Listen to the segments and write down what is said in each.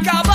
aqui.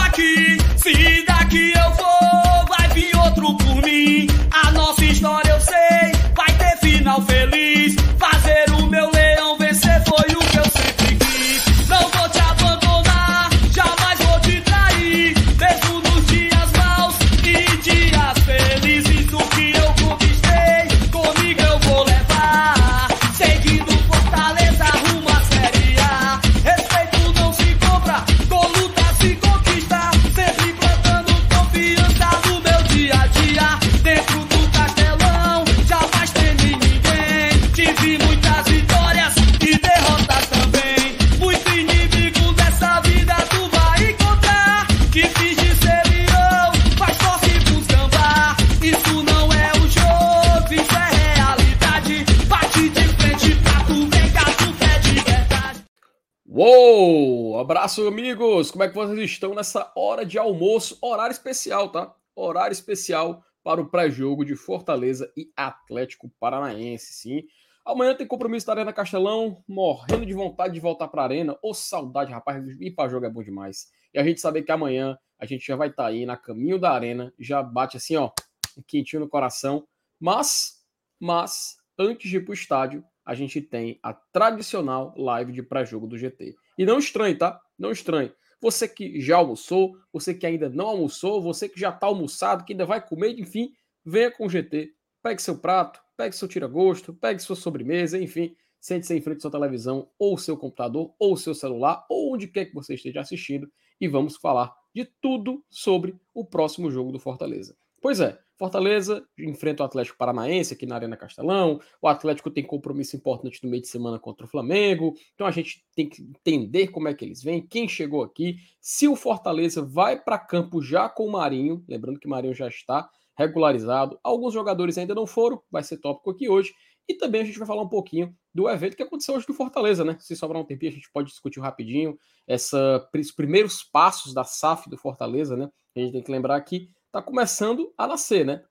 Abraço, amigos! Como é que vocês estão nessa hora de almoço? Horário especial, tá? Horário especial para o pré-jogo de Fortaleza e Atlético Paranaense, sim. Amanhã tem compromisso da Arena Castelão, morrendo de vontade de voltar para a Arena. Ô, saudade, rapaz, ir para jogo é bom demais. E a gente saber que amanhã a gente já vai estar aí na caminho da Arena, já bate assim, ó, um quentinho no coração. Mas, mas, antes de ir para o estádio, a gente tem a tradicional live de pré-jogo do GT. E não estranhe, tá? Não estranhe. Você que já almoçou, você que ainda não almoçou, você que já está almoçado, que ainda vai comer, enfim, venha com o GT. Pegue seu prato, pegue seu tira-gosto, pegue sua sobremesa, enfim, sente-se em frente à sua televisão, ou seu computador, ou seu celular, ou onde quer que você esteja assistindo, e vamos falar de tudo sobre o próximo jogo do Fortaleza. Pois é, Fortaleza enfrenta o Atlético Paranaense aqui na Arena Castelão. O Atlético tem compromisso importante no meio de semana contra o Flamengo. Então a gente tem que entender como é que eles vêm, quem chegou aqui, se o Fortaleza vai para campo já com o Marinho, lembrando que o Marinho já está regularizado. Alguns jogadores ainda não foram, vai ser tópico aqui hoje. E também a gente vai falar um pouquinho do evento que aconteceu hoje do Fortaleza, né? Se sobrar um tempinho, a gente pode discutir rapidinho essa, os primeiros passos da SAF do Fortaleza, né? A gente tem que lembrar que está começando a nascer, né?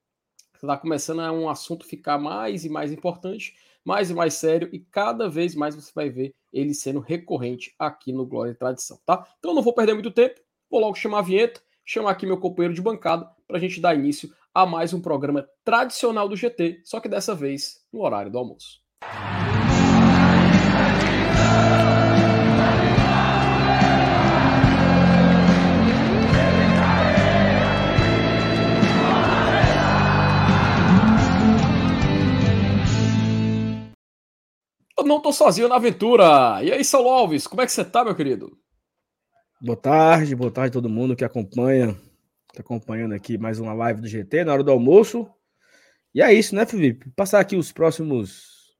Está começando a um assunto ficar mais e mais importante, mais e mais sério, e cada vez mais você vai ver ele sendo recorrente aqui no Glória e Tradição, tá? Então não vou perder muito tempo, vou logo chamar a vinheta, chamar aqui meu companheiro de bancada para a gente dar início a mais um programa tradicional do GT, só que dessa vez no horário do almoço. Eu não tô sozinho na aventura. E aí, Saulo Alves, como é que você tá, meu querido? Boa tarde, boa tarde a todo mundo que acompanha, tá acompanhando aqui mais uma live do GT na hora do almoço. E é isso, né, Felipe? Passar aqui os próximos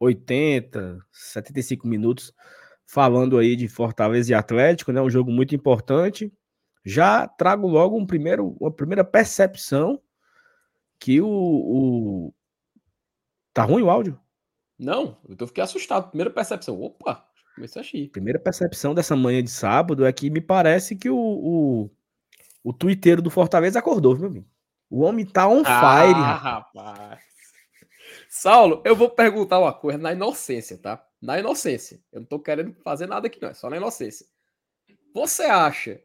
80, 75 minutos falando aí de Fortaleza e Atlético, né? Um jogo muito importante. Já trago logo um primeiro, uma primeira percepção que o, o... tá ruim o áudio. Não, eu fiquei assustado. Primeira percepção. Opa, comecei a achar. Primeira percepção dessa manhã de sábado é que me parece que o, o, o twitteiro do Fortaleza acordou, meu amigo. O homem tá on fire. Ah, rapaz. Saulo, eu vou perguntar uma coisa na inocência, tá? Na inocência. Eu não tô querendo fazer nada aqui, não. É só na inocência. Você acha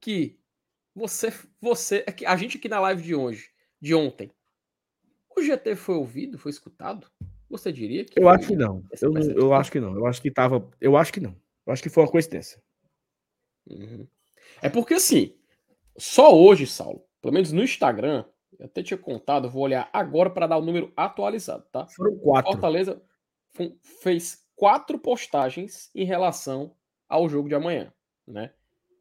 que você, você, a gente aqui na live de hoje, de ontem, o GT foi ouvido, foi escutado? Você diria que. Eu acho que não. Eu, eu acho que não. Eu acho que tava. Eu acho que não. Eu acho que foi uma coincidência. Uhum. É porque assim, só hoje, Saulo, pelo menos no Instagram, eu até tinha contado, vou olhar agora para dar o número atualizado, tá? Foram quatro. Fortaleza fez quatro postagens em relação ao jogo de amanhã, né?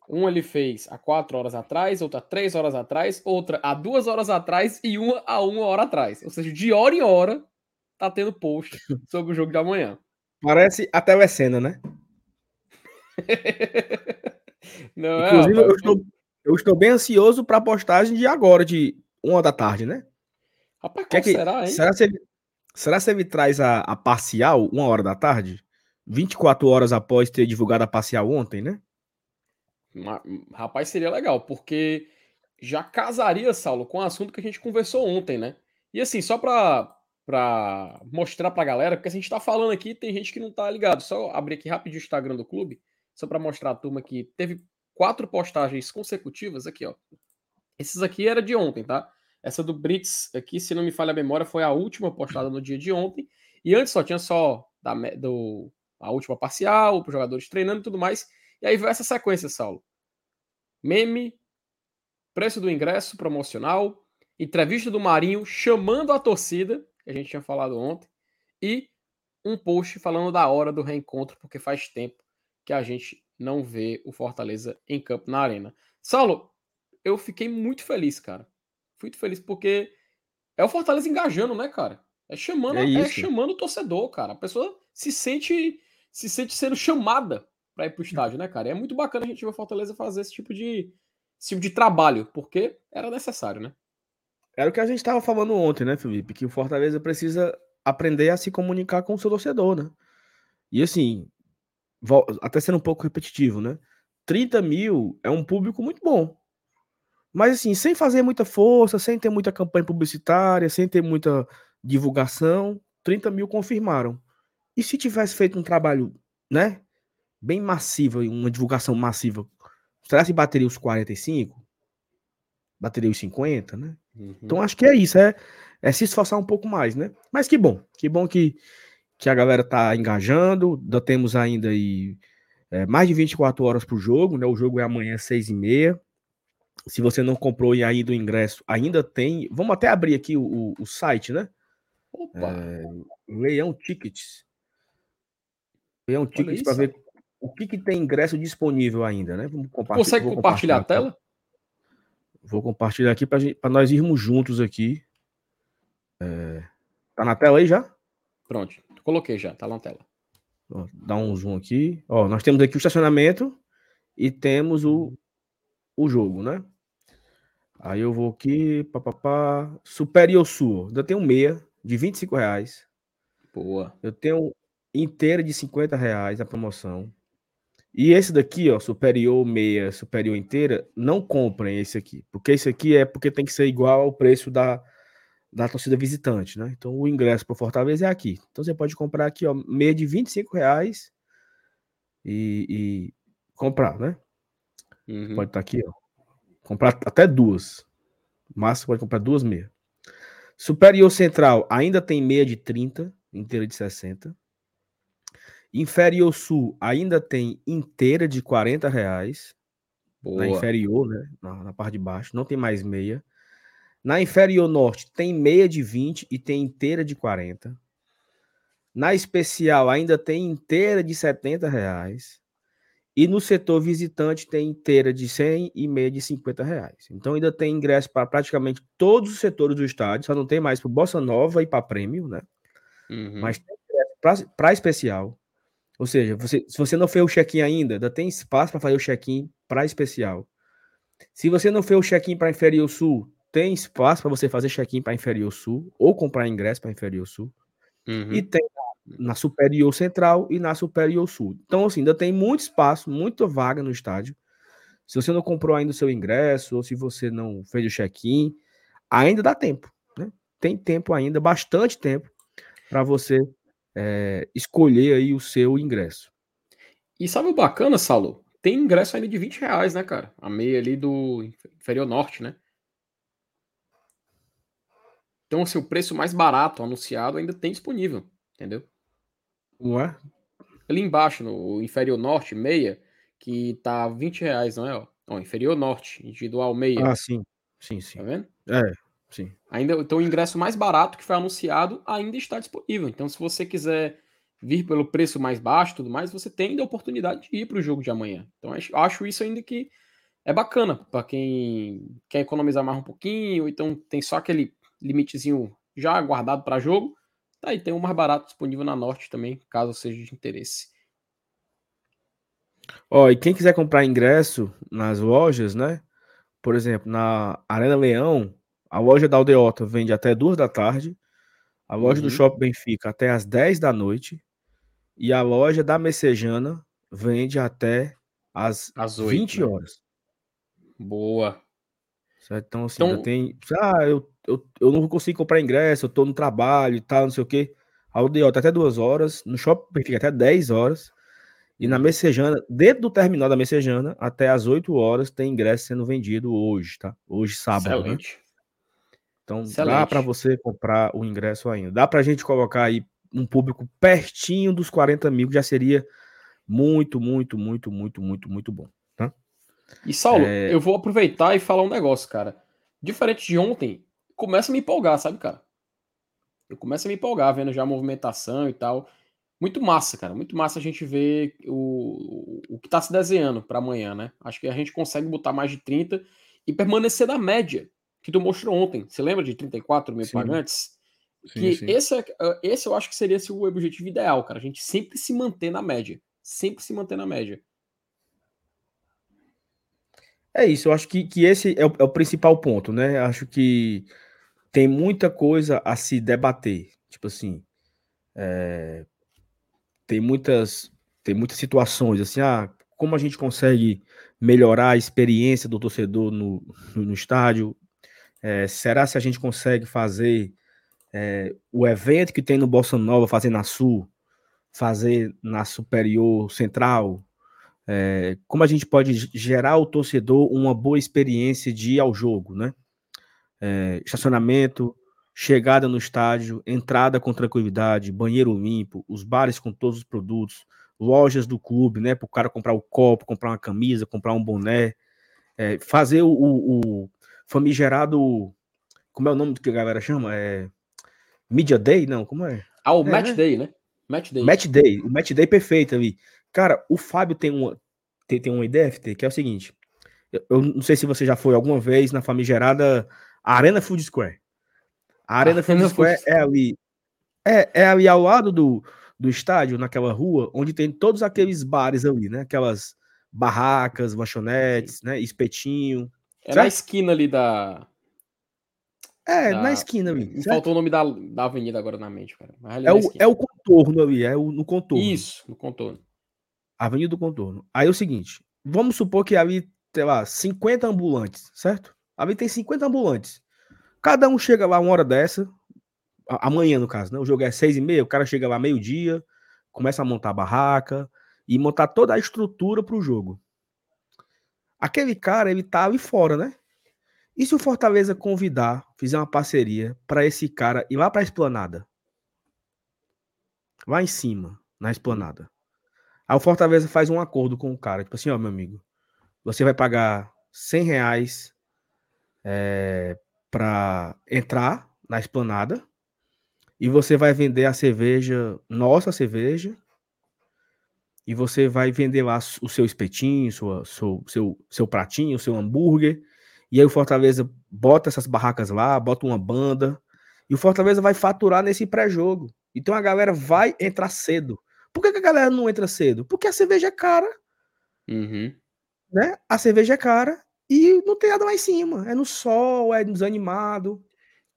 Um ele fez há quatro horas atrás, outra há três horas atrás, outra há duas horas atrás e uma há uma hora atrás. Ou seja, de hora em hora tá tendo post sobre o jogo de amanhã. Parece a telecena, né? Não, Inclusive, é, eu, estou, eu estou bem ansioso para a postagem de agora, de uma da tarde, né? Rapaz, qual que, será, hein? Será se, ele, será se ele traz a, a parcial uma hora da tarde? 24 horas após ter divulgado a parcial ontem, né? Rapaz, seria legal, porque já casaria, Saulo, com o assunto que a gente conversou ontem, né? E assim, só para para mostrar para a galera, porque a gente está falando aqui, tem gente que não tá ligado. Só abrir aqui rapidinho o Instagram do clube, só para mostrar a turma que teve quatro postagens consecutivas aqui, ó. Esses aqui era de ontem, tá? Essa do Brits aqui, se não me falha a memória, foi a última postada no dia de ontem. E antes só tinha só da, do, a última parcial, os jogadores treinando e tudo mais. E aí veio essa sequência, Saulo. Meme, preço do ingresso promocional, entrevista do Marinho chamando a torcida, que a gente tinha falado ontem, e um post falando da hora do reencontro, porque faz tempo que a gente não vê o Fortaleza em campo na arena. Saulo, eu fiquei muito feliz, cara. Muito feliz porque é o Fortaleza engajando, né, cara? É chamando, é, é chamando o torcedor, cara. A pessoa se sente se sente sendo chamada para ir pro estádio, né, cara? E é muito bacana a gente ver o Fortaleza fazer esse tipo de esse tipo de trabalho, porque era necessário, né? Era o que a gente estava falando ontem, né, Felipe? Que o Fortaleza precisa aprender a se comunicar com o seu torcedor, né? E assim, até sendo um pouco repetitivo, né? 30 mil é um público muito bom. Mas assim, sem fazer muita força, sem ter muita campanha publicitária, sem ter muita divulgação, 30 mil confirmaram. E se tivesse feito um trabalho, né? Bem massivo, uma divulgação massiva, será que bateria os 45? Bateria os 50, né? Uhum. Então acho que é isso, é, é se esforçar um pouco mais, né? Mas que bom, que bom que, que a galera tá engajando, ainda temos ainda aí é, mais de 24 horas pro jogo, né? O jogo é amanhã, 6 e meia. Se você não comprou ainda o ingresso, ainda tem. Vamos até abrir aqui o, o, o site, né? Opa. É, Leão Tickets. Leão Tickets para ver o que, que tem ingresso disponível ainda, né? Vamos compartilhar. Consegue compartilhar, compartilhar a tela? Vou compartilhar aqui para nós irmos juntos aqui. É... Tá na tela aí já? Pronto, coloquei já, tá na tela. Ó, dá um zoom aqui. Ó, nós temos aqui o estacionamento e temos o, o jogo, né? Aí eu vou aqui, papapá, Superior Sul, ainda tem um meia de 25 reais. Boa. Eu tenho inteira de 50 reais a promoção. E esse daqui, ó, superior meia, superior inteira, não comprem esse aqui, porque esse aqui é porque tem que ser igual ao preço da, da torcida visitante, né? Então o ingresso para Fortaleza é aqui. Então você pode comprar aqui, ó, meia de 25 reais e, e comprar, né? Uhum. Pode estar tá aqui, ó. Comprar até duas. Massa pode comprar duas meias. Superior Central ainda tem meia de 30, inteira de 60. Inferior Sul ainda tem inteira de 40 reais. Boa. Na inferior, né? Na, na, parte de baixo. Não tem mais meia. Na inferior norte tem meia de 20 e tem inteira de 40. Na especial ainda tem inteira de 70 reais. E no setor visitante tem inteira de 100 e meia de 50 reais. Então ainda tem ingresso para praticamente todos os setores do estádio, só não tem mais para Bossa Nova e para Prêmio, né? Uhum. Mas tem ingresso para especial. Ou seja, você, se você não fez o check-in ainda, ainda tem espaço para fazer o check-in para especial. Se você não fez o check-in para Inferior Sul, tem espaço para você fazer check-in para Inferior Sul ou comprar ingresso para Inferior Sul. Uhum. E tem na Superior Central e na Superior Sul. Então, assim, ainda tem muito espaço, muita vaga no estádio. Se você não comprou ainda o seu ingresso, ou se você não fez o check-in, ainda dá tempo. Né? Tem tempo ainda, bastante tempo, para você é, escolher aí o seu ingresso. E sabe o bacana, Saulo? Tem ingresso ainda de 20 reais, né, cara? A meia ali do Inferior Norte, né? Então, assim, o preço mais barato anunciado ainda tem disponível, entendeu? Ué? Ali embaixo, no inferior norte, meia, que tá 20 reais, não é? Ó, ó inferior norte, individual meia. Ah, sim. Sim, sim. Tá vendo? É, sim. Ainda, então o ingresso mais barato que foi anunciado ainda está disponível. Então, se você quiser vir pelo preço mais baixo tudo mais, você tem ainda a oportunidade de ir para o jogo de amanhã. Então, acho, acho isso ainda que é bacana para quem quer economizar mais um pouquinho, ou então tem só aquele limitezinho já guardado para jogo. Tá aí, tem um mais barato disponível na Norte também, caso seja de interesse. Ó, e quem quiser comprar ingresso nas lojas, né? Por exemplo, na Arena Leão, a loja da Aldeota vende até duas da tarde, a loja uhum. do Shopping Benfica até as 10 da noite, e a loja da Messejana vende até as, as 8, 20 né? horas. Boa. Certo? Então, assim, então... tem. Ah, eu eu, eu não consigo comprar ingresso, eu tô no trabalho e tal, não sei o quê. A aldeota até duas horas, no shopping fica até 10 horas. E na Messejana, dentro do terminal da Messejana, até às 8 horas tem ingresso sendo vendido hoje, tá? Hoje, sábado, né? Excelente. né? Então Excelente. dá para você comprar o ingresso ainda. Dá para a gente colocar aí um público pertinho dos 40 mil, que já seria muito, muito, muito, muito, muito, muito bom. Tá? E Saulo, é... eu vou aproveitar e falar um negócio, cara. Diferente de ontem, começa a me empolgar, sabe, cara? Eu começo a me empolgar vendo já a movimentação e tal. Muito massa, cara. Muito massa a gente ver o, o que tá se desenhando para amanhã, né? Acho que a gente consegue botar mais de 30 e permanecer na média que tu mostrou ontem. Você lembra de 34 mil sim. pagantes? Sim, que sim. Esse, é, é, esse eu acho que seria o objetivo ideal, cara. A gente sempre se manter na média. Sempre se manter na média. É isso, eu acho que, que esse é o, é o principal ponto, né? Acho que tem muita coisa a se debater. Tipo assim, é, tem muitas tem muitas situações assim, ah, como a gente consegue melhorar a experiência do torcedor no, no, no estádio? É, será se a gente consegue fazer é, o evento que tem no Bossa Nova, fazer na Sul, fazer na Superior Central? É, como a gente pode gerar ao torcedor uma boa experiência de ir ao jogo, né? É, estacionamento, chegada no estádio, entrada com tranquilidade, banheiro limpo, os bares com todos os produtos, lojas do clube, né? Para o cara comprar o copo, comprar uma camisa, comprar um boné, é, fazer o, o famigerado. Como é o nome que a galera chama? É. Media Day? Não, como é? Ah, o é, Match né? Day, né? Match Day. Match Day. O Match Day perfeito ali. Cara, o Fábio tem uma, tem, tem uma ideia, FT, que é o seguinte. Eu, eu, não sei se você já foi alguma vez na famigerada Arena Food Square. A Arena Food Square é ali. É, é ali ao lado do, do estádio, naquela rua, onde tem todos aqueles bares ali, né? Aquelas barracas, lanchonetes, né? Espetinho. É certo? na esquina ali da. É, da... na esquina ali. Me faltou o nome da, da avenida agora na mente, cara. É, o, é o contorno ali, é o, no contorno. Isso, no contorno. Avenida do Contorno. Aí é o seguinte, vamos supor que ali, sei lá, 50 ambulantes, certo? Ali tem 50 ambulantes. Cada um chega lá uma hora dessa, amanhã no caso, né? O jogo é seis e meia, o cara chega lá meio-dia, começa a montar a barraca e montar toda a estrutura para o jogo. Aquele cara, ele tá ali fora, né? E se o Fortaleza convidar, fizer uma parceria para esse cara ir lá para a esplanada? Lá em cima, na esplanada. Aí o Fortaleza faz um acordo com o cara, tipo assim, ó, meu amigo, você vai pagar 100 reais é, para entrar na esplanada e você vai vender a cerveja, nossa cerveja, e você vai vender lá o seu espetinho, sua, seu, seu, seu pratinho, seu hambúrguer, e aí o Fortaleza bota essas barracas lá, bota uma banda, e o Fortaleza vai faturar nesse pré-jogo. Então a galera vai entrar cedo. Por que, que, a galera não entra cedo? Porque a cerveja é cara. Uhum. Né? A cerveja é cara e não tem nada lá em cima. É no sol, é desanimado.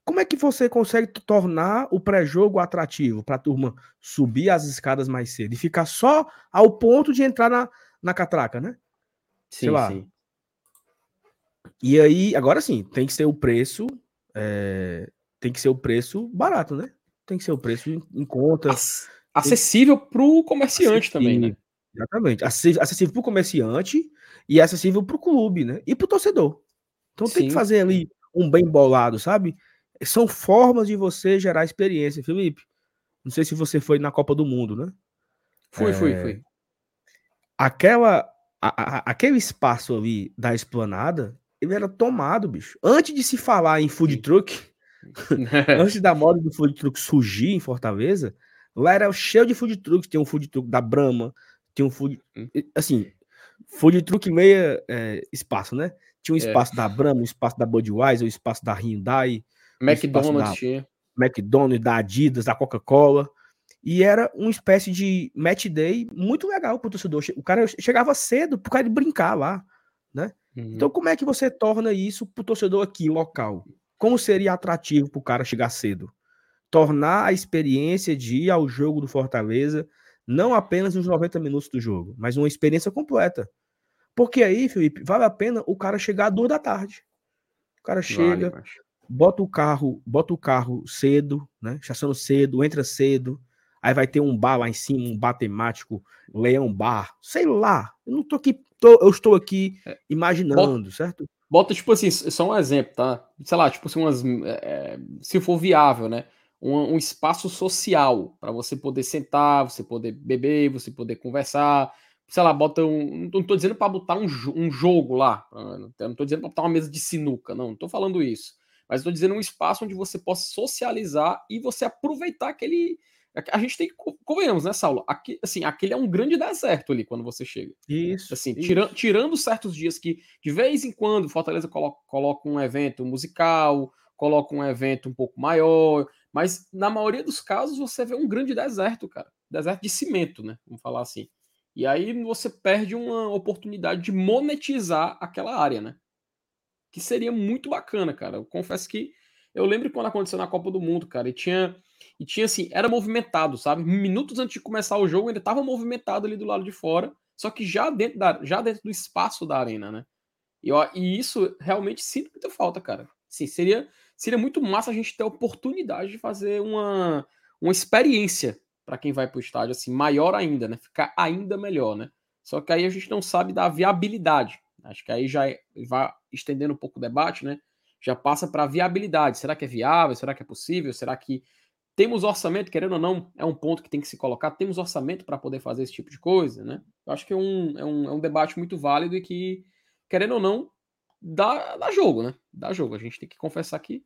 Como é que você consegue tornar o pré-jogo atrativo para a turma subir as escadas mais cedo e ficar só ao ponto de entrar na, na catraca, né? Sim, Sei lá. sim. E aí, agora sim, tem que ser o preço. É, tem que ser o preço barato, né? Tem que ser o preço em, em conta. Acessível para o comerciante também, né? Exatamente. Acessível para o comerciante e acessível para o clube, né? E para o torcedor. Então Sim. tem que fazer ali um bem bolado, sabe? São formas de você gerar experiência, Felipe. Não sei se você foi na Copa do Mundo, né? Fui, é... fui, fui. Aquela, a, a, aquele espaço ali da esplanada, ele era tomado, bicho. Antes de se falar em food truck, antes da moda do food truck surgir em Fortaleza, Lá era cheio de food truck, tem um food truck da Brahma, tem um food. Hum. Assim, food truck meia é, espaço, né? Tinha um é. espaço é. da Brahma, um espaço da Budweiser, um espaço da Hyundai. McDonald's tinha. McDonald's, da Adidas, da Coca-Cola. E era uma espécie de match day muito legal pro torcedor. O cara chegava cedo pro cara de brincar lá, né? Uhum. Então, como é que você torna isso pro torcedor aqui, local? Como seria atrativo pro cara chegar cedo? tornar a experiência de ir ao jogo do Fortaleza não apenas nos 90 minutos do jogo, mas uma experiência completa. Porque aí, Felipe, vale a pena o cara chegar às duas da tarde. O cara chega, vale, bota o carro, bota o carro cedo, né? Estaciona cedo, entra cedo. aí vai ter um bar lá em cima, um bar temático, Leão Bar, sei lá. Eu não tô aqui, tô, eu estou aqui é. imaginando, bota, certo? Bota, tipo assim, só um exemplo, tá? Sei lá, tipo assim, umas. É, se for viável, né? Um, um espaço social para você poder sentar, você poder beber, você poder conversar. Sei lá, bota um. Não tô dizendo para botar um, um jogo lá. Não tô dizendo para botar uma mesa de sinuca, não, não tô falando isso. Mas estou dizendo um espaço onde você possa socializar e você aproveitar aquele. A gente tem que. Convenhamos, né, Saulo? Aqui, assim, aquele é um grande deserto ali quando você chega. Isso. Assim, isso. Tirando, tirando certos dias que, de vez em quando, Fortaleza coloca, coloca um evento musical, coloca um evento um pouco maior, mas na maioria dos casos você vê um grande deserto, cara. Deserto de cimento, né? Vamos falar assim. E aí você perde uma oportunidade de monetizar aquela área, né? Que seria muito bacana, cara. Eu confesso que eu lembro quando aconteceu na Copa do Mundo, cara, e tinha e tinha assim, era movimentado, sabe? Minutos antes de começar o jogo ainda estava movimentado ali do lado de fora, só que já dentro da já dentro do espaço da arena, né? E, ó, e isso realmente sinto muita falta, cara. Sim, seria seria muito massa a gente ter a oportunidade de fazer uma uma experiência para quem vai para o estádio assim, maior ainda, né? Ficar ainda melhor, né? Só que aí a gente não sabe da viabilidade. Acho que aí já é, vai estendendo um pouco o debate, né? Já passa para a viabilidade. Será que é viável? Será que é possível? Será que temos orçamento, querendo ou não, é um ponto que tem que se colocar. Temos orçamento para poder fazer esse tipo de coisa, né? Eu acho que é um, é um, é um debate muito válido e que, querendo ou não, dá, dá jogo, né? Dá jogo. A gente tem que confessar que.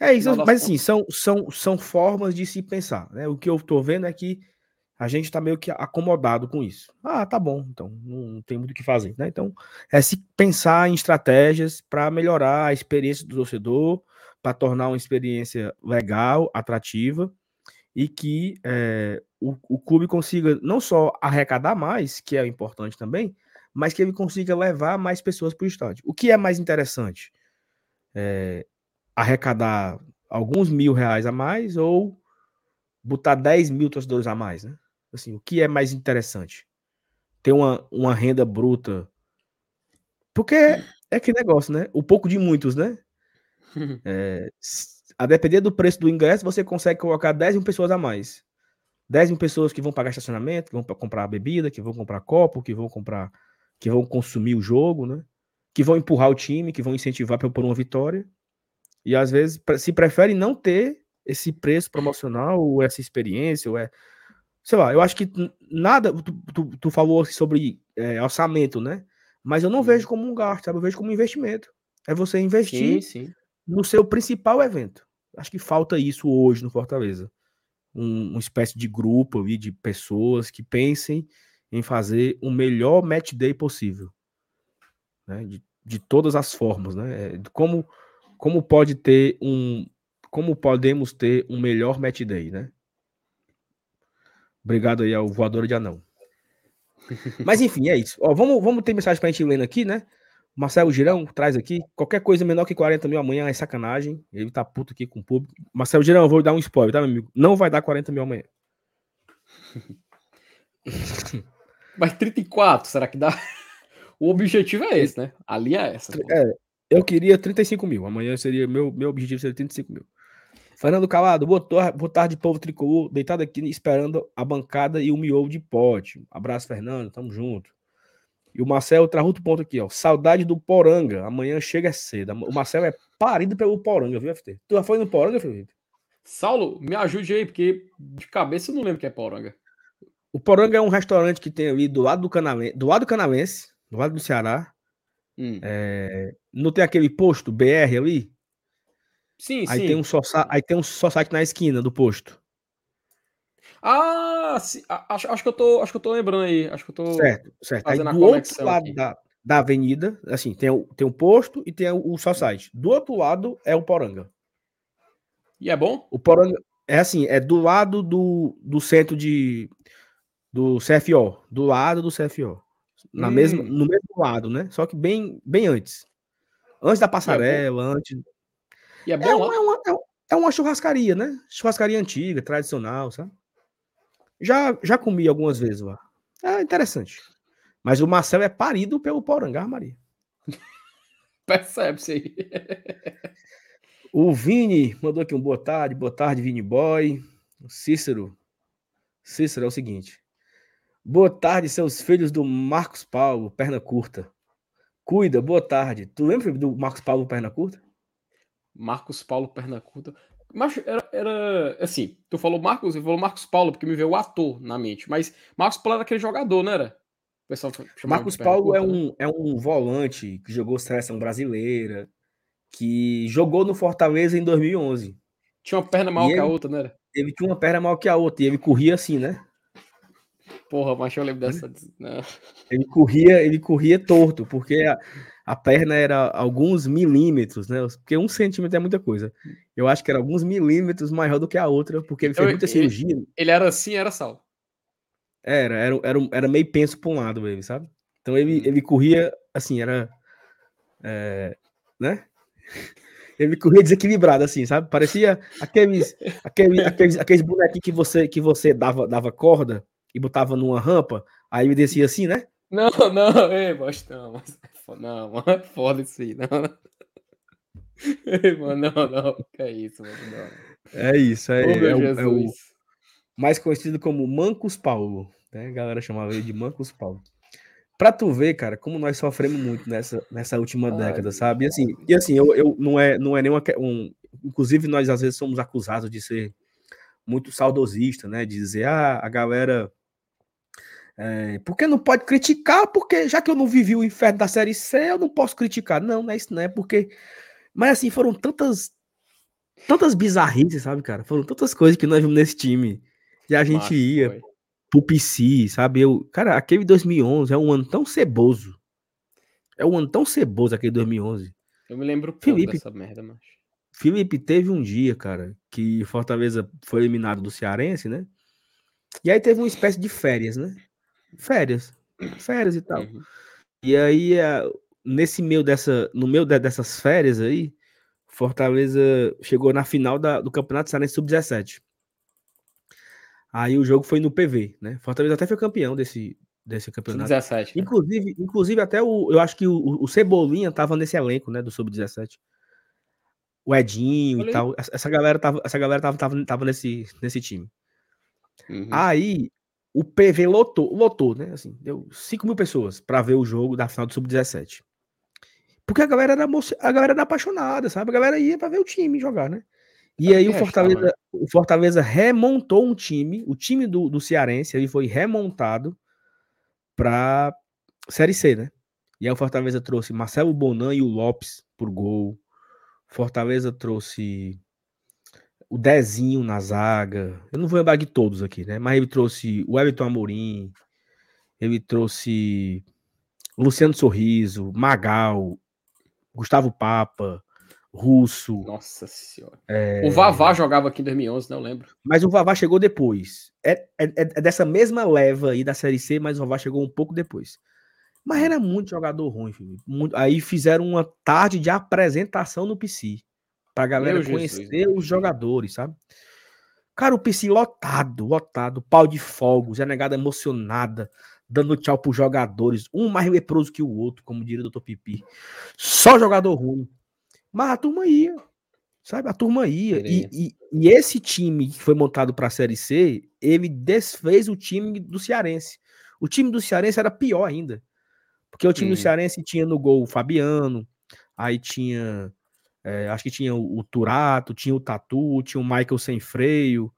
É isso, mas assim, são, são, são formas de se pensar. Né? O que eu estou vendo é que a gente está meio que acomodado com isso. Ah, tá bom, então não tem muito o que fazer, né? Então, é se pensar em estratégias para melhorar a experiência do torcedor, para tornar uma experiência legal, atrativa e que é, o, o clube consiga não só arrecadar mais, que é importante também, mas que ele consiga levar mais pessoas para o estádio. O que é mais interessante? É, arrecadar alguns mil reais a mais ou botar 10 mil torcedores a mais, né? Assim, o que é mais interessante? Ter uma, uma renda bruta. Porque é que negócio, né? O pouco de muitos, né? É, a depender do preço do ingresso, você consegue colocar 10 mil pessoas a mais. 10 mil pessoas que vão pagar estacionamento, que vão comprar bebida, que vão comprar copo, que vão comprar, que vão consumir o jogo, né? Que vão empurrar o time, que vão incentivar para por uma vitória. E às vezes se prefere não ter esse preço promocional, ou essa experiência, ou é sei lá, eu acho que nada. Tu, tu, tu falou sobre é, orçamento, né? Mas eu não uhum. vejo como um gasto, sabe? Eu vejo como um investimento. É você investir sim, sim. no seu principal evento. Acho que falta isso hoje no Fortaleza. Um, uma espécie de grupo ali de pessoas que pensem em fazer o melhor match day possível. Né? De, de todas as formas, né? É, como, como pode ter um. Como podemos ter um melhor match day, né? Obrigado aí ao voador de anão. Mas enfim, é isso. Ó, vamos, vamos ter mensagem pra gente lendo aqui, né? Marcelo Girão traz aqui. Qualquer coisa menor que 40 mil amanhã é sacanagem. Ele tá puto aqui com o público. Marcelo Girão, eu vou dar um spoiler, tá, meu amigo? Não vai dar 40 mil amanhã. Mas 34, será que dá? O objetivo é esse, né? A linha é essa. É, eu queria 35 mil. Amanhã seria. Meu, meu objetivo seria 35 mil. Fernando Calado, boa, boa tarde, povo tricolor. Deitado aqui esperando a bancada e o miolo de pote. Abraço, Fernando. Tamo junto. E o Marcel traz outro ponto aqui, ó. Saudade do Poranga. Amanhã chega cedo. O Marcel é parido pelo Poranga, viu, FT? Tu já foi no Poranga, Felipe? Saulo, me ajude aí, porque de cabeça eu não lembro que é Poranga. O Poranga é um restaurante que tem ali do lado do Canalense, do lado do Canalense, do lado do Ceará. Hum. É... Não tem aquele posto BR ali? Sim, aí sim. Tem um só, aí tem um só site na esquina do posto. Ah, sim, acho, acho, que eu tô, acho que eu tô lembrando aí. Acho que eu tô certo, certo. Aí do outro lado da, da avenida, assim, tem o, tem o posto e tem o, o só site. Do outro lado é o Poranga. E é bom? O Poranga é assim, é do lado do, do centro de do CFO, do lado do CFO. Na hum. mesma, no mesmo lado, né? Só que bem, bem antes. Antes da passarela, é antes e é bom é, uma, é, uma, é uma churrascaria, né? Churrascaria antiga, tradicional, sabe? Já, já comi algumas vezes lá. É interessante. Mas o Marcel é parido pelo Porangá, Maria. Percebe-se aí. o Vini mandou aqui um boa tarde, boa tarde, Vini Boy. O Cícero Cícero, é o seguinte. Boa tarde, seus filhos do Marcos Paulo, perna curta. Cuida, boa tarde. Tu lembra do Marcos Paulo, perna curta? Marcos Paulo, perna curta. Mas era, era assim, tu falou Marcos, eu falou Marcos Paulo, porque me veio o ator na mente. Mas Marcos Paulo era aquele jogador, não era? O pessoal Marcos Paulo é, um, né? é um volante que jogou seleção brasileira, que jogou no Fortaleza em 2011. Tinha uma perna maior que a outra, não era? Ele tinha uma perna maior que a outra, e ele corria assim, né? Porra, mas eu lembro dessa. Não. Ele corria, ele corria torto, porque a, a perna era alguns milímetros, né? Porque um centímetro é muita coisa. Eu acho que era alguns milímetros maior do que a outra, porque ele fez muita cirurgia. Ele era assim, era sal. Era, era, era, era meio penso para um lado, ele, sabe? Então ele, hum. ele corria assim, era. É, né? Ele corria desequilibrado, assim, sabe? Parecia aqueles, aqueles, aqueles, aqueles bonequinhos que você, que você dava, dava corda e botava numa rampa, aí ele descia assim, né? Não, não, ei, não, não, mano, foda isso aí, não. Ei, mano, não, não, que é isso, mano, não. É isso, é, oh, é, o, é, o, mais conhecido como Mancos Paulo, né? A galera chamava ele de Mancos Paulo. Pra tu ver, cara, como nós sofremos muito nessa, nessa última Ai, década, sabe? E assim, e assim eu, eu não é não é nenhuma um, inclusive nós às vezes somos acusados de ser muito saudosista, né? De dizer, ah, a galera é, porque não pode criticar, porque já que eu não vivi o inferno da série C, eu não posso criticar. Não, não é isso, não é porque. Mas assim, foram tantas. Tantas bizarrices, sabe, cara? Foram tantas coisas que nós vimos nesse time. E a gente Nossa, ia foi. pro PC, sabe? Eu, cara, aquele 2011 é um ano tão ceboso. É um ano tão ceboso aquele 2011. Eu me lembro Felipe, dessa merda, mas. Felipe teve um dia, cara, que Fortaleza foi eliminado do Cearense, né? E aí teve uma espécie de férias, né? Férias, férias e tal. Uhum. E aí, nesse meio dessa, no meio dessas férias aí, Fortaleza chegou na final da, do Campeonato Cearense Sub-17. Aí o jogo foi no PV, né? Fortaleza até foi campeão desse, desse campeonato. Sub-17. Né? Inclusive, inclusive até o, eu acho que o, o Cebolinha tava nesse elenco, né, do Sub-17. O Edinho e tal. Essa galera tava, essa galera tava, tava, tava nesse, nesse time. Uhum. Aí o PV lotou, lotou, né? Assim, deu 5 mil pessoas para ver o jogo da final do Sub-17. Porque a galera, era, a galera era apaixonada, sabe? A galera ia para ver o time jogar, né? E aí o Fortaleza, né? o Fortaleza remontou um time, o time do, do Cearense ele foi remontado para Série C, né? E aí o Fortaleza trouxe Marcelo Bonan e o Lopes por gol. Fortaleza trouxe o Dezinho na zaga. Eu não vou lembrar de todos aqui, né? Mas ele trouxe o Everton Amorim, ele trouxe Luciano Sorriso, Magal, Gustavo Papa, Russo. Nossa senhora. É... O Vavá jogava aqui em 2011, não lembro. Mas o Vavá chegou depois. É, é, é, dessa mesma leva aí da Série C, mas o Vavá chegou um pouco depois. Mas era muito jogador ruim, filho. Muito... Aí fizeram uma tarde de apresentação no PC. Pra galera Meu conhecer Jesus. os jogadores, sabe? Cara, o PC lotado, lotado, pau de fogos, a negada emocionada, dando tchau pros jogadores, um mais leproso que o outro, como diria o Dr. Pipi. Só jogador ruim. Mas a turma ia, sabe? A turma ia. E, e, e, esse time que foi montado para a Série C, ele desfez o time do Cearense. O time do Cearense era pior ainda. Porque o time hum. do Cearense tinha no gol o Fabiano, aí tinha é, acho que tinha o, o, Turato, tinha o Tatu, tinha o Michael sem freio,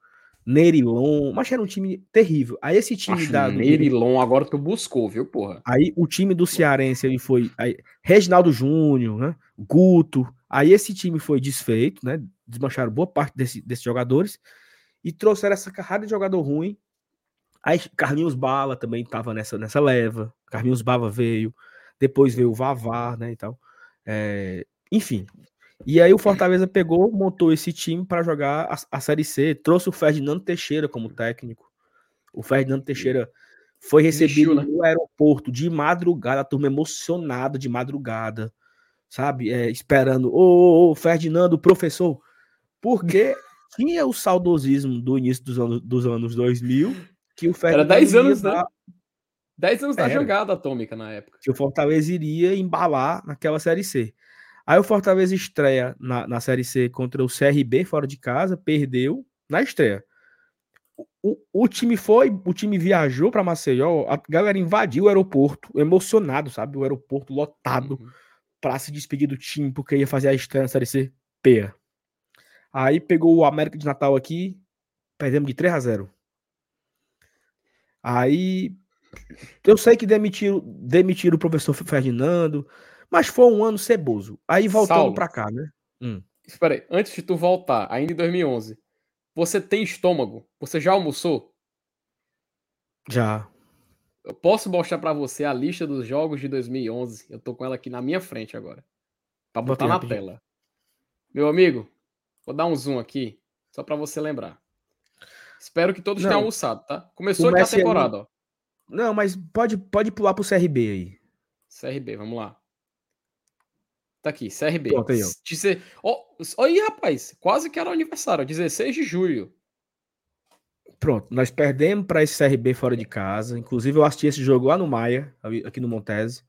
Nerilon, mas era um time terrível. Aí esse time acho da. Nerilon agora tu buscou, viu, porra? Aí o time do Cearense ele foi. Aí, Reginaldo Júnior, né? Guto. Aí esse time foi desfeito, né? Desmancharam boa parte desse, desses jogadores e trouxeram essa carrada de jogador ruim. Aí Carlinhos Bala também estava nessa, nessa leva. Carlinhos Bala veio. Depois veio o Vavá, né? E tal. É, enfim, e aí o Fortaleza pegou, montou esse time para jogar a, a, Série C, trouxe o Ferdinando Teixeira como técnico. O Ferdinando Teixeira foi recebido né? no aeroporto de madrugada, a turma emocionada de madrugada, sabe? É, esperando, ô, ô, ô, Ferdinando, professor, porque tinha o saudosismo do início dos anos, dos anos 2000, que o Ferdinando... Era 10 anos, né? 10 anos da jogada atômica na época. Que o Fortaleza iria embalar naquela Série C. Aí o Fortaleza estreia na, na Série C contra o CRB fora de casa, perdeu na estreia. o, o time foi, o time viajou para Maceió, a galera invadiu o aeroporto, emocionado, sabe? O aeroporto lotado uhum. para se despedir do time, porque ia fazer a estreia na Série C peia. Aí pegou o América de Natal aqui, perdemos de 3 a 0. Aí eu sei que demitiram, demitiram o professor Ferdinando, mas foi um ano ceboso. Aí voltando para cá, né? Hum. Espera aí, antes de tu voltar, ainda em 2011, você tem estômago? Você já almoçou? Já. Eu posso mostrar para você a lista dos jogos de 2011. Eu tô com ela aqui na minha frente agora. Para botar na tela. Meu amigo, vou dar um zoom aqui, só para você lembrar. Espero que todos Não. tenham almoçado, tá? Começou aqui a temporada, ó. Não, mas pode, pode pular pro CRB aí. CRB, vamos lá. Tá aqui, CRB. Pronto, aí, ó. Dizer... Oh, aí, rapaz. Quase que era o aniversário, 16 de julho. Pronto, nós perdemos para esse CRB fora de casa. Inclusive, eu assisti esse jogo lá no Maia, aqui no Montese.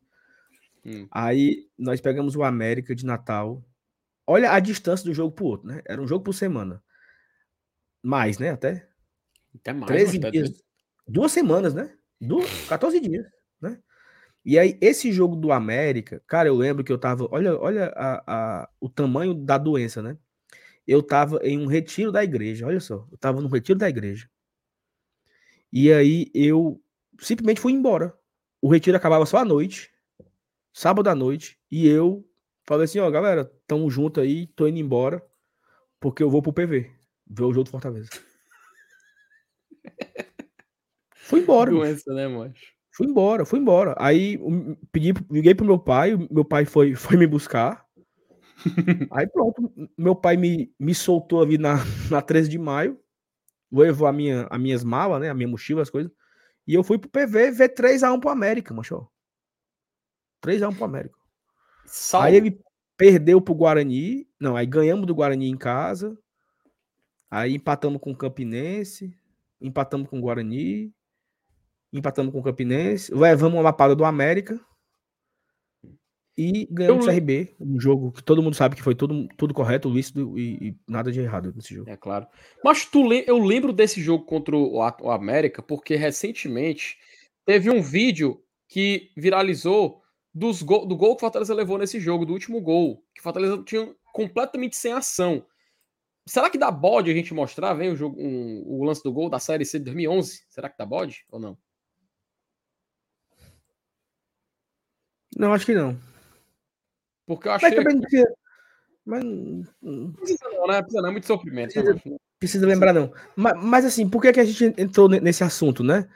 Hum. Aí nós pegamos o América de Natal. Olha a distância do jogo pro outro, né? Era um jogo por semana. Mais, né? Até. Até mais. 13 dias. Duas semanas, né? Duas, 14 dias? E aí, esse jogo do América, cara, eu lembro que eu tava. Olha, olha a, a, o tamanho da doença, né? Eu tava em um retiro da igreja, olha só. Eu tava no retiro da igreja. E aí eu simplesmente fui embora. O retiro acabava só à noite, sábado à noite, e eu falei assim: ó, galera, tamo junto aí, tô indo embora, porque eu vou pro PV, ver o jogo do Fortaleza. fui embora. Doença, né, macho? Fui embora, fui embora. Aí pedi, liguei pro meu pai, meu pai foi, foi me buscar. Aí pronto, meu pai me, me soltou ali na, na 13 de maio, levou a minha, as minhas malas, né, a minha mochila, as coisas, e eu fui pro PV ver 3x1 pro América, macho. 3x1 pro América. Aí ele perdeu pro Guarani, não, aí ganhamos do Guarani em casa, aí empatamos com o Campinense, empatamos com o Guarani, empatamos com o Campinense, levamos uma lapada do América e ganhamos o CRB, um jogo que todo mundo sabe que foi tudo, tudo correto, lícito e, e nada de errado nesse jogo. É claro. Mas tu, eu lembro desse jogo contra o, o América porque recentemente teve um vídeo que viralizou dos go, do gol que o Fortaleza levou nesse jogo, do último gol, que o Fortaleza tinha completamente sem ação. Será que dá bode a gente mostrar, vem o, jogo, um, o lance do gol da Série C de 2011? Será que dá bode ou não? Não, acho que não. Porque eu achei. Mas também precisa. Mas... Não precisa não, né? Precisa não, é muito sofrimento. Precisa, né? precisa lembrar, não. Mas, mas, assim, por que, que a gente entrou nesse assunto, né?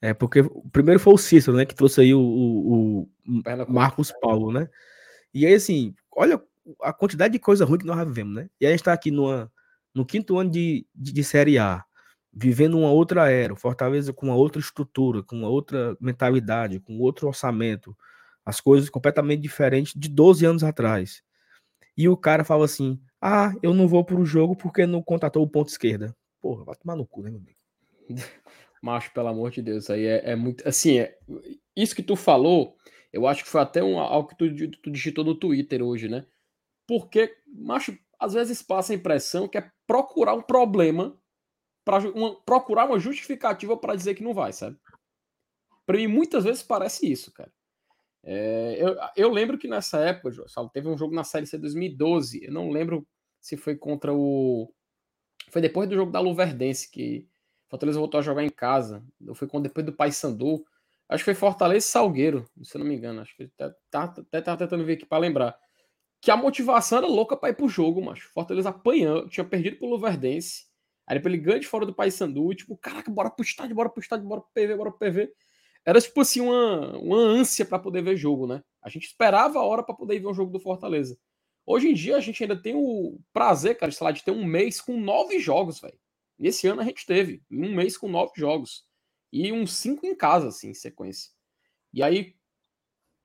É porque primeiro foi o Cícero, né? Que trouxe aí o, o, o Marcos Paulo, né? E aí, assim, olha a quantidade de coisa ruim que nós vivemos, né? E a gente tá aqui numa, no quinto ano de, de, de Série A, vivendo uma outra era, Fortaleza com uma outra estrutura, com uma outra mentalidade, com outro orçamento, as coisas completamente diferentes de 12 anos atrás. E o cara fala assim: ah, eu não vou pro jogo porque não contratou o ponto esquerda. Porra, vai tomar no cu, né, meu amigo? Macho, pelo amor de Deus, aí é, é muito. Assim, é, isso que tu falou, eu acho que foi até um, algo que tu, tu digitou no Twitter hoje, né? Porque, macho, às vezes passa a impressão que é procurar um problema, para procurar uma justificativa para dizer que não vai, sabe? Para mim, muitas vezes parece isso, cara. É, eu, eu, lembro que nessa época, teve um jogo na Série C 2012. Eu não lembro se foi contra o. Foi depois do jogo da Luverdense que Fortaleza voltou a jogar em casa. Foi depois do Paysandu. Acho que foi Fortaleza e Salgueiro, se eu não me engano. Acho que até tá, tava tentando ver aqui para lembrar. Que a motivação era louca para ir pro jogo, mas Fortaleza apanhando, tinha perdido pro Luverdense. Aí ele ganha de fora do Paysandu, tipo, caraca, bora pro estádio, bora pro estádio, bora pro PV, bora pro PV era tipo assim uma, uma ânsia para poder ver jogo, né? A gente esperava a hora para poder ver um jogo do Fortaleza. Hoje em dia a gente ainda tem o prazer, cara, sei lá, de ter um mês com nove jogos, velho. Esse ano a gente teve um mês com nove jogos e uns cinco em casa, assim, em sequência. E aí,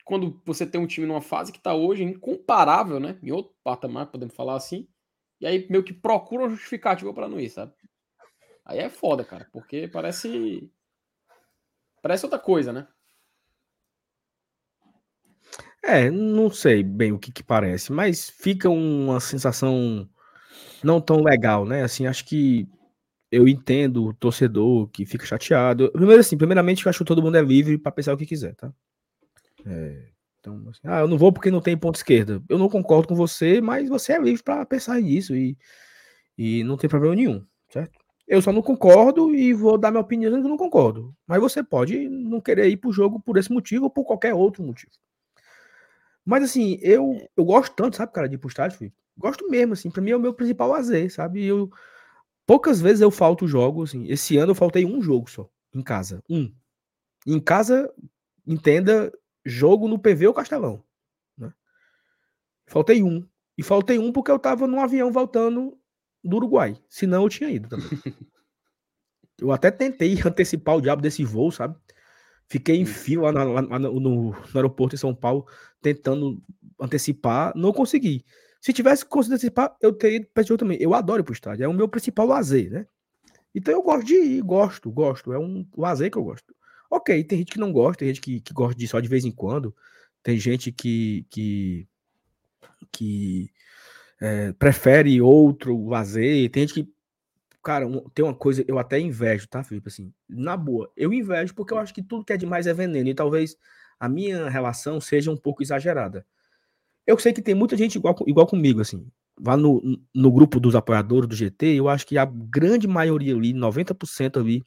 quando você tem um time numa fase que tá hoje incomparável, né? Em outro patamar, podemos falar assim. E aí meio que procura uma justificativa para não ir, sabe? Aí é foda, cara, porque parece Parece outra coisa, né? É, não sei bem o que, que parece, mas fica uma sensação não tão legal, né? Assim, acho que eu entendo o torcedor que fica chateado. Primeiro, assim, primeiramente, eu acho que todo mundo é livre para pensar o que quiser, tá? É, então, assim, ah, eu não vou porque não tem ponto esquerda. Eu não concordo com você, mas você é livre para pensar nisso e, e não tem problema nenhum, certo? Eu só não concordo e vou dar minha opinião que não concordo. Mas você pode não querer ir pro jogo por esse motivo ou por qualquer outro motivo. Mas assim, eu, eu gosto tanto, sabe, cara, de ir pro estádio, filho? Gosto mesmo, assim, pra mim é o meu principal lazer, sabe? Eu, poucas vezes eu falto jogo, assim. Esse ano eu faltei um jogo só, em casa. Um. Em casa, entenda, jogo no PV ou Castelão. Né? Faltei um. E faltei um porque eu tava num avião voltando do Uruguai. Senão eu tinha ido também. eu até tentei antecipar o diabo desse voo, sabe? Fiquei em fila lá, lá, lá no, no, aeroporto em São Paulo, tentando antecipar, não consegui. Se tivesse conseguido antecipar, eu teria ido para também. Eu adoro ir pro estádio, é o meu principal lazer, né? Então eu gosto de ir, gosto, gosto. É um lazer que eu gosto. Ok, tem gente que não gosta, tem gente que, que gosta de só de vez em quando, tem gente que, que, que é, prefere outro lazer, tem gente que Cara, tem uma coisa, eu até invejo, tá, Felipe? Assim, na boa, eu invejo porque eu acho que tudo que é demais é veneno e talvez a minha relação seja um pouco exagerada. Eu sei que tem muita gente igual, igual comigo, assim. Lá no, no grupo dos apoiadores do GT, eu acho que a grande maioria ali, 90% ali,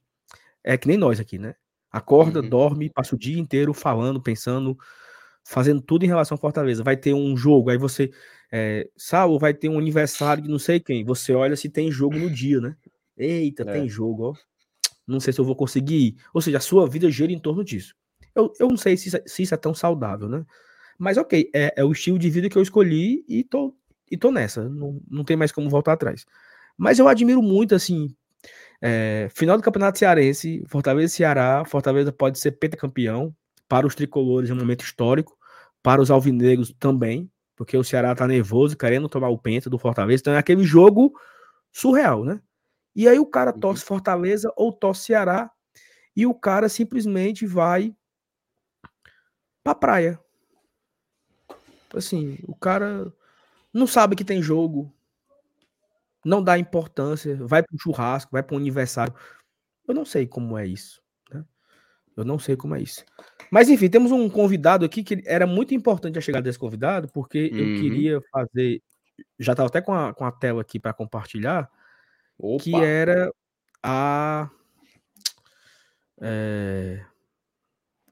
é que nem nós aqui, né? Acorda, uhum. dorme, passa o dia inteiro falando, pensando, fazendo tudo em relação à Fortaleza. Vai ter um jogo, aí você. É, Saulo, vai ter um aniversário de não sei quem. Você olha se tem jogo no dia, né? Eita, é. tem jogo, ó. Não sei se eu vou conseguir ir. Ou seja, a sua vida gira em torno disso. Eu, eu não sei se, é, se isso é tão saudável, né? Mas ok, é, é, o estilo de vida que eu escolhi e tô, e tô nessa. Não, não tem mais como voltar atrás. Mas eu admiro muito, assim, é, final do Campeonato Cearense, Fortaleza e Ceará, Fortaleza pode ser pentacampeão, para os tricolores é um momento histórico, para os alvinegros também, porque o Ceará tá nervoso, querendo tomar o penta do Fortaleza, então é aquele jogo surreal, né? E aí o cara uhum. torce Fortaleza ou torce Ceará e o cara simplesmente vai pra praia. Assim, o cara não sabe que tem jogo, não dá importância, vai para um churrasco, vai para um aniversário. Eu não sei como é isso. Eu não sei como é isso. Mas enfim, temos um convidado aqui que era muito importante a chegada desse convidado, porque uhum. eu queria fazer. Já estava até com a, com a tela aqui para compartilhar. Opa. que era a. É,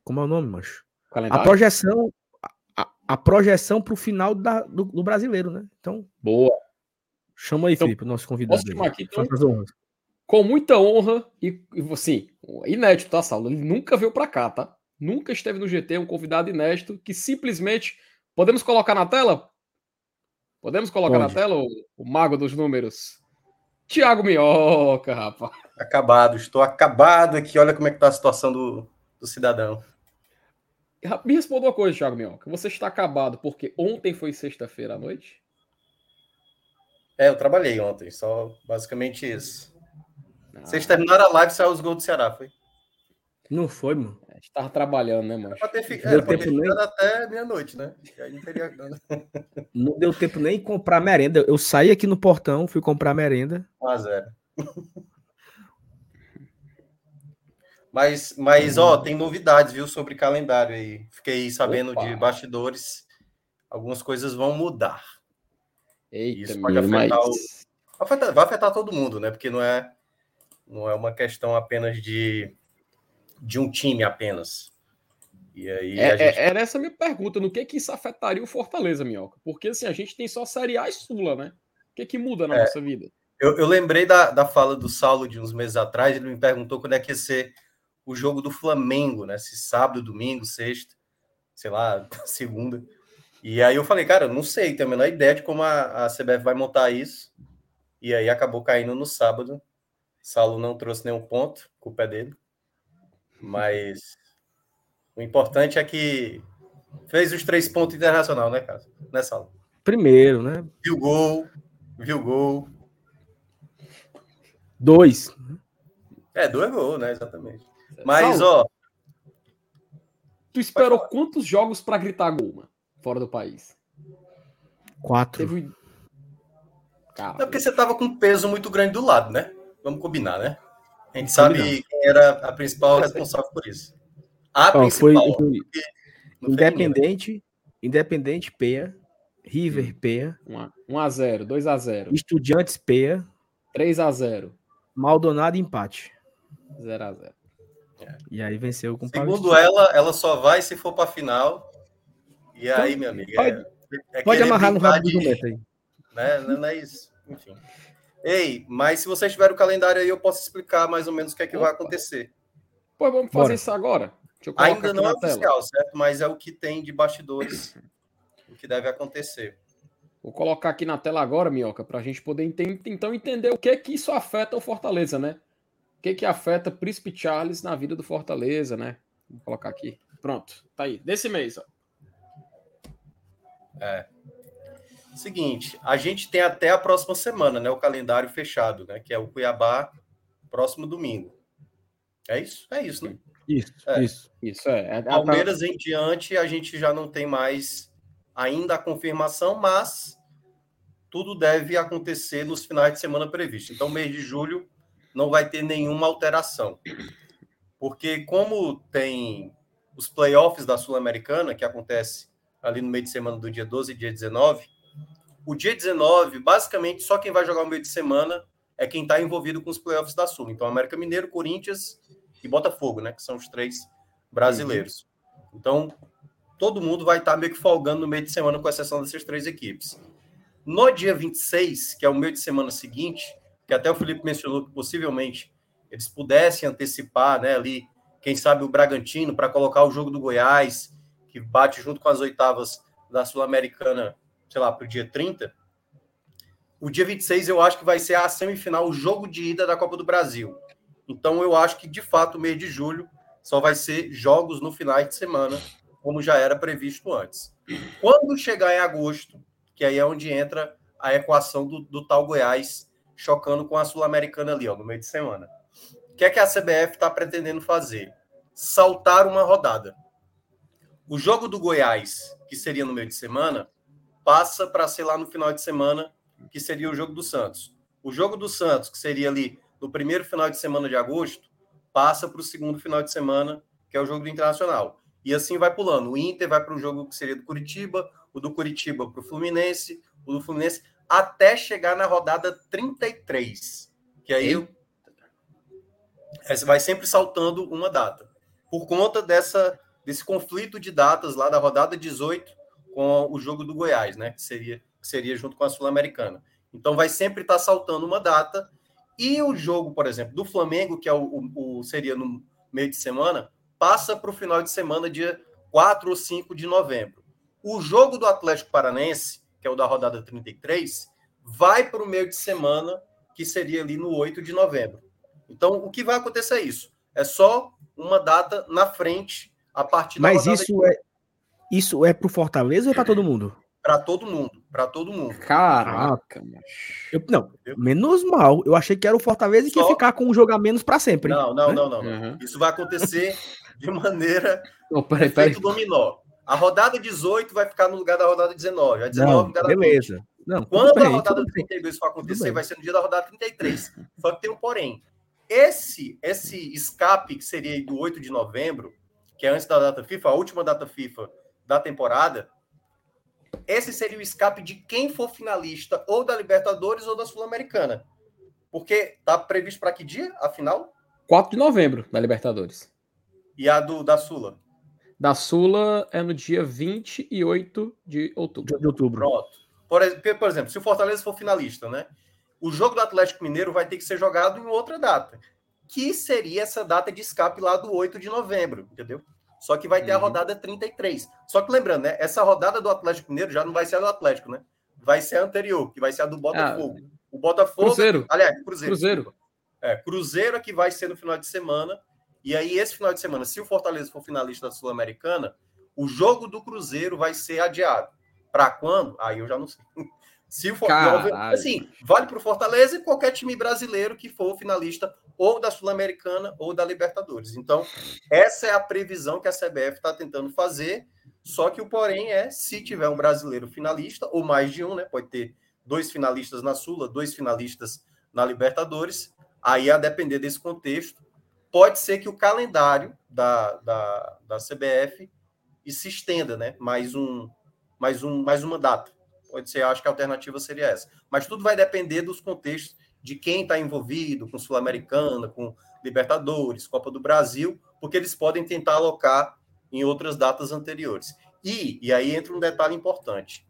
como é o nome, macho? A projeção. A, a projeção para o final da, do, do, brasileiro, né? Então. Boa. Chama aí, então, Felipe, o nosso convidado. Posso chamar aqui, então? Com muita honra e, assim, inédito, tá, Saulo? Ele nunca veio para cá, tá? Nunca esteve no GT, um convidado inédito que simplesmente. Podemos colocar na tela? Podemos colocar Pode. na tela o, o mago dos números? Tiago Minhoca, rapaz. Acabado, estou acabado aqui. Olha como é que tá a situação do, do cidadão. Me responda uma coisa, Thiago Minhoca. Você está acabado porque ontem foi sexta-feira à noite? É, eu trabalhei ontem, só basicamente isso. Ah. Vocês terminaram a live, saiu os gols do Ceará, foi? Não foi, mano. A gente tava trabalhando, né, mano? Era pra ter, era pra ter nem... até meia-noite, né? Não, teria... não deu tempo nem comprar merenda. Eu saí aqui no portão, fui comprar merenda. 1 a 0 Mas, mas ó, tem novidades, viu, sobre calendário aí. Fiquei sabendo Opa. de bastidores. Algumas coisas vão mudar. Eita, Isso pode afetar, o... vai afetar todo mundo, né? Porque não é, não é uma questão apenas de de um time apenas. E aí é, gente... Era essa a minha pergunta, no que que isso afetaria o Fortaleza, Minhoca? Porque assim, a gente tem só Série A e Sula, né? O que que muda na é, nossa vida? Eu, eu lembrei da, da fala do Saulo de uns meses atrás, ele me perguntou quando é que ia ser o jogo do Flamengo, né? Se sábado, domingo, sexta, sei lá, segunda. E aí eu falei, cara, eu não sei, tenho a menor ideia de como a, a CBF vai montar isso. E aí acabou caindo no sábado. Saulo não trouxe nenhum ponto, culpa é dele. Mas o importante é que fez os três pontos internacional, né, cara? Nessa aula. Primeiro, né? Viu gol, viu gol. Dois. É, dois gols, né? Exatamente. Mas, ó. Tu esperou quantos jogos para gritar gol, mano? Fora do país? Quatro. Teve... É porque você tava com um peso muito grande do lado, né? Vamos combinar, né? A gente sabe quem era a principal responsável por isso. A Ó, foi, principal. foi. Independente, Independente Peia, River Peia, 1x0, 2x0, Estudiantes Peia, 3x0, Maldonado empate. 0x0. E aí venceu com o Segundo ela, ela só vai se for para final. E aí, meu amigo, pode- é, é Pode amarrar no rabo do jumento aí. né? Não não é isso. Enfim. Ei, mas se vocês tiverem o calendário aí, eu posso explicar mais ou menos o que é que vai acontecer. Pô, vamos fazer Bora. isso agora. Deixa eu colocar Ainda não é oficial, certo? Mas é o que tem de bastidores, o que deve acontecer. Vou colocar aqui na tela agora, Minhoca, para a gente poder enten- então entender o que que isso afeta o Fortaleza, né? O que que afeta Príncipe Charles na vida do Fortaleza, né? Vou colocar aqui. Pronto, tá aí. Desse mês, ó. Seguinte, a gente tem até a próxima semana, né? O calendário fechado, né? Que é o Cuiabá, próximo domingo. É isso? É isso, né? Isso, É. isso. Isso é. é- é- Palmeiras em diante, a gente já não tem mais ainda a confirmação, mas tudo deve acontecer nos finais de semana previstos. Então, mês de julho não vai ter nenhuma alteração. Porque como tem os playoffs da Sul-Americana, que acontece ali no meio de semana do dia 12 e dia 19, o dia 19, basicamente, só quem vai jogar o meio de semana é quem está envolvido com os playoffs da Sul. Então, América Mineiro, Corinthians e Botafogo, né? Que são os três brasileiros. Então, todo mundo vai estar meio que folgando no meio de semana, com exceção dessas três equipes. No dia 26, que é o meio de semana seguinte, que até o Felipe mencionou que possivelmente eles pudessem antecipar, né, ali, quem sabe o Bragantino, para colocar o jogo do Goiás, que bate junto com as oitavas da Sul-Americana, sei lá, para o dia 30. O dia 26 eu acho que vai ser a semifinal, o jogo de ida da Copa do Brasil. Então eu acho que, de fato, o mês de julho só vai ser jogos no final de semana, como já era previsto antes. Quando chegar em agosto, que aí é onde entra a equação do, do tal Goiás chocando com a Sul-Americana ali, ó, no meio de semana. O que é que a CBF está pretendendo fazer? Saltar uma rodada. O jogo do Goiás, que seria no meio de semana, passa para ser lá no final de semana, que seria o jogo do Santos. O jogo do Santos, que seria ali no primeiro final de semana de agosto, passa para o segundo final de semana, que é o jogo do Internacional. E assim vai pulando. O Inter vai para o jogo que seria do Curitiba, o do Curitiba para o Fluminense, o do Fluminense, até chegar na rodada 33. Que aí Eita. essa vai sempre saltando uma data. Por conta dessa, desse conflito de datas lá da rodada 18 com o jogo do Goiás, né? Que seria, que seria junto com a Sul-Americana. Então vai sempre estar saltando uma data. E o jogo, por exemplo, do Flamengo, que é o, o- o- seria no meio de semana, passa para o final de semana, dia 4 ou 5 de novembro. O jogo do Atlético Paranense, que é o da rodada 33, vai para o meio de semana, que seria ali no 8 de novembro. Então, o que vai acontecer é isso. É só uma data na frente, a partir da Mas isso é isso é pro Fortaleza ou é pra todo mundo? para todo mundo. Para todo mundo. Caraca, mano. Eu- não, menos mal. Eu achei que era o Fortaleza que ia Só- ficar com um jogo a menos pra sempre. Não, não, né? não, não. não. Uhum. Isso vai acontecer de maneira Não, peraí, peraí. dominó. A rodada 18 vai ficar no lugar da rodada 19. A 19 no Não, lugar da 20. beleza. Não, Quando a rodada tudo bem. 32 for acontecer, vai ser no dia da rodada 33. Só que tem um porém. Esse, esse escape, que seria do 8 de novembro, que é antes da data FIFA, a última data FIFA da temporada, esse seria o escape de quem for finalista ou da Libertadores ou da Sul-Americana. Porque tá previsto para que dia, a final? 4 de novembro da Libertadores. E a do, da Sula? Da Sula é no dia 28 de outubro. de outubro. Pronto. Por, por exemplo, se o Fortaleza for finalista, né? O jogo do Atlético Mineiro vai ter que ser jogado em outra data, que seria essa data de escape lá do 8 de novembro, entendeu? Só que vai ter a Uhum. rodada 33. Só que lembrando, né? Essa rodada do Atlético Mineiro já não vai ser a do Atlético, né? Vai ser a anterior, que vai ser a do Botafogo. o Botafogo. Cruzeiro. Aliás, Cruzeiro. Cruzeiro. É, Cruzeiro é que vai ser no final de semana. E aí, esse final de semana, se o Fortaleza for finalista da Sul-Americana, o jogo do Cruzeiro vai ser adiado. Para quando? Aí eu já não sei. Se For- assim, vale para o Fortaleza e qualquer time brasileiro que for finalista ou da Sul-Americana ou da Libertadores. Então, essa é a previsão que a CBF está tentando fazer. Só que o porém é, se tiver um brasileiro finalista, ou mais de um, né? Pode ter dois finalistas na Sula, dois finalistas na Libertadores, Aí, a depender desse contexto, pode ser que o calendário da, da, da CBF se estenda, né? Mais, um, mais, um, mais uma data. Pode ser, acho que a alternativa seria essa. Mas tudo vai depender dos contextos de quem está envolvido com Sul-Americana, com Libertadores, Copa do Brasil, porque eles podem tentar alocar em outras datas anteriores. E, e aí entra um detalhe importante.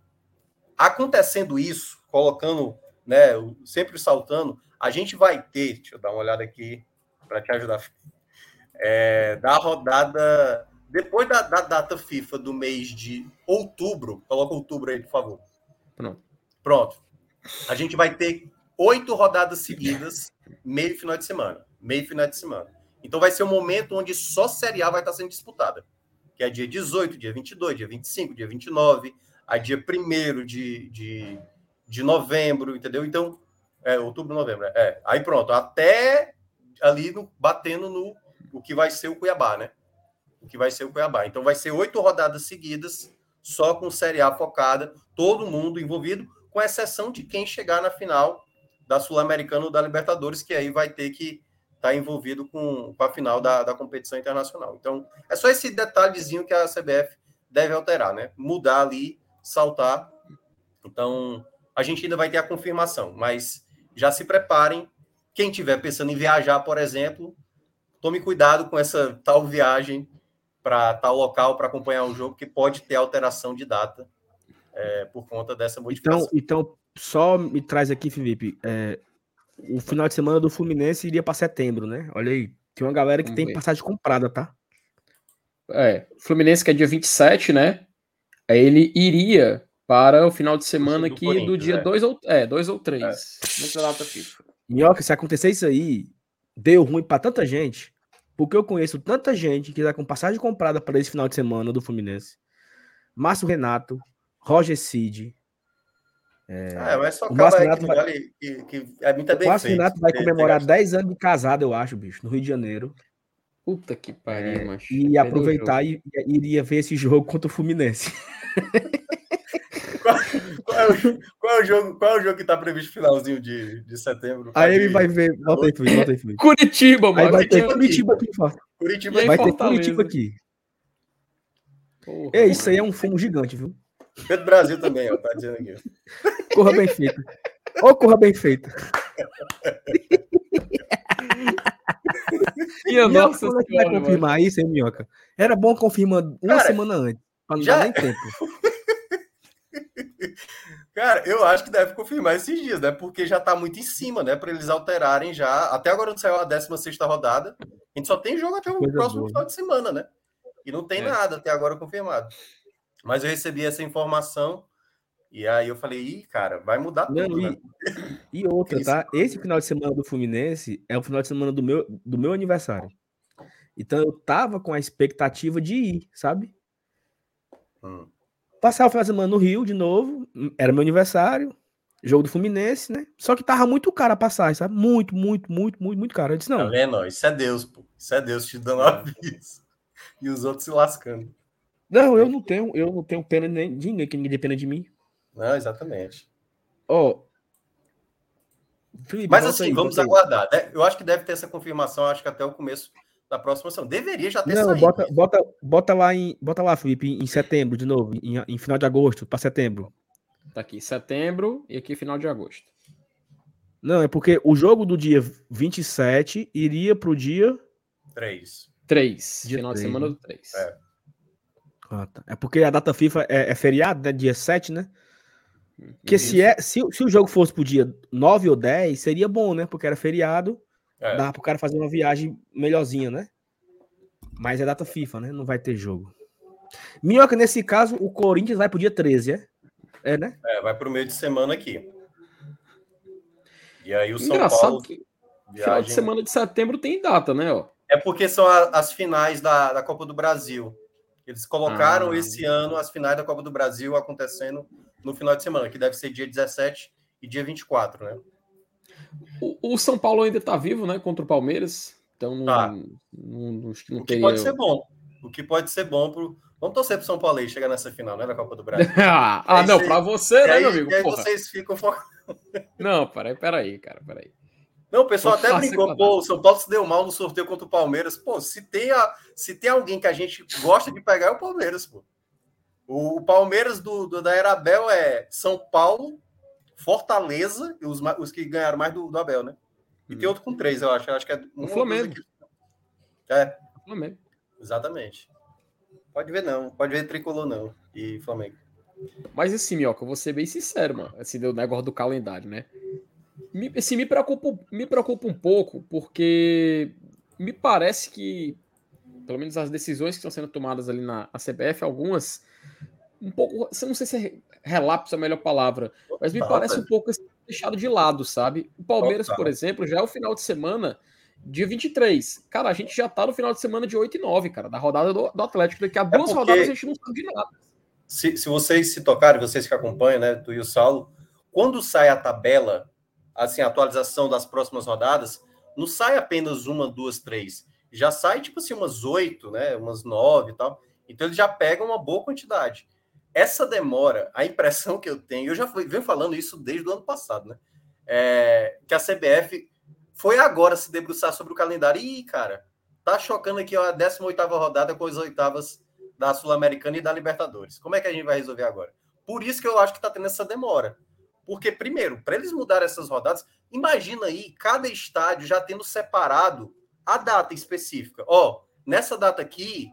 Acontecendo isso, colocando, né, sempre saltando, a gente vai ter, deixa eu dar uma olhada aqui para te ajudar, é, da rodada, depois da, da, data FIFA do mês de outubro, coloca outubro aí, por favor. Pronto. Pronto. A gente vai ter oito rodadas seguidas, meio final de semana. Meio final de semana. Então vai ser um momento onde só Série A vai estar sendo disputada. Que é dia 18, dia 22, dia 25, dia 29, a dia 1 de, de, de novembro, entendeu? Então, é outubro, novembro. É. Aí pronto, até ali no, batendo no o que vai ser o Cuiabá, né? O que vai ser o Cuiabá. Então vai ser oito rodadas seguidas, só com Série A focada, todo mundo envolvido, com exceção de quem chegar na final da Sul-Americana ou da Libertadores, que aí vai ter que estar tá envolvido com, com a final da, da competição internacional. Então, é só esse detalhezinho que a CBF deve alterar, né? Mudar ali, saltar. Então, a gente ainda vai ter a confirmação, mas já se preparem. Quem estiver pensando em viajar, por exemplo, tome cuidado com essa tal viagem para tal local para acompanhar o jogo, que pode ter alteração de data é, por conta dessa modificação. Então, então, só me traz aqui, Felipe, é, o final de semana do Fluminense iria para setembro, né? Olha aí, tem uma galera que Vamos tem ver. passagem comprada, tá? É, Fluminense que é dia 27, né? Ele iria para o final de semana aqui do dia 2 é. ou, é, dois ou 3. É. data FIFA. Minhoca, se acontecer isso aí, deu ruim para tanta gente, porque eu conheço tanta gente que tá com passagem comprada para esse final de semana do Fluminense. Márcio Renato, Roger Cid, é, ah, mas só o Márcio Renato vai... que, que é muito bem o Márcio Renato vai comemorar 10 anos de casado, eu acho, bicho, no Rio de Janeiro. Puta que pariu, é, macho. E aproveitar e iria ver esse jogo contra o Fluminense. qual, qual, é o, qual, é o, jogo, qual é o jogo que tá previsto finalzinho de, de setembro? Aí ele vai ver. Volta aí, Felipe, volta aí, Felipe. Curitiba, mano. Aí vai ter Curitiba aqui, Curitiba Vai ter Curitiba aqui. Porra, é, isso aí é um fumo gigante, viu? Pedro Brasil também, ó, tá dizendo aqui. Corra bem feito. Ou corra bem feito. Minha nossa senhora, vai confirmar mano. isso, hein, Minhoca? Era bom confirmar uma Cara, semana antes, para não já... dar nem tempo. Cara, eu acho que deve confirmar esses dias, né? Porque já tá muito em cima, né? Para eles alterarem já. Até agora não saiu a 16 rodada. A gente só tem jogo até o Coisa próximo boa. final de semana, né? E não tem é. nada até agora confirmado. Mas eu recebi essa informação e aí eu falei, ih, cara, vai mudar tudo. Não, e, né? e, outra, tá? Esse final de semana do Fluminense é o final de semana do meu, do meu aniversário. Então eu tava com a expectativa de ir, sabe? Hum. Passar o final de semana no Rio de novo, era meu aniversário, jogo do Fluminense, né? Só que tava muito caro a passagem, sabe? Muito, muito, muito, muito, muito caro. Eu disse, não. Tá vendo? Isso é Deus, pô. Isso é Deus te dando aviso. E os outros se lascando. Não, eu não tenho, eu não tenho pena nem de ninguém, que ninguém tem pena de mim. Não, exatamente. Ó. Oh, Mas assim, aí, vamos aguardar. Eu acho que deve ter essa confirmação, acho que até o começo da próxima ação. Deveria já ter não, saído. Bota, bota, bota lá em, bota lá, Felipe, em setembro de novo, em, em final de agosto, para setembro. Tá aqui, setembro e aqui final de agosto. Não, é porque o jogo do dia 27 iria pro dia 3. 3. Dia final 3. de semana do 3. É. Ah, tá. É porque a data FIFA é, é feriado, né? Dia 7, né? Porque se, é, se, se, o jogo fosse pro dia 9 ou 10, seria bom, né? Porque era feriado. É. Dava pro cara fazer uma viagem melhorzinha, né? Mas é data FIFA, né? Não vai ter jogo. Minhoca, nesse caso, o Corinthians vai pro dia 13, é? É, né? É, vai pro meio de semana aqui. E aí o São Engraçado Paulo. Que viagem... Final de semana de setembro tem data, né? Ó. É porque são a, as finais da, da Copa do Brasil. Eles colocaram ah. esse ano as finais da Copa do Brasil acontecendo no final de semana, que deve ser dia 17 e dia 24, né? O, o São Paulo ainda está vivo, né? Contra o Palmeiras. Então não, tá. não, não, não, o que pode ser bom. O que pode ser bom pro. Vamos torcer pro São Paulo aí chegar nessa final, né? Da Copa do Brasil. ah, ah não, para você, né, aí, meu amigo? E aí vocês ficam Não, peraí, peraí, cara, peraí. Não, o pessoal até brincou, pô, o São Paulo se deu mal no sorteio contra o Palmeiras. Pô, se tem, a, se tem alguém que a gente gosta de pegar é o Palmeiras, pô. O, Palmeiras do, do, da Era Abel é São Paulo, Fortaleza, os, os que ganharam mais do, do Abel, né? E hum. tem outro com três, eu acho. Eu acho que é um o Flamengo. É. O Flamengo. Exatamente. Pode ver, não. Pode ver tricolor, não. E Flamengo. Mas assim, Mioca, eu vou ser bem sincero, mano. Assim, do negócio do calendário, né? Me, assim, me preocupa, me preocupa um pouco, porque me parece que, pelo menos as decisões que estão sendo tomadas ali na CBF, algumas, um pouco, não sei se é relapso a melhor palavra, mas me parece um pouco assim, deixado de lado, sabe? O Palmeiras, por exemplo, já é o final de semana dia 23. Cara, a gente já tá no final de semana de 8 e 9, cara, da rodada do, do Atlético. Daqui a é duas rodadas a gente não sabe de nada. Se, se vocês se tocarem, vocês que acompanham, né, tu e o Saulo, quando sai a tabela, assim, a atualização das próximas rodadas, não sai apenas uma, duas, três. Já sai, tipo assim, umas oito, né, umas nove e tal. Então eles já pegam uma boa quantidade. Essa demora, a impressão que eu tenho, eu já venho falando isso desde o ano passado, né? É, que a CBF foi agora se debruçar sobre o calendário. E, cara, tá chocando aqui a 18 rodada com as oitavas da Sul-Americana e da Libertadores. Como é que a gente vai resolver agora? Por isso que eu acho que tá tendo essa demora. Porque, primeiro, para eles mudarem essas rodadas, imagina aí cada estádio já tendo separado a data específica. Ó, nessa data aqui,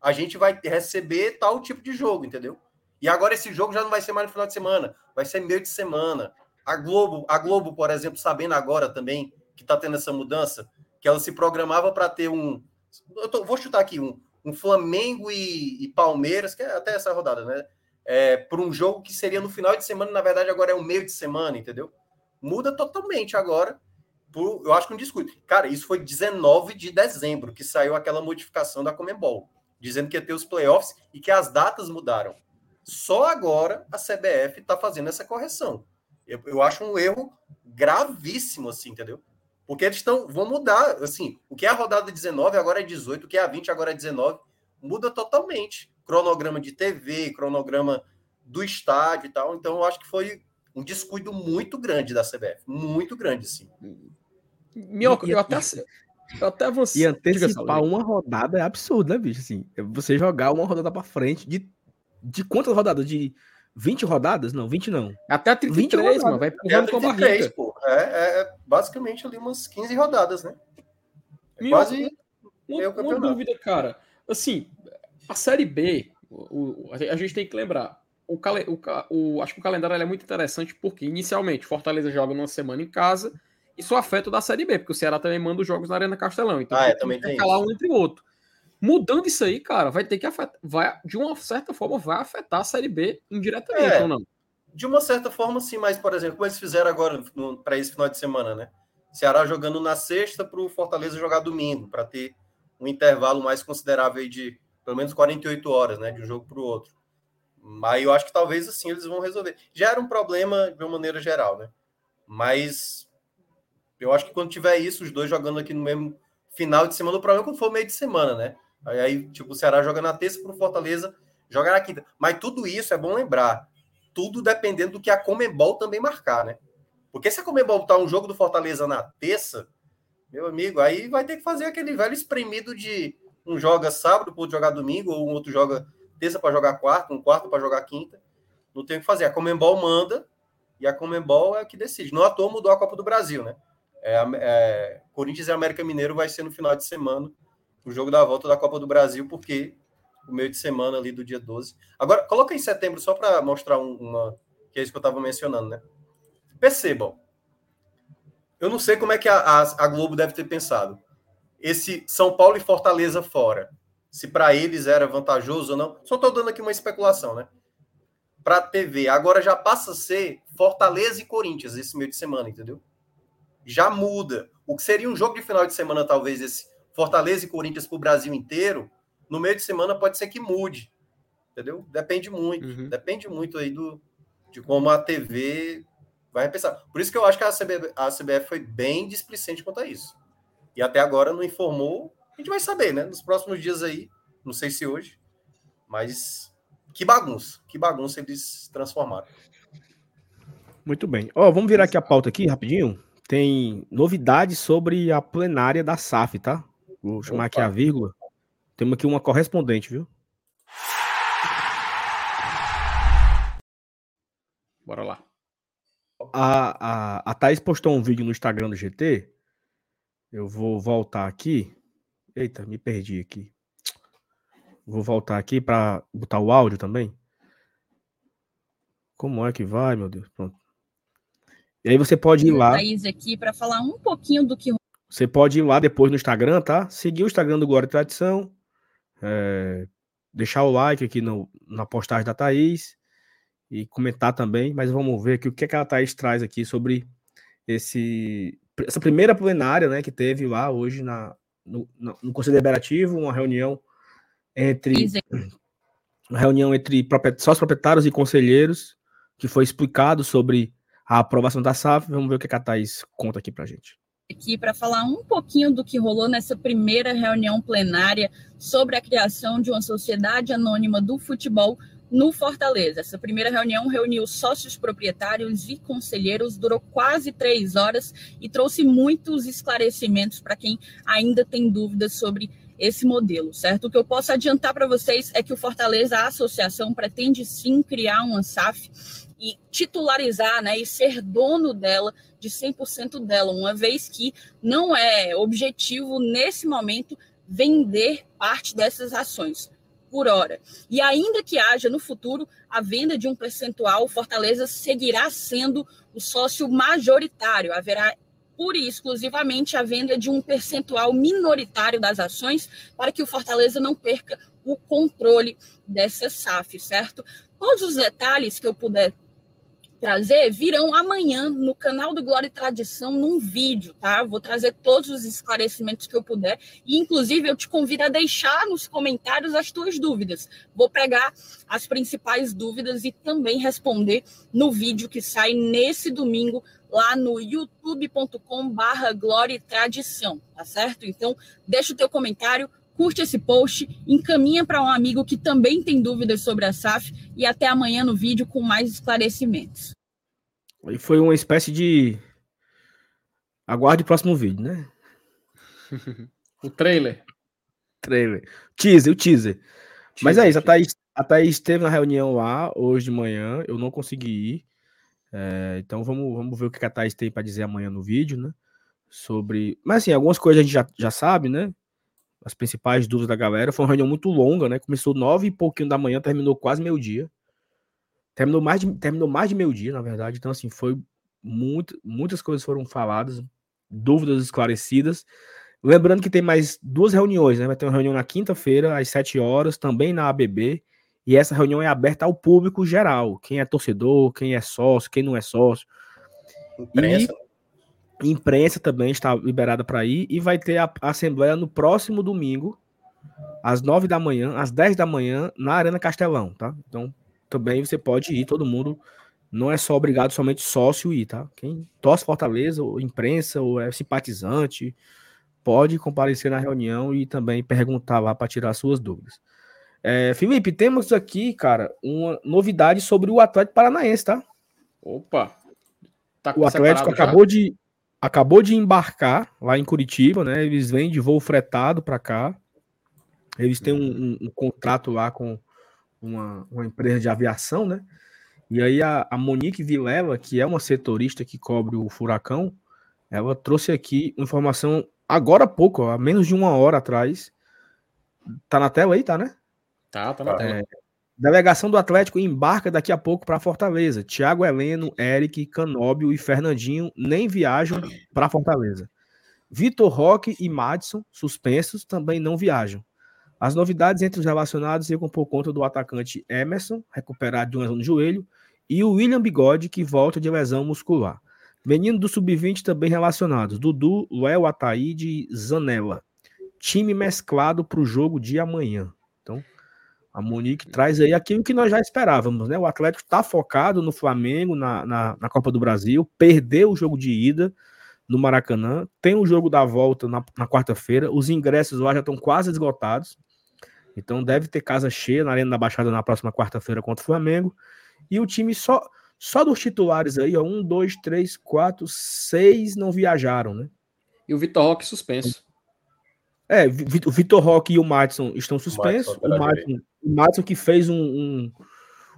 a gente vai receber tal tipo de jogo, entendeu? E agora esse jogo já não vai ser mais no final de semana, vai ser meio de semana. A Globo, a Globo, por exemplo, sabendo agora também que está tendo essa mudança, que ela se programava para ter um. Eu tô, vou chutar aqui um, um Flamengo e, e, Palmeiras, que é até essa rodada, né? É, um jogo que seria no final de semana, na verdade, agora é um meio de semana, entendeu? Muda totalmente agora. Por, eu acho que um discurso. Cara, isso foi 19 de dezembro que saiu aquela modificação da Comembol, dizendo que ia ter os playoffs e que as datas mudaram. Só agora a CBF está fazendo essa correção. Eu, eu acho um erro gravíssimo, assim, entendeu? Porque eles estão, vão mudar, assim, o que é a rodada 19 agora é 18, o que é a 20 agora é 19, muda totalmente. Cronograma de TV, cronograma do estádio e tal. Então, eu acho que foi um descuido muito grande da CBF, muito grande, sim. Minhoca, eu até, eu até você. E antecipar uma rodada é absurdo, né, bicho? Assim, você jogar uma rodada para frente de, de quantas rodadas? De 20 rodadas? Não, 20 não. Até 33, mano. Vai empurrando com a barriga. Pô. É, é, é, basicamente ali umas 15 rodadas, né? É quase uma, uma dúvida, cara. Assim, a Série B, o, o, a gente tem que lembrar. O, o, o, acho que o calendário é muito interessante porque, inicialmente, Fortaleza joga numa semana em casa. Isso afeta o da Série B, porque o Ceará também manda os jogos na Arena Castelão. Então, ah, é, também tem calar um entre o outro. Mudando isso aí, cara, vai ter que afetar, vai, de uma certa forma, vai afetar a Série B indiretamente é, ou não? De uma certa forma, sim, mas, por exemplo, como eles fizeram agora para esse final de semana, né? Ceará jogando na sexta para o Fortaleza jogar domingo, para ter um intervalo mais considerável de pelo menos 48 horas, né? De um jogo para o outro. Mas eu acho que talvez assim eles vão resolver. Já era um problema de uma maneira geral, né? Mas eu acho que quando tiver isso, os dois jogando aqui no mesmo final de semana, o problema é quando for meio de semana, né? Aí, tipo, o Ceará joga na terça para o Fortaleza joga na quinta. Mas tudo isso é bom lembrar. Tudo dependendo do que a Comembol também marcar, né? Porque se a Comembol botar um jogo do Fortaleza na terça, meu amigo, aí vai ter que fazer aquele velho espremido de um joga sábado para jogar domingo, ou um outro joga terça para jogar quarta, um quarto para jogar quinta. Não tem o que fazer. A Comembol manda e a Comembol é que decide. Não à toa mudou a Copa do Brasil, né? É, é, Corinthians e América Mineiro vai ser no final de semana o jogo da volta da Copa do Brasil, porque o meio de semana ali do dia 12. Agora, coloca em setembro só para mostrar um, uma. que é isso que eu estava mencionando, né? Percebam. Eu não sei como é que a, a, a Globo deve ter pensado. Esse São Paulo e Fortaleza fora. Se para eles era vantajoso ou não. Só estou dando aqui uma especulação, né? Para a TV. Agora já passa a ser Fortaleza e Corinthians esse meio de semana, entendeu? Já muda. O que seria um jogo de final de semana, talvez, esse Fortaleza e Corinthians para o Brasil inteiro, no meio de semana pode ser que mude. Entendeu? Depende muito. Uhum. Depende muito aí do, de como a TV vai pensar. Por isso que eu acho que a CBF, a CBF foi bem displicente quanto a isso. E até agora não informou. A gente vai saber, né? Nos próximos dias aí. Não sei se hoje. Mas que bagunça. Que bagunça eles transformaram. Muito bem. Ó, vamos virar aqui a pauta aqui rapidinho tem novidades sobre a plenária da SAF, tá? Vou chamar Opa. aqui a vírgula. Temos aqui uma correspondente, viu? Bora lá. A, a, a Thaís postou um vídeo no Instagram do GT. Eu vou voltar aqui. Eita, me perdi aqui. Vou voltar aqui para botar o áudio também. Como é que vai, meu Deus? Pronto. E aí você pode ir lá. Thaís aqui para falar um pouquinho do que. Você pode ir lá depois no Instagram, tá? Seguir o Instagram do Glória e Tradição. É, deixar o like aqui no, na postagem da Thaís e comentar também, mas vamos ver aqui o que, é que a Thaís traz aqui sobre esse, essa primeira plenária né, que teve lá hoje na, no, no Conselho Deliberativo, uma reunião entre uma reunião entre sócios proprietários e conselheiros, que foi explicado sobre a aprovação da SAF. Vamos ver o que a Thaís conta aqui para gente aqui para falar um pouquinho do que rolou nessa primeira reunião plenária sobre a criação de uma sociedade anônima do futebol no Fortaleza. Essa primeira reunião reuniu sócios proprietários e conselheiros, durou quase três horas e trouxe muitos esclarecimentos para quem ainda tem dúvidas sobre esse modelo, certo? O que eu posso adiantar para vocês é que o Fortaleza, a associação, pretende sim criar uma SAF e titularizar né, e ser dono dela, de 100% dela, uma vez que não é objetivo, nesse momento, vender parte dessas ações por hora. E ainda que haja no futuro a venda de um percentual, Fortaleza seguirá sendo o sócio majoritário. Haverá pura e exclusivamente a venda de um percentual minoritário das ações para que o Fortaleza não perca o controle dessa SAF, certo? Todos os detalhes que eu puder trazer virão amanhã no canal do Glória e Tradição num vídeo, tá? Vou trazer todos os esclarecimentos que eu puder e inclusive eu te convido a deixar nos comentários as tuas dúvidas. Vou pegar as principais dúvidas e também responder no vídeo que sai nesse domingo lá no youtube.com/barra Glória e Tradição, tá certo? Então, deixa o teu comentário, curte esse post, encaminha para um amigo que também tem dúvidas sobre a SAF e até amanhã no vídeo com mais esclarecimentos. E foi uma espécie de aguarde o próximo vídeo, né? o trailer. Trailer. Teaser, o teaser. teaser Mas é isso, a Thaís, a Thaís esteve na reunião lá hoje de manhã, eu não consegui ir. É, então vamos, vamos ver o que a Thaís tem para dizer amanhã no vídeo, né? Sobre. Mas assim, algumas coisas a gente já, já sabe, né? As principais dúvidas da galera. Foi uma reunião muito longa, né? Começou nove e pouquinho da manhã, terminou quase meio-dia. Terminou mais de, terminou mais de meio-dia, na verdade. Então, assim, foi muito, muitas coisas foram faladas, dúvidas esclarecidas. Lembrando que tem mais duas reuniões, né? Vai ter uma reunião na quinta-feira, às sete horas, também na ABB. E essa reunião é aberta ao público geral. Quem é torcedor, quem é sócio, quem não é sócio. Imprensa. E imprensa também está liberada para ir e vai ter a, a, assembleia no próximo domingo, às 9 da manhã, às 10 da manhã, na Arena Castelão, tá? Então, também você pode ir, todo mundo. Não é só obrigado somente sócio ir, tá? Quem torce Fortaleza, ou imprensa, ou é simpatizante, pode comparecer na reunião e também perguntar lá para tirar suas dúvidas. É, Felipe, temos aqui, cara, uma novidade sobre o Atlético Paranaense, tá? Opa! Tá o Atlético acabou já? de acabou de embarcar lá em Curitiba, né? Eles vêm de voo fretado para cá. Eles têm um, um, um, contrato lá com uma, uma empresa de aviação, né? E aí a, a Monique Vilela, que é uma setorista que cobre o furacão, ela trouxe aqui informação agora há pouco, há menos de uma hora atrás. Tá na tela aí, tá, né? Tá, tá na é, tela. Delegação do Atlético embarca daqui a pouco para Fortaleza. Thiago Heleno, Eric, Canóbio e Fernandinho nem viajam para Fortaleza. Vitor Roque e Madison, suspensos, também não viajam. As novidades entre os relacionados ficam por conta do atacante Emerson, recuperado de uma lesão no joelho, e o William Bigode, que volta de lesão muscular. Menino do Sub-20 também relacionados: Dudu, Léo Ataíde e Zanella. Time mesclado para o jogo de amanhã. Então, a Monique traz aí aquilo que nós já esperávamos, né? O Atlético está focado no Flamengo, na, na, na, Copa do Brasil, perdeu o jogo de ida no Maracanã, tem o jogo da volta na, na quarta-feira, os ingressos lá já estão quase esgotados, então deve ter casa cheia na Arena da Baixada na próxima quarta-feira contra o Flamengo, e o time só, Só dos titulares aí, ó, um, dois, três, quatro, seis não viajaram, né? E o Vitor Roque suspenso. É, o Vitor Roque e o Matson estão suspensos. Madison, O Matson, o Matson que fez um, um,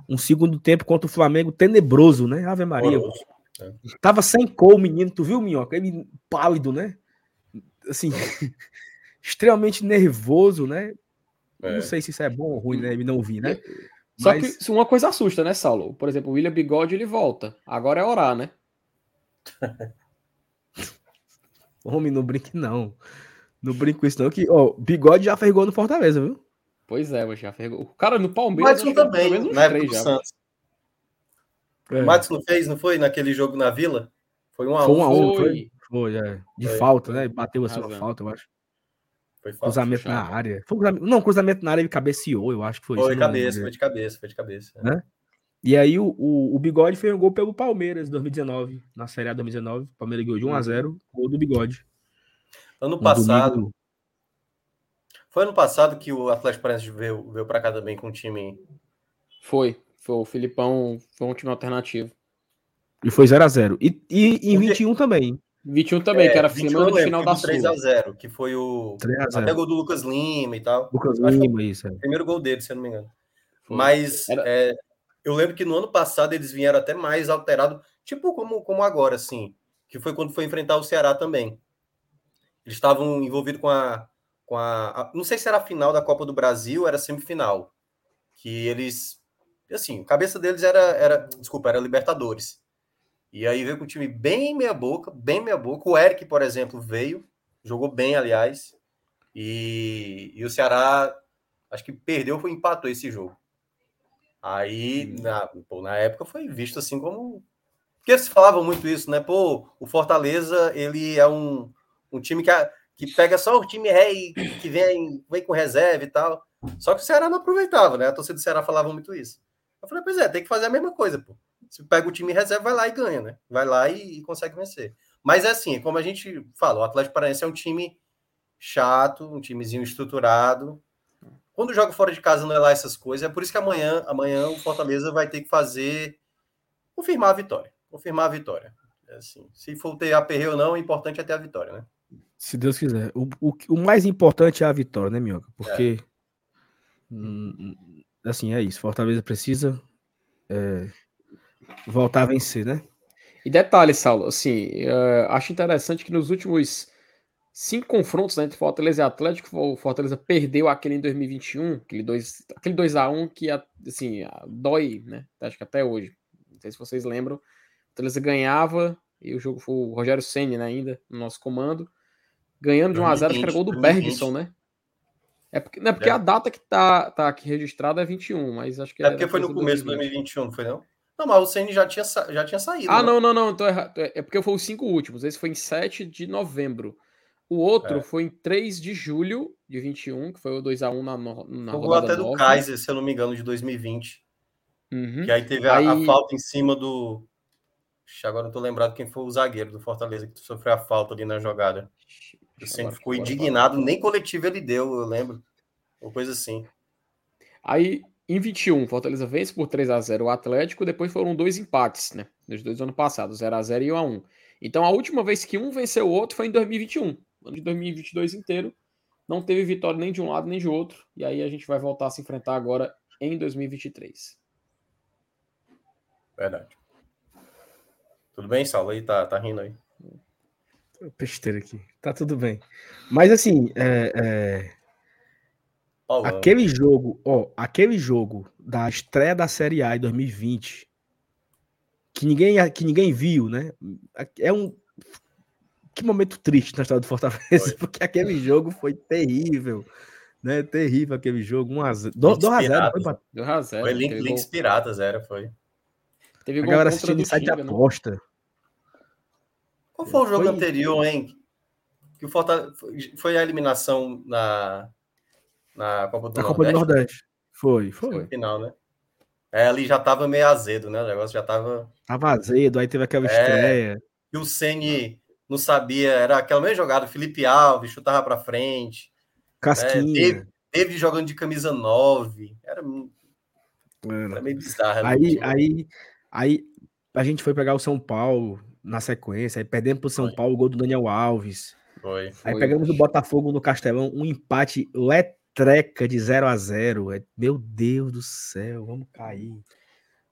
um segundo tempo contra o Flamengo tenebroso, né? Ave Maria. Horroroso. Tava sem cor o menino, tu viu, Minhoca? Ele pálido, né? Assim, extremamente nervoso, né? É. Não sei se isso é bom ou ruim, né? Ele não vi, né? Só Mas- que uma coisa assusta, né, Saulo? Por exemplo, o William Bigode ele volta. Agora é orar, né? Homem, não brinque, não. Não brinque com isso, não. Que, ó, bigode já fez gol no Fortaleza, viu? Pois é, mas já fez gol. O cara no Palmeiras. Pelo também, menos na época três já. Santos. É. O Madison não fez, não foi? Naquele jogo na Vila? Foi um a Foi um. um a um, Foi. foi? É. De Foi. falta, né? Bateu assim uma falta, eu acho. Foi falta. Cruzamento na área. Foi um cruzamento... Não, cruzamento na área ele cabeceou, eu acho que foi Foi não cabeça, foi de cabeça, foi de cabeça. Né? E aí o, o, o Bigode fez um gol pelo Palmeiras em 2019, na Série A 2019. O Palmeiras ganhou de 1 a 0 gol do Bigode. Ano passado, domingo- foi ano passado que o Atlético Paranaense veio, veio pra cá também com um time. Foi. Foi o Filipão, foi um time alternativo. E foi 0 a 0 E, e em Porque- 21 também. 21 também, que era 21 semana eu de lembro, final que da do 3 Sul. a 0 que foi o 3 a até 0 gol do Lucas Lima e tal. Lucas Acho Lima, isso. É. O primeiro gol dele, se eu não me engano. Foi. Mas Era- é, eu lembro que no ano passado eles vieram até mais alterados, tipo como, como agora, assim, que foi quando foi enfrentar o Ceará também. Eles estavam envolvidos com a, com a, a- Não sei se era a final da Copa do Brasil era semifinal. Que eles. Assim, a cabeça deles era. era desculpa, era Libertadores. E aí veio com um time bem meia-boca, bem meia-boca. O Eric, por exemplo, veio, jogou bem, aliás. E, e o Ceará, acho que perdeu ou empatou esse jogo. Aí, na, pô, na época, foi visto assim como. Porque se falavam muito isso, né? Pô, o Fortaleza, ele é um, um time que, que pega só o time rei, que vem, vem com reserva e tal. Só que o Ceará não aproveitava, né? A torcida do Ceará falava muito isso. Eu falei, pois é, tem que fazer a mesma coisa, pô. Se pega o time reserva, vai lá e ganha, né? Vai lá e, e consegue vencer. Mas é assim, como a gente fala, o Atlético Paranaense é um time chato, um timezinho estruturado. Quando joga fora de casa não é lá essas coisas. É por isso que amanhã, amanhã o Fortaleza vai ter que fazer confirmar a vitória. Confirmar a vitória. É assim, se for ter aperreio ou não, o importante é ter a vitória, né? Se Deus quiser. O, o, o mais importante é a vitória, né, Minhoca? Porque. hum, hum, assim, é isso. Fortaleza precisa é, voltar a vencer, né? E detalhe, Saulo, assim, eh, acho interessante que nos últimos cinco confrontos né, entre Fortaleza e Atlético, o Fortaleza perdeu aquele em 2021, aquele 2 aquele 2 a 1 que assim, dói, né? Acho que até hoje. Não sei se vocês lembram. Fortaleza ganhava e o jogo foi o Rogério Senna né, ainda no nosso comando, ganhando de 1 a 0, acho que era gol do 2020. Bergson, né? É porque, não é porque É. a data que tá, tá aqui registrada é 21, mas acho que É porque foi no começo de 2021, não foi não? Não, mas o Ceni já tinha, já tinha saído. Ah, né? não, não, não, tô errado. É porque foi os cinco últimos. Esse foi em 7 de novembro. O outro É. foi em 3 de julho de 21, que foi o 2x1 na, na o gol rodada até do 9. Kaiser, se eu não me engano, de 2020. Uhum. Que aí teve a, a Aí- falta em cima do. Ixi, Agora não tô lembrado quem foi o zagueiro do Fortaleza que sofreu a falta ali na jogada. Ceni Agora- ficou agora- indignado, nem coletivo ele deu, eu lembro. Uma coisa assim. Aí, em 21, Fortaleza vence por 3 a 0 o Atlético, depois foram dois empates, né? Dos dois anos passados, 0 a 0 e 1 a 1. Então, a última vez que um venceu o outro foi em 2021. Ano de 2022 inteiro, não teve vitória nem de um lado nem de outro. E aí a gente vai voltar a se enfrentar agora em 2023. Verdade. Tudo bem, Saulo? Aí tá, tá rindo aí. Besteira aqui. Tá tudo bem. Mas assim, é, é, Paulão. aquele jogo, ó, aquele jogo da estreia da Série A em 2020, que ninguém, que ninguém viu, né? É um que momento triste na história do Fortaleza, Foi. porque aquele jogo foi terrível, né? Terrível aquele jogo, 1 a 0. 2 a 0, Piratas, foi pra- 2 a 0 Foi Link, Links Piratas, era, foi. teve a galera assistindo site de Tinga, né? Qual foi o jogo Foi- anterior, hein? Que o Fortaleza foi, a eliminação na, na Copa do Na Nordeste? Copa do Nordeste. Foi, foi. Final, né? É, ali já tava meio azedo, né? O negócio já tava. Tava azedo, aí teve aquela É. estreia. E o Ceni não sabia, era aquela mesma jogada, Felipe Alves chutava pra frente, Casquinha. teve- jogando de camisa 9, era, Era. meio bizarro. ali, Aí, aí, aí, a gente foi pegar o São Paulo na sequência, aí perdemos pro São Foi. Paulo o gol do Daniel Alves. Foi. Aí Foi, pegamos o. Botafogo no Castelão, um empate letreca de 0 a 0 É, Meu Deus do céu, vamos cair.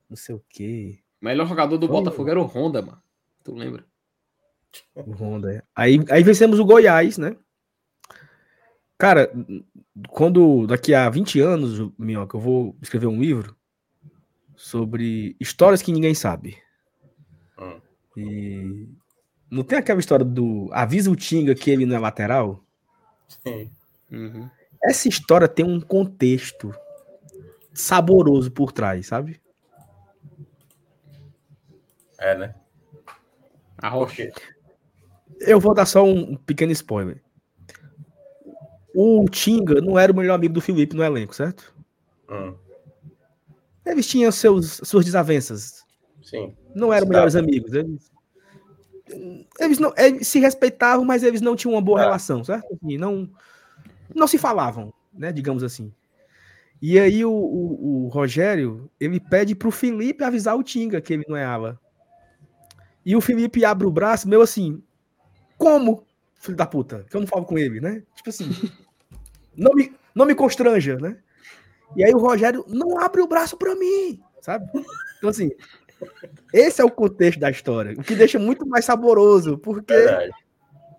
Não sei o quê. O melhor jogador do Foi. Botafogo era o Honda, mano. Tu lembra? O Honda, é. Aí, aí vencemos o Goiás, né? Cara, quando daqui a 20 anos, Minhoca, eu vou escrever um livro sobre histórias que ninguém sabe. Hum. E não tem aquela história do avisa o Tinga que ele não é lateral? Sim. Uhum. Essa história tem um contexto saboroso por trás, sabe? É, né? A Rocha. Eu vou dar só um pequeno spoiler. O Tinga não era o melhor amigo do Felipe no elenco, certo? Hum, Eles tinham seus, suas desavenças. Sim. Não eram melhores amigos. Eles, eles não eles se respeitavam, mas eles não tinham uma boa É. relação, certo? Assim, não, não se falavam, né? Digamos assim. E aí o, o- o Rogério, ele pede pro Felipe avisar o Tinga que ele não é ala. E o Felipe abre o braço, meu assim, como, filho da puta, que eu não falo com ele, né? Tipo assim, não me, não me constranja, né? E aí o Rogério não abre o braço pra mim, sabe? Então assim, esse é o contexto da história, o que deixa muito mais saboroso, porque Verdade.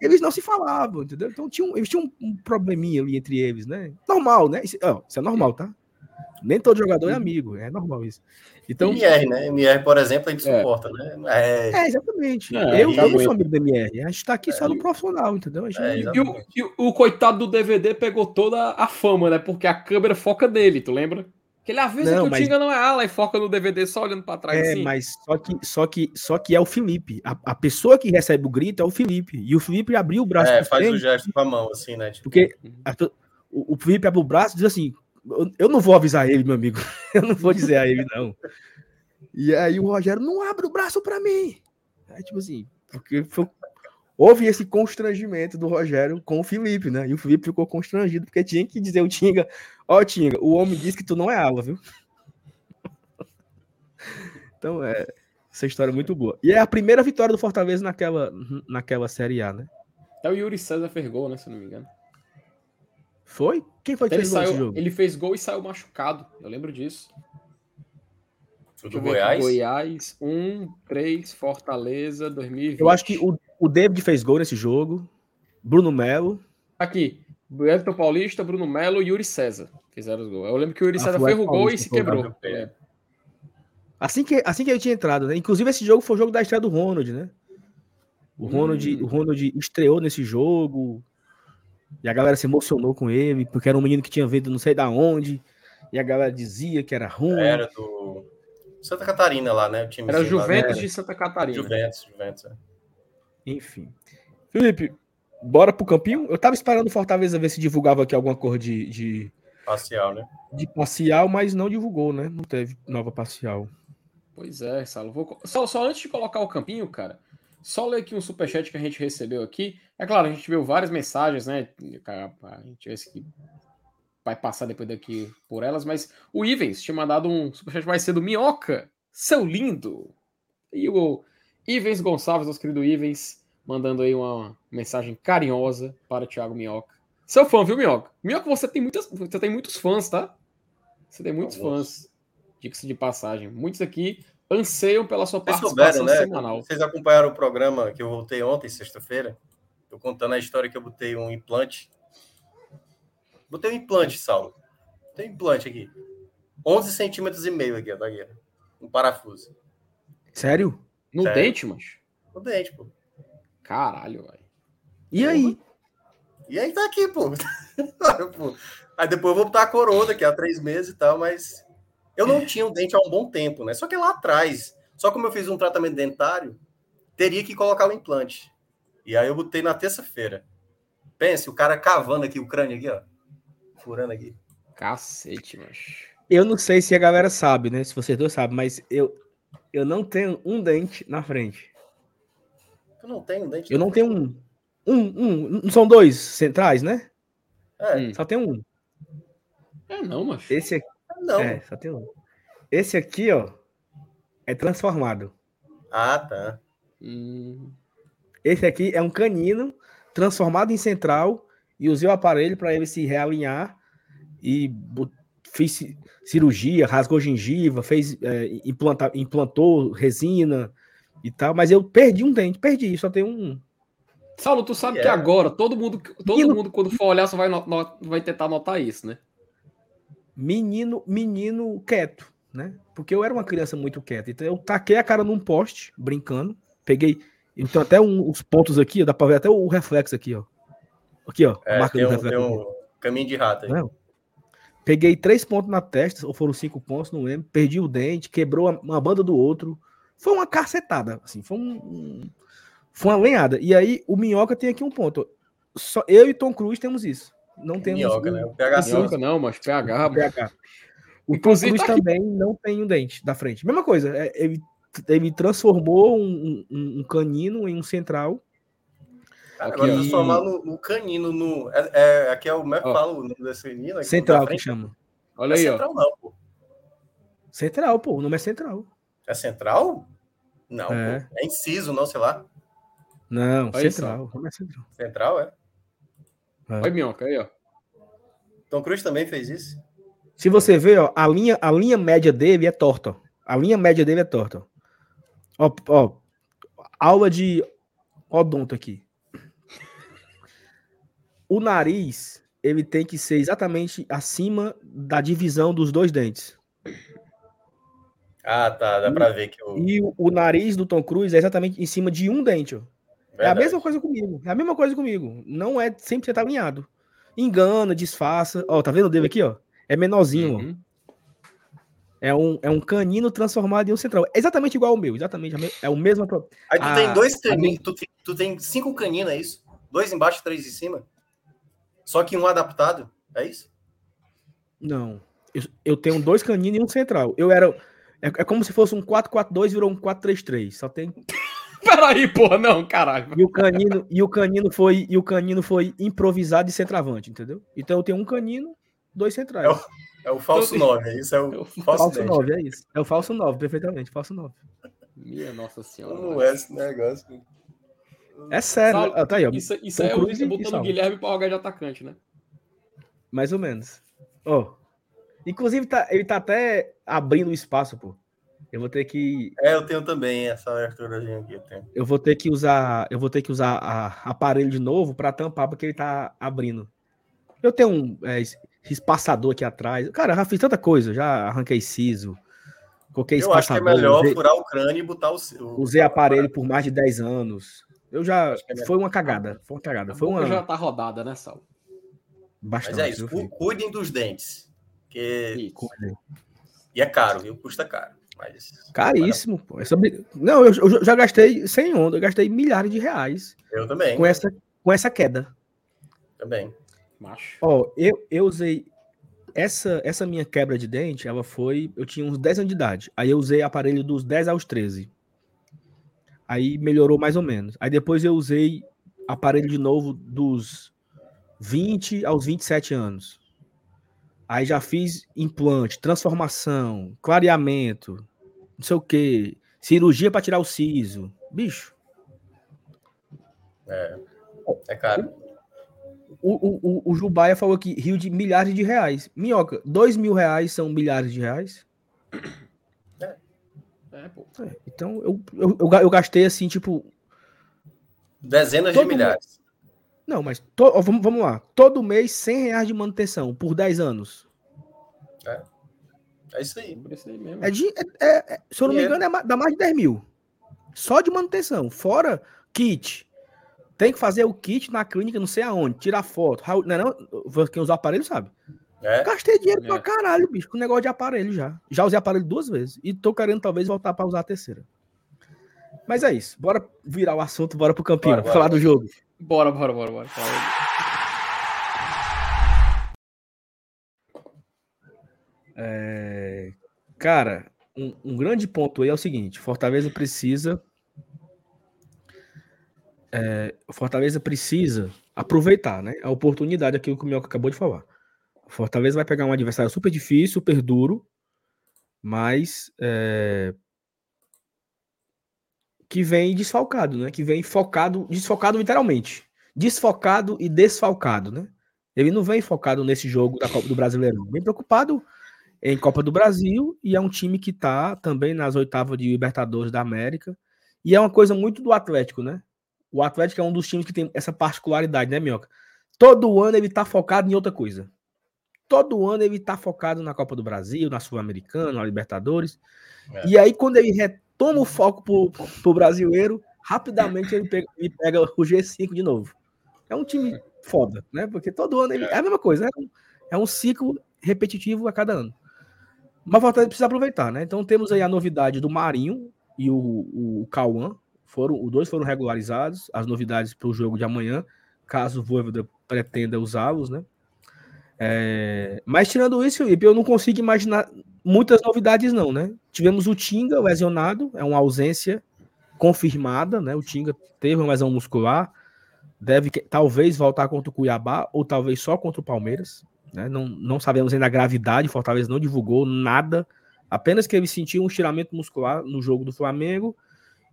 eles não se falavam, entendeu? Então tinha um, eles tinham um, probleminha ali entre eles, né? Normal, né? Isso, ó, isso é normal, tá? Nem todo jogador é amigo, é normal isso. Então, MR, né? MR, por exemplo, a gente É. suporta, né? É, é, exatamente. É, eu, eu não sou amigo do MR, a gente tá aqui só É, no e- profissional, entendeu? A gente não É. E o, e o- o coitado do DVD pegou toda a fama, né? Porque a câmera foca nele, tu lembra? Que ele avisa Não, que o mas- Tinga não é ala e foca no DVD só olhando pra trás É, assim. mas só que, só que, só que é o Felipe. A, a pessoa que recebe o grito é o Felipe. E o Felipe abriu o braço é, faz o frente, gesto com a mão, assim, né? Tipo, porque a o, o Felipe abre o braço e diz assim: eu, eu não vou avisar ele, meu amigo. Eu não vou dizer a ele, não. E aí o Rogério não abre o braço pra mim. Aí, tipo assim, porque foi- houve esse constrangimento do Rogério com o Felipe, né? E o Felipe ficou constrangido porque tinha que dizer o Tinga: Ó, Tinga, o homem disse que tu não é ala, viu? Então, é. Essa história é muito boa. E é a primeira vitória do Fortaleza naquela, naquela Série A, né? Até o Yuri César fez gol, né? Se eu não me engano. Foi? Quem foi que Ele, fez gol saiu, jogo? ele fez gol e saiu machucado. Eu lembro disso. do ver aqui. Goiás. Goiás 1, 3, Fortaleza 2020. Eu acho que o, o David fez gol nesse jogo. Bruno Melo. Aqui. Everton Paulista, Bruno Melo e Yuri César fizeram os gols. Eu lembro que o Yuri Ah, César foi o fez o gol e se quebrou. É. Assim que, assim que ele tinha entrado, né? Inclusive, esse jogo foi o jogo da estreia do Ronald, né? O Ronald, Hum. o Ronald estreou nesse jogo. E a galera se emocionou com ele, porque era um menino que tinha vindo não sei da onde. E a galera dizia que era ruim. Era do Santa Catarina lá, né? O time Era Juventus Era. de Santa Catarina. Juventus, Juventus. é. Enfim. Felipe, bora pro campinho? Eu tava esperando o Fortaleza ver se divulgava aqui alguma cor de, de, Parcial, né? de parcial, mas não divulgou, né? Não teve nova parcial. Pois é, Salo. Vou Só, só antes de colocar o campinho, cara, só ler aqui um superchat que a gente recebeu aqui. É claro, a gente viu várias mensagens, né? A gente vai passar depois daqui por elas, mas o Ivens tinha mandado um superchat mais cedo. Minhoca, seu lindo! E o Ivens Gonçalves, nosso querido Ivens, mandando aí uma mensagem carinhosa para o Thiago Minhoca. Seu fã, viu, Minhoca? Minhoca, você tem, muitas, você tem muitos fãs, tá? Você tem muitos Alguns. fãs. Diga-se de passagem. Muitos aqui anseiam pela sua Vocês participação souberam, né? semanal. Vocês acompanharam o programa que eu voltei ontem, sexta-feira? Tô contando a história que eu botei um implante. Botei um implante, Saulo. Tem um implante aqui. 11 centímetros e meio aqui, ó, aqui, ó. Um parafuso. Sério? No Sério? dente, mas. No dente, pô. Caralho, velho. E aí? E aí tá aqui, pô. Aí depois eu vou botar a coroa daqui a três meses e tal, mas eu não tinha um dente há um bom tempo, né? Só que lá atrás, só como eu fiz um tratamento dentário, teria que colocar o implante. E aí eu botei na terça-feira. Pense, o cara cavando aqui o crânio aqui, ó. Furando aqui. Cacete, mas. Eu não sei se a galera sabe, né? Se vocês dois sabem, mas eu, eu não tenho um dente na frente. Tu não tem um dente? Eu não tenho um. Um, um. Não são dois centrais, né? É, Hum. Só tem um. É, não, mas. Esse aqui. não. É, só tem um. Esse aqui, ó, é transformado. Ah, tá. Hum, Esse aqui é um canino transformado em central e usei o aparelho para ele se realinhar e ci- cirurgia, rasgou gengiva, fez é, implanta- implantou resina e tal, mas eu perdi um dente, perdi, só tem um. Saulo, tu sabe E que é. agora todo mundo, todo Menino- mundo quando for olhar só vai, no- no- vai tentar notar isso, né? menino, menino quieto, né? Porque eu era uma criança muito quieta. Então eu taquei a cara num poste, brincando. Peguei. Tenho até um- uns pontos aqui, dá pra ver até o reflexo aqui, ó. Aqui, ó. É, marca tem do um, tem reflexo. aqui. um caminho de rato aí. Não. Peguei três pontos na testa, ou foram cinco pontos, não lembro. Perdi o dente, quebrou uma banda do outro. Foi uma cacetada, assim, foi um, um- foi uma lenhada. E aí o Minhoca tem aqui um ponto. Só eu e Tom Cruise temos isso. Não temos Minhoca, o- né? O PH Minhoca não, mas PH. o PH. O Tom Cruise tá também não tem um dente da frente. Mesma coisa, é, ele, ele transformou um, um- um canino em um central. Cara, Aqui, agora ó. transformar no, no canino, no. É, é, aqui é o. Como é que Ó. fala o nome desse canino? aqui Central que chama. Olha é aí, ó. central, não, pô. Central, pô, o nome é central. É central? Não, É. pô. É inciso, não, sei lá. Não, Olha central. o nome é central. Central, é. Olha Minhoca aí, ó. Tom Cruise também fez isso. Se você ver, ó, a linha, a linha média dele é torta. ó. A linha média dele é torta. Ó, ó, aula de odonto aqui. O nariz, ele tem que ser exatamente acima da divisão dos dois dentes. Ah, tá. Dá pra ver que o. E o, o nariz do Tom Cruise é exatamente em cima de um dente. ó. É a mesma coisa comigo. É a mesma coisa comigo. Não é 100% alinhado. Engana, disfarça. Ó, tá vendo o dele aqui, ó? É menorzinho, ó. Uhum. É um, é um canino transformado em um central. É exatamente igual ao meu, exatamente. a me- É o mesmo. Aí tu Ah, tem dois a caninos. Tu, tu tem cinco caninos, é isso? Dois embaixo, três em cima? Só que um adaptado? É isso? Não. Eu, eu tenho dois caninos e um central. Eu era. É, é como se fosse um 4-4-2 virou um 4-3-3. Só tem. Peraí, porra, não, caralho. E o canino, e o canino foi e o canino foi improvisado de centroavante, entendeu? Então eu tenho um canino, dois centrais. É o- É o falso Então, 9, é isso? É o eu- falso falso 10. 9, é isso. É o falso 9, perfeitamente, falso 9. Minha nossa senhora. Como é esse negócio? É sério. Saulo, né? Ah, tá aí, ó. Isso, isso é o Cruise e botando o. Guilherme pra jogar de atacante, né? Mais ou menos. Ó. Inclusive, tá, ele tá até abrindo espaço, pô. Eu vou ter que. É, eu tenho também essa aberturazinha aqui. Eu tenho. Eu vou ter que usar. Eu vou ter que usar a- aparelho de novo para tampar, porque ele tá abrindo. Eu tenho um é, es- espaçador aqui atrás. Cara, eu já fiz tanta coisa. Já arranquei siso. Coloquei Eu acho que é espaçador. melhor usei, furar o crânio e botar o. o usei aparelho por mais de 10 anos. Eu já. É. Foi uma cagada. Foi uma cagada. Foi A boca uma. já tá rodada, né, Sal? Bastante. Mas é isso, cu- cuidem dos dentes. Que... Isso. E é caro, viu? Custa caro. Mas Caríssimo, pô. Essa... Não, eu, eu já gastei sem onda, eu gastei milhares de reais eu também. com essa, com essa queda. Também. Macho. Ó, eu, eu usei essa, essa minha quebra de dente, ela foi. Eu tinha uns 10 anos de idade. Aí eu usei aparelho dos 10 aos 13. Aí melhorou mais ou menos. Aí depois eu usei aparelho de novo dos 20 aos 27 anos. Aí já fiz implante, transformação, clareamento, não sei o que, cirurgia para tirar o siso. Bicho, É caro. o, o, o, o Jubaia falou que rio de milhares de reais. Minhoca, dois mil reais são milhares de reais? É, pô. É, então eu, eu, eu, eu gastei assim, tipo. Dezenas de milhares. Não, mas to- ó, vamos, vamos lá. Todo mês 100 reais de manutenção por 10 anos. É isso aí. Por isso aí mesmo. É de, é- é- é- se eu não me engano, é, dá mais de 10 mil. Só de manutenção. Fora kit. Tem que fazer o kit na clínica, não sei aonde. Tirar foto. Não, é não, quem usa o aparelho sabe. É. Gastei dinheiro É. pra caralho, bicho, com negócio de aparelho já. Já usei aparelho duas vezes. E tô querendo talvez voltar pra usar a terceira. Mas é isso. Bora virar o assunto, bora pro campinho. Bora, bora, falar bora. do jogo. Bora, bora, bora, bora. É, Cara, um, um grande ponto aí é o seguinte: Fortaleza precisa. é, Fortaleza precisa aproveitar né, a oportunidade, aquilo que o Mioca acabou de falar. O Fortaleza vai pegar um adversário super difícil, super duro, mas é, que vem desfalcado, né? Que vem focado, desfocado literalmente. Desfocado e desfalcado, né? Ele não vem focado nesse jogo da Copa do Brasileirão. Vem preocupado em Copa do Brasil e é um time que está também nas oitavas de Libertadores da América. E é uma coisa muito do Atlético, né? O Atlético é um dos times que tem essa particularidade, né, Minhoca? Todo ano ele tá focado em outra coisa. Todo ano ele tá focado na Copa do Brasil, na Sul-Americana, na Libertadores. É. E aí, quando ele retoma o foco pro, pro brasileiro, rapidamente ele pega, ele pega o G5 de novo. É um time foda, né? Porque todo ano ele, é a mesma coisa, é um, é um ciclo repetitivo a cada ano. Mas Fortaleza precisa aproveitar, né? Então temos aí a novidade do Marinho e o, o Cauã, foram, os dois foram regularizados, as novidades para o jogo de amanhã, caso o Voivoda pretenda usá-los, né? É, mas tirando isso, Felipe, eu não consigo imaginar muitas novidades, não, né? Tivemos o Tinga lesionado, é uma ausência confirmada, né? O Tinga teve uma lesão muscular, deve talvez voltar contra o Cuiabá ou talvez só contra o Palmeiras, né? Não, não sabemos ainda a gravidade, Fortaleza não divulgou nada, apenas que ele sentiu um estiramento muscular no jogo do Flamengo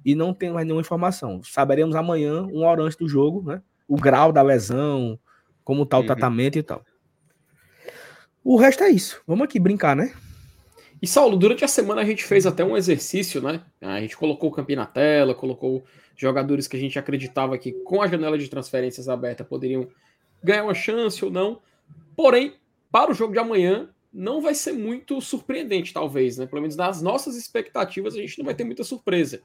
e não tem mais nenhuma informação. Saberemos amanhã, uma hora antes do jogo, né? O grau da lesão, como tá o tratamento e tal. O resto é isso. Vamos aqui brincar, né? E Saulo, durante a semana a gente fez até um exercício, né? A gente colocou o campinho na tela, colocou jogadores que a gente acreditava que com a janela de transferências aberta poderiam ganhar uma chance ou não. Porém, para o jogo de amanhã, não vai ser muito surpreendente, talvez, né? Pelo menos nas nossas expectativas, a gente não vai ter muita surpresa.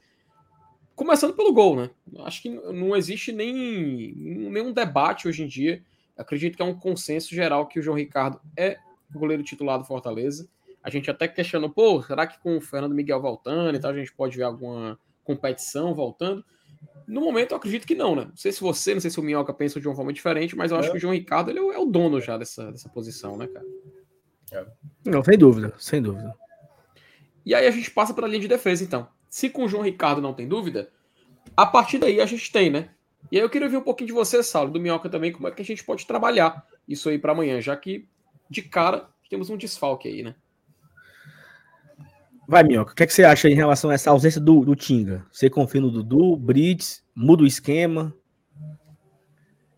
Começando pelo gol, né? Acho que não existe nem nenhum debate hoje em dia. Acredito que é um consenso geral que o João Ricardo é goleiro titular do Fortaleza. A gente até questionou, pô, será que com o Fernando Miguel voltando e tal, a gente pode ver alguma competição voltando? No momento, eu acredito que não, né? Não sei se você, não sei se o Minhoca pensa de uma forma diferente, mas eu acho é. que o João Ricardo ele é o dono já dessa, dessa posição, né, cara? É. Não, sem dúvida, sem dúvida. E aí a gente passa para a linha de defesa, então. Se com o João Ricardo não tem dúvida, a partir daí a gente tem, né? E aí eu queria ouvir um pouquinho de você, Saulo, do Minhoca também, como é que a gente pode trabalhar isso aí para amanhã, já que de cara temos um desfalque aí, né? Vai, Minhoca, o que, é que você acha em relação a essa ausência do, do Tinga? Você confia no Dudu, Brits, muda o esquema?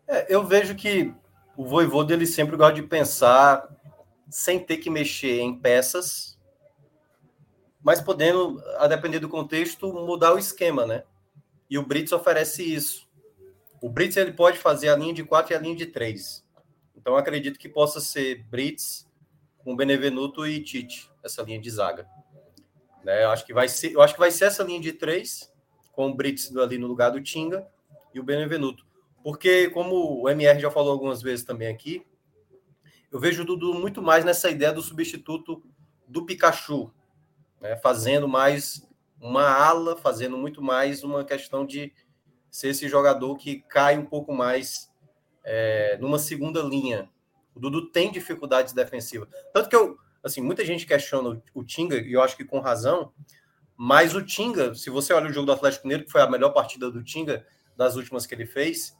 É, eu vejo que o voivô dele sempre gosta de pensar sem ter que mexer em peças, mas podendo, a depender do contexto, mudar o esquema, né? E o Brits oferece isso. O Brits ele pode fazer a linha de 4 e a linha de 3. Então acredito que possa ser Brits com Benevenuto e Tite, essa linha de zaga. Né? Eu acho que vai ser, eu acho que vai ser essa linha de 3 com o Brits ali no lugar do Tinga e o Benevenuto. Porque como o MR já falou algumas vezes também aqui, eu vejo o Dudu muito mais nessa ideia do substituto do Pikachu, né? fazendo mais uma ala, fazendo muito mais uma questão de ser esse jogador que cai um pouco mais é, numa segunda linha. O Dudu tem dificuldades defensivas. Tanto que eu, assim, muita gente questiona o Tinga, e eu acho que com razão, mas o Tinga, se você olha o jogo do Atlético Mineiro, que foi a melhor partida do Tinga das últimas que ele fez,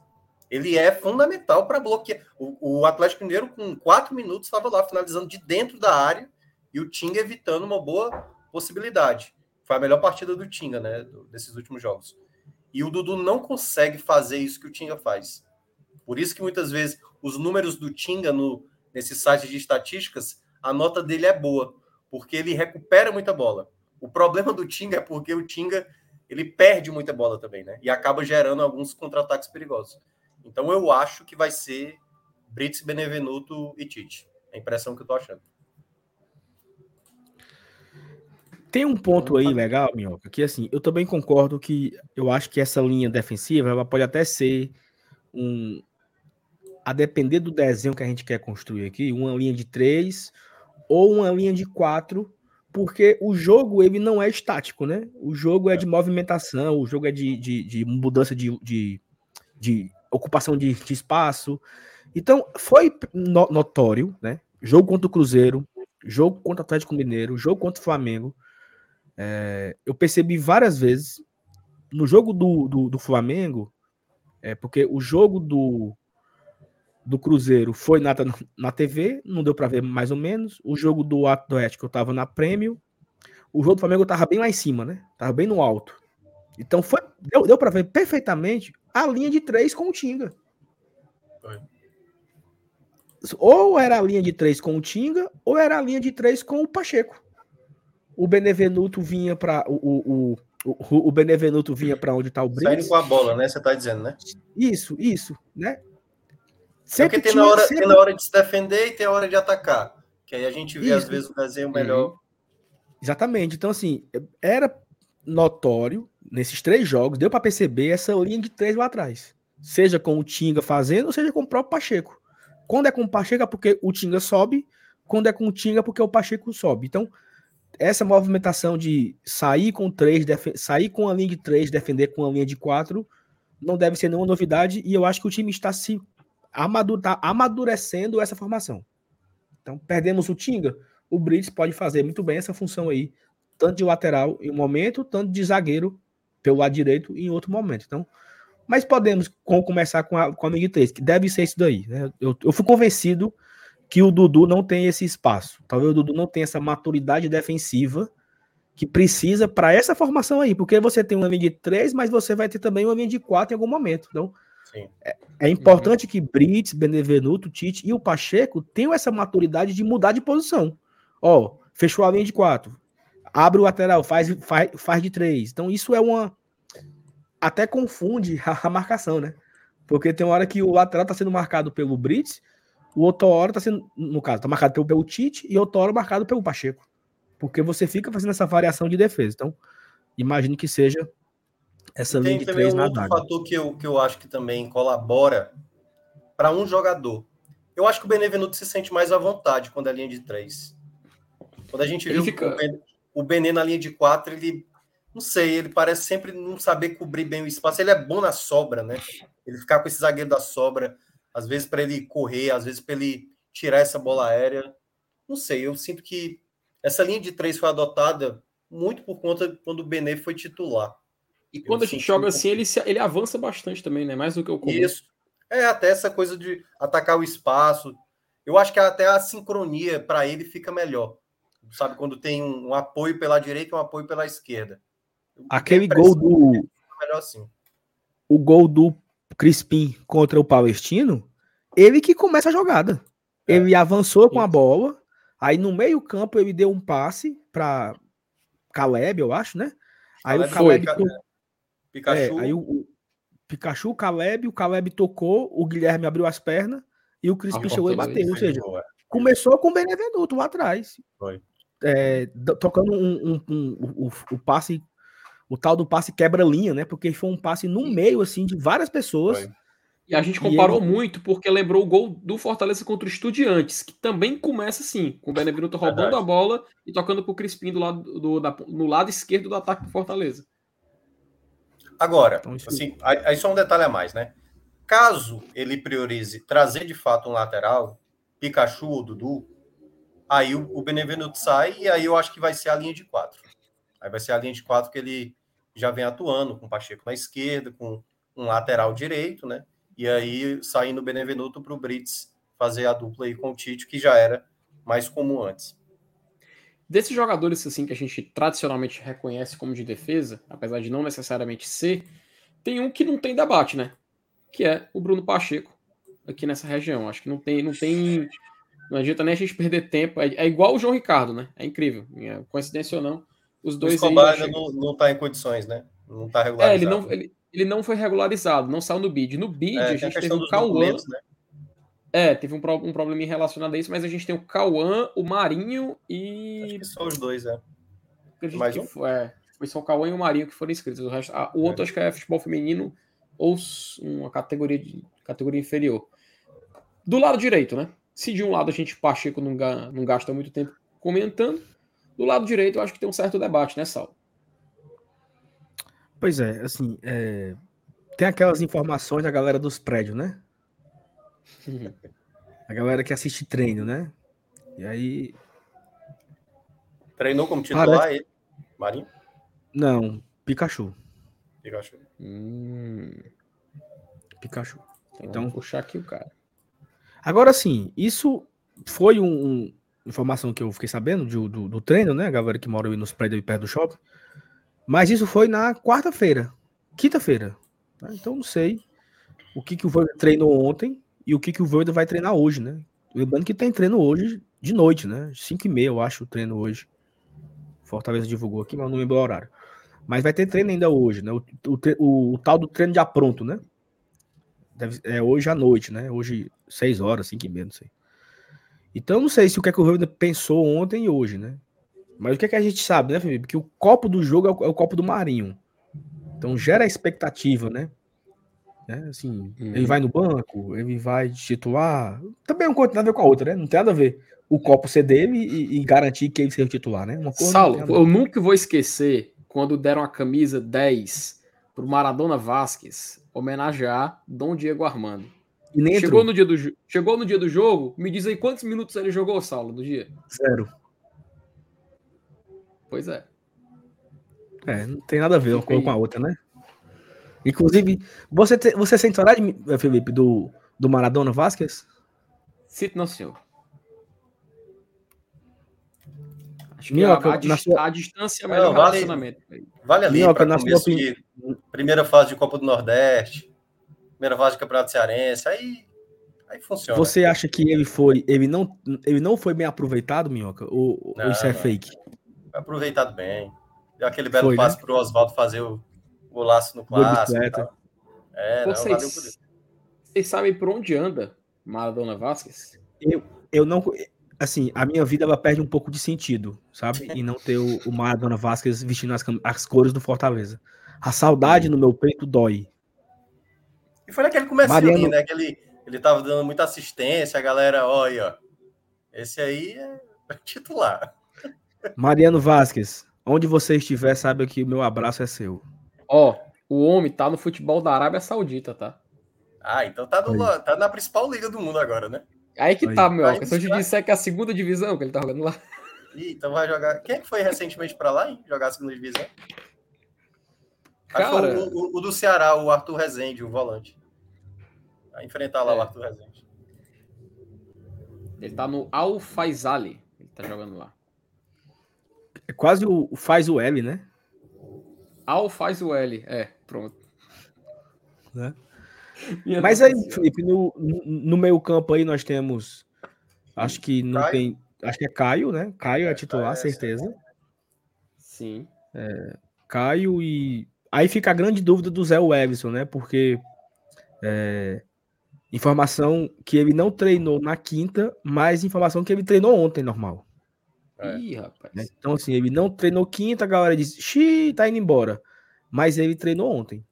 ele é fundamental para bloquear. O, o, Atlético Mineiro, com quatro minutos, estava lá finalizando de dentro da área e o Tinga evitando uma boa possibilidade. Foi a melhor partida do Tinga, né? Desses últimos jogos. E o Dudu não consegue fazer isso que o Tinga faz. Por isso que muitas vezes os números do Tinga no, nesse site de estatísticas, a nota dele é boa, porque ele recupera muita bola. O problema do Tinga é porque o Tinga ele perde muita bola também, né? E acaba gerando alguns contra-ataques perigosos. Então eu acho que vai ser Brits, Benevenuto e Tite. É a impressão que eu tô achando. Tem um ponto aí legal, Minhoca, que assim, eu também concordo que eu acho que essa linha defensiva ela pode até ser um. A depender do desenho que a gente quer construir aqui, uma linha de três ou uma linha de quatro, porque o jogo ele não é estático, né? O jogo é de movimentação, o jogo é de, de, de mudança de, de, de ocupação de, de, espaço. Então, foi notório, né? Jogo contra o Cruzeiro, jogo contra o Atlético Mineiro, jogo contra o Flamengo é, eu percebi várias vezes no jogo do, do, do Flamengo, é, porque o jogo do, do Cruzeiro foi na, na TV, não deu para ver mais ou menos. O jogo do Atlético eu tava na Prêmio. O jogo do Flamengo eu tava bem lá em cima, né? Tava bem no alto. Então foi, deu, deu para ver perfeitamente a linha de três com o Tinga. Foi. Ou era a linha de três com o Tinga, ou era a linha de três com o Pacheco. O Benevenuto vinha para o, o, o, o Benevenuto vinha para onde está o Saindo Brits. com a bola, né? Você tá dizendo, né? Isso, isso, né? É Sempre porque tem na, hora, sempre- tem na hora de se defender e tem a hora de atacar. Que aí a gente vê, às Isso. vezes, o desenho melhor. Exatamente. Então, assim, era notório nesses três jogos, deu para perceber essa linha de três lá atrás. Seja com o Tinga fazendo, ou seja com o próprio Pacheco. Quando é com o Pacheco é porque o Tinga sobe, quando é com o Tinga é porque o Pacheco sobe. Então, essa movimentação de sair com três, sair com a linha de três, defender com a linha de quatro, não deve ser nenhuma novidade, e eu acho que o time está se tá amadurecendo essa formação. Então, perdemos o Tinga, o Brits pode fazer muito bem essa função aí, tanto de lateral em um momento, tanto de zagueiro pelo lado direito em outro momento. Então, mas podemos com- começar com a, com a de três, que deve ser isso daí. Né? Eu, eu fui convencido que o Dudu não tem esse espaço. Talvez o Dudu não tenha essa maturidade defensiva que precisa para essa formação aí, porque você tem uma linha de três, mas você vai ter também uma linha de quatro em algum momento. Então, Sim. é importante que Brits, Benevenuto, Tite e o Pacheco tenham essa maturidade de mudar de posição. Ó, fechou a linha de quatro. Abre o lateral, faz, faz, faz de três. Então, isso é uma. Até confunde a, a marcação, né? Porque tem uma hora que o lateral tá sendo marcado pelo Brits, o outra hora tá sendo, no caso, tá marcado pelo, pelo Tite e outra hora marcado pelo Pacheco. Porque você fica fazendo essa variação de defesa. Então, imagine que seja essa linha Tem de também três um na outro zaga. fator que eu, que eu acho que também colabora para um jogador. Eu acho que o Benevenuto se sente mais à vontade quando é linha de três. Quando a gente Ele viu fica- o, Ben, o Benê na linha de quatro, ele não sei, ele parece sempre não saber cobrir bem o espaço. Ele é bom na sobra, né? Ele ficar com esse zagueiro da sobra, às vezes para ele correr, às vezes para ele tirar essa bola aérea. Não sei, eu sinto que essa linha de três foi adotada muito por conta de quando o Benê foi titular. E quando a Eu gente senti joga assim, ele, se- ele avança bastante também, né? Mais do que o comum. Isso. É até essa coisa de atacar o espaço. Eu acho que até a sincronia para ele fica melhor. Sabe, quando tem um, um apoio pela direita e um apoio pela esquerda. Aquele a gol do, melhor assim. o gol do Crispim contra o Palestino, ele que começa a jogada. É. Ele avançou com a bola, aí no meio-campo ele deu um passe para Caleb, eu acho, né? Aí Caleb o Caleb foi. Pikachu. é, aí o, o Pikachu, o Caleb, o Caleb tocou, o Guilherme abriu as pernas e o Crispim Ah, chegou e bateu. Ou seja, é. começou com o Benevenuto lá atrás. Foi. É, do- tocando um, um- um- o, o- passe, o tal do passe quebra-linha, né? Porque foi um passe no meio, assim, de várias pessoas. Foi. E a gente comparou ele- muito porque lembrou o gol do Fortaleza contra o Estudiantes, que também começa assim, com o Benevenuto roubando Verdade. a bola e tocando pro Crispim do lado, do, da- no lado esquerdo do ataque do Fortaleza. Agora, Então, assim, aí aí só um detalhe a mais, né? Caso ele priorize trazer de fato um lateral, Pikachu ou Dudu, aí o, o Benevenuto sai e aí eu acho que vai ser a linha de quatro. Aí vai ser a linha de quatro que ele já vem atuando, com o Pacheco na esquerda, com um lateral direito, né? E aí saindo o Benevenuto para o Brits fazer a dupla aí com o Tite, que já era mais comum antes. Desses jogadores assim que a gente tradicionalmente reconhece como de defesa, apesar de não necessariamente ser, tem um que não tem debate, né? Que é o Bruno Pacheco aqui nessa região. Acho que não tem, não tem, não adianta nem a gente perder tempo. É, é igual o João Ricardo, né? É incrível. É, coincidência ou não, os O dois aí Escobar ainda não, não tá em condições, né? Não tá É, regularizado. ele não, ele, ele não foi regularizado, não saiu no bid. No bid É, a tem a gente teve o Cauã. né? É, teve um, pro, um probleminha relacionado a isso, mas a gente tem o Cauã, o Marinho Acho e. que só os dois, é. Mais um? foi, é, foi só o Cauã e o Marinho que foram inscritos. O, resto, ah, o outro acho que é futebol feminino ou uma categoria, de, categoria inferior. Do lado direito, né? Se de um lado a gente, Pacheco, não, ga- não gasta muito tempo comentando, do lado direito eu acho que tem um certo debate, né, Sal? Pois é, assim, é, tem aquelas informações da galera dos prédios, né? A galera que assiste treino, né? E aí, Treinou como titular ele. Marinho? não, Pikachu. Pikachu. Hum, Pikachu. então, Então- vamos puxar aqui o cara. Agora sim, isso foi um, um- informação que eu fiquei sabendo de- do, do treino, né? A galera que mora aí nos prédios aí perto do shopping. Mas isso foi na quarta-feira, quinta-feira. né? Então não sei o que, que o Voivoda treinou ontem e o que, que o Voivoda vai treinar hoje, né? Lembrando que tem treino hoje de noite, né? 5 e meia, eu acho, o treino hoje. Fortaleza divulgou aqui, mas não lembro o horário. Mas vai ter treino ainda hoje, né? O, o, o- tal do treino já pronto, né? Deve- é hoje à noite, né? Hoje, 6 horas, 5 e meia, não sei. Então, não sei se o que, é que o Voivoda pensou ontem e hoje, né? Mas o que, é que a gente sabe, né, Felipe? Que o copo do jogo é o, é o copo do Marinho. Então, gera expectativa, né? Né, Assim, Uhum. ele vai no banco, ele vai titular. Também não tem nada a ver com a outra, né? Não tem nada a ver o copo ser dele e, e garantir que ele seja o titular, né? Uma Saulo, eu nunca vou esquecer quando deram a camisa 10 pro Maradona Vasquez homenagear Dom Diego Armando. Chegou entrou. no, dia do, chegou no dia do jogo, me diz aí quantos minutos ele jogou, Saulo, no dia? Zero. Pois é. É, não tem nada a ver uma coisa com a outra, né? Inclusive, você, te- você sente saudade, Felipe, do, do Maradona Vasquez? Cito não, senhor. Acho que Minhoca, a, a, sua- a distância é o Não, melhor vale- relacionamento. Vale ali Minhoca, para na sua começo opinião- de primeira fase de Copa do Nordeste, primeira fase de Campeonato Cearense, aí, aí funciona. Você acha que ele foi, ele não, ele não foi bem aproveitado, Minhoca? Ou, ou Não, isso é não. fake? Foi aproveitado bem. Deu aquele belo Foi, né? passe pro Oswaldo fazer o golaço no clássico. É, não. Vocês, vocês sabem por onde anda Maradona Vasquez? Eu não, assim, a minha vida ela perde um pouco de sentido, sabe? E não ter o, o Maradona Vasquez vestindo as, as cores do Fortaleza. A saudade no meu peito dói. E foi naquele começo Mariano- ali, né? Que ele, ele tava dando muita assistência, a galera, ó, aí, ó. Esse aí é titular. Mariano Vasquez, onde você estiver, saiba que o meu abraço é seu. Ó, o homem tá no futebol da Arábia Saudita, tá? Ah, então tá, no- tá na principal liga do mundo agora, né? Aí que Aí. tá, meu. Aí Se eu te disser que é a segunda divisão que ele tá jogando lá. Ih, então vai jogar. Quem é que foi recentemente pra lá, hein? Jogar a segunda divisão? Acho que Cara, foi o, o- o do Ceará, o Arthur Rezende, o volante. Vai enfrentar lá É. o Arthur Rezende. ele tá no Al Faisali. Ele tá jogando lá. É quase o, o faz o L, né? Al faz o L. É, pronto. Né? Mas aí. Felipe, no, no, meio campo aí nós temos. Acho que não Caio. tem. Acho que é Caio, né? Caio é É, titular, é certeza. Sim. Caio e. Aí fica a grande dúvida do Zé Everson, né? Porque é, informação que ele não treinou na quinta, mas informação que ele treinou ontem, normal. É. Ih, rapaz. né? Então, assim, ele não treinou quinta, a galera diz, xiii, tá indo embora. Mas ele treinou ontem.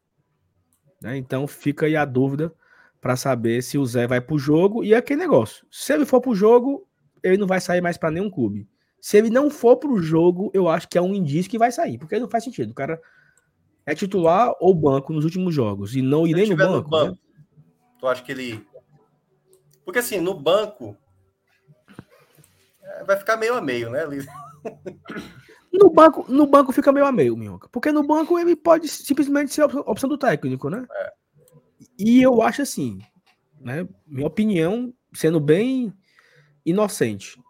né? Então fica aí a dúvida para saber se o Zé vai pro jogo. E é aquele negócio: se ele for pro jogo, ele não vai sair mais para nenhum clube. Se ele não for pro jogo, eu acho que é um indício que vai sair, porque não faz sentido. O cara é titular ou banco nos últimos jogos e não ir nem no estiver banco. né? tu acha que ele. Porque assim, no banco. É, Vai ficar meio a meio, né? Ali. No banco, no banco fica meio a meio, Minhoca. Porque no banco ele pode simplesmente ser a opção- do técnico, né? E eu acho assim, né? Minha opinião, sendo bem inocente.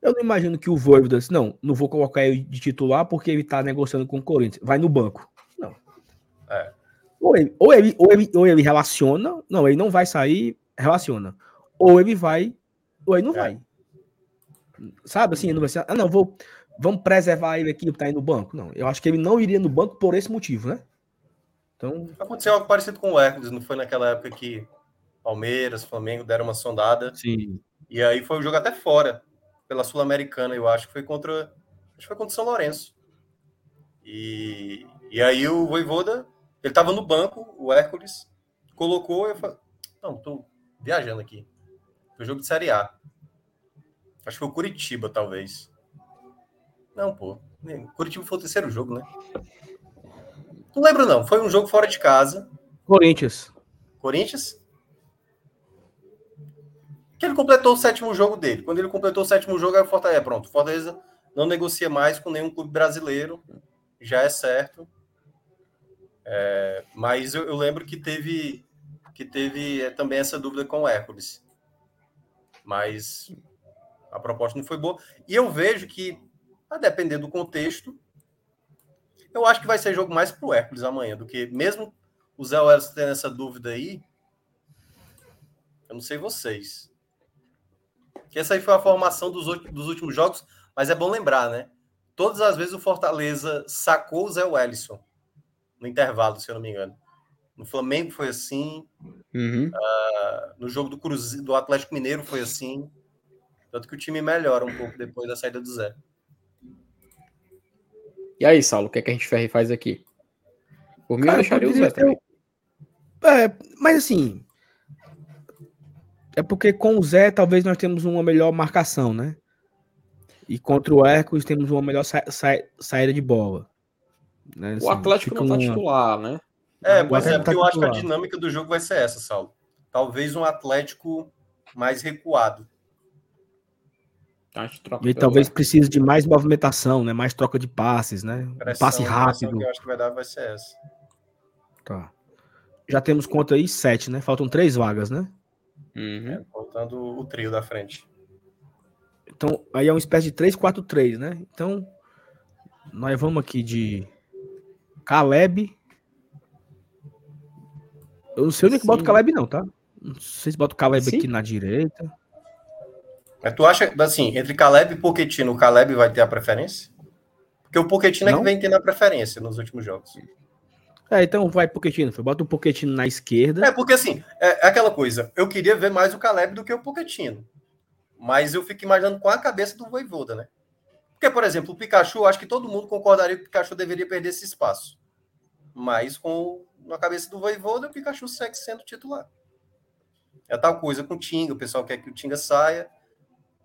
Eu não imagino que o Voivoda, disse, não, não vou colocar ele de titular porque ele tá negociando com o Corinthians. Vai no banco. Não. É. Ou, ele, ou, ele, ou, ele, ou ele relaciona, não, ele não vai sair, relaciona. Ou ele vai, ou ele não É. vai. Sabe assim, não vai ser, ah, não, vou, vamos preservar ele aqui, tá aí no banco. Não, eu acho que ele não iria no banco por esse motivo, né? Então, Aconteceu algo parecido com o Hércules, não foi naquela época que Palmeiras, Flamengo deram uma sondada. sim. E aí foi o jogo até fora, pela Sul-Americana, eu acho que foi contra. Acho que foi contra o São Lourenço. E, e aí o Voivoda, ele tava no banco, o Hércules, colocou, eu falei, não, tô viajando aqui. Foi jogo de Série A. Acho que foi o Curitiba, talvez. Não, pô. Curitiba foi o terceiro jogo, né? Não lembro, não. Foi um jogo fora de casa. Corinthians. Corinthians. Que ele completou o sétimo jogo dele. Quando ele completou o sétimo jogo, aí o Fortaleza, pronto, o Fortaleza não negocia mais com nenhum clube brasileiro, já é certo. É, mas eu, eu lembro que teve que teve é, também essa dúvida com o Hércules. Mas a proposta não foi boa. E eu vejo que, a depender do contexto, Eu acho que vai ser jogo mais pro Hércules amanhã, do que mesmo o Zé Welles tendo essa dúvida aí. Eu não sei vocês. Que essa aí foi a formação dos, dos últimos jogos, mas é bom lembrar, né? Todas as vezes o Fortaleza sacou o Zé Wellison no intervalo, se eu não me engano. No Flamengo foi assim. Uhum. Uh, no jogo do Cruzeiro, do Atlético Mineiro foi assim. Tanto que o time melhora um pouco depois da saída do Zé. E aí, Saulo, o que, é que a gente faz aqui? Por mim, Cara, eu deixaria o Zé também. É, mas assim. É porque com o Zé, talvez nós temos uma melhor marcação, né? E contra o Hércules temos uma melhor sa sa saída de bola. Né? Assim, o Atlético não tá uma... titular, né? É, mas é porque tá eu acho que a dinâmica do jogo vai ser essa, Saulo. Talvez um Atlético mais recuado. E talvez precise de mais movimentação, né? Mais troca de passes, né? Pressão, passe rápido. Que eu acho que vai dar vai ser essa. Tá. Já temos conta aí sete, né? Faltam três vagas, né? Uhum. É, faltando o trio da frente. Então, aí é uma espécie de 3-4-3, né? Então, nós vamos aqui de Caleb. Eu não sei onde é que bota o Caleb, não, tá? Não sei se bota o Caleb Sim. aqui na direita. Mas tu acha, assim, entre Caleb e Pochettino, o Caleb vai ter a preferência? Porque o Pochettino é que vem tendo a preferência nos últimos jogos. É, então vai Pochettino, bota o Pochettino na esquerda. É, porque assim, é, é, aquela coisa, eu queria ver mais o Caleb do que o Pochettino. Mas eu fico imaginando com a cabeça do Voivoda, né? Porque, por exemplo, o Pikachu, acho que todo mundo concordaria que o Pikachu deveria perder esse espaço. Mas com na cabeça do Voivoda, o Pikachu segue sendo titular. É tal coisa com o Tinga, o pessoal quer que o Tinga saia,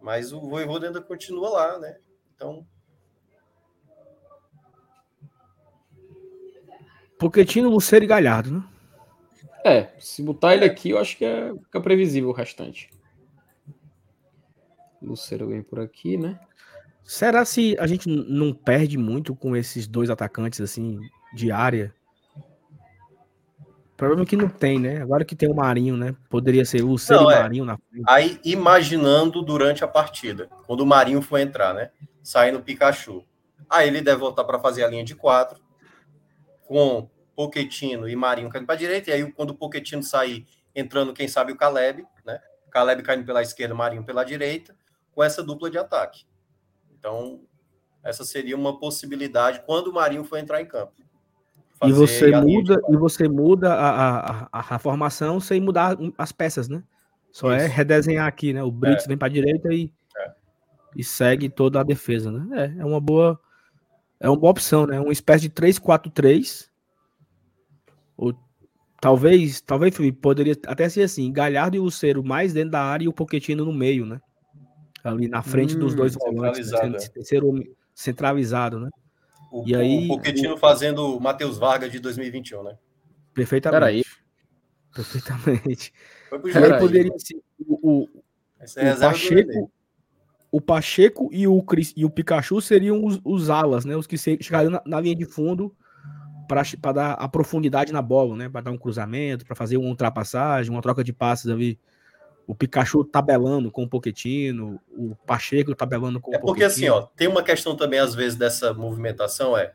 mas o Voivoda ainda continua lá, né? Então. Poquetino, Luceiro e Galhardo, né? É, se botar ele aqui, eu acho que é, fica previsível o restante. Luceiro vem por aqui, né? Será se a gente não perde muito com esses dois atacantes assim de área? Problema é que não tem, né? Agora que tem o Marinho, né? Poderia ser o Luceiro não, é. Marinho na frente. Aí, imaginando durante a partida, quando o Marinho for entrar, né? Saindo o Pikachu. Aí ele deve voltar para fazer a linha de quatro, com Poquetino e Marinho caindo para a direita. E aí, quando o Poquetino sair, entrando, quem sabe, o Caleb, né? Caleb caindo pela esquerda, Marinho pela direita, com essa dupla de ataque. Então, essa seria uma possibilidade quando o Marinho for entrar em campo e você muda e você muda a, a, a, formação sem mudar as peças, né? Só é Isso. é redesenhar aqui, né? O Brits é. vem para a direita e, é. e segue toda a defesa, né? É, é uma boa é uma boa opção, né? Uma espécie de 3-4-3. Ou talvez, talvez poderia até ser assim, Galhardo e Luceiro mais dentro da área e o Poquetino no meio, né? Ali na frente hum, dos dois volantes, né? terceiro centralizado, né? O, e aí, o Pochettino o... fazendo o Matheus Vargas de 2021, né? Perfeitamente. Peraí. Perfeitamente. Foi pro aí poderia ser o, o, é o Pacheco, o Pacheco e o, Chris, e o Pikachu seriam os, os alas, né? Os que chegariam na, na linha de fundo para dar a profundidade na bola, né? Para dar um cruzamento, para fazer uma ultrapassagem, uma troca de passes ali o Pikachu tabelando com o Poquetino, o Pacheco tabelando com é o É porque assim, ó, tem uma questão também às vezes dessa movimentação é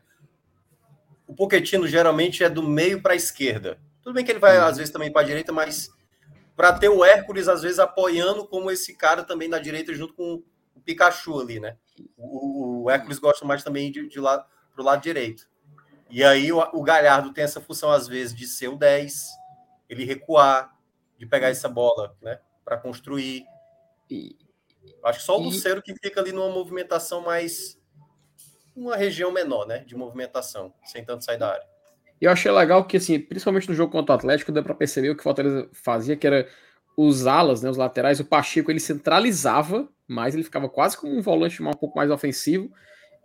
o Poquetino geralmente é do meio para a esquerda. Tudo bem que ele vai às vezes também para a direita, mas para ter o Hércules às vezes apoiando como esse cara também na direita junto com o Pikachu ali, né? O, o Hércules gosta mais também de, de lá pro lado direito. E aí o, o Galhardo tem essa função às vezes de ser o 10, ele recuar, de pegar essa bola, né? Para construir. E, Acho que só o Luceiro que fica ali numa movimentação mais. uma região menor, né? De movimentação, sem tanto sair da área. Eu achei legal que, assim, principalmente no jogo contra o Atlético, deu para perceber o que o Fortaleza fazia, que era os alas, né, os laterais, o Pacheco ele centralizava, mas ele ficava quase como um volante um pouco mais ofensivo,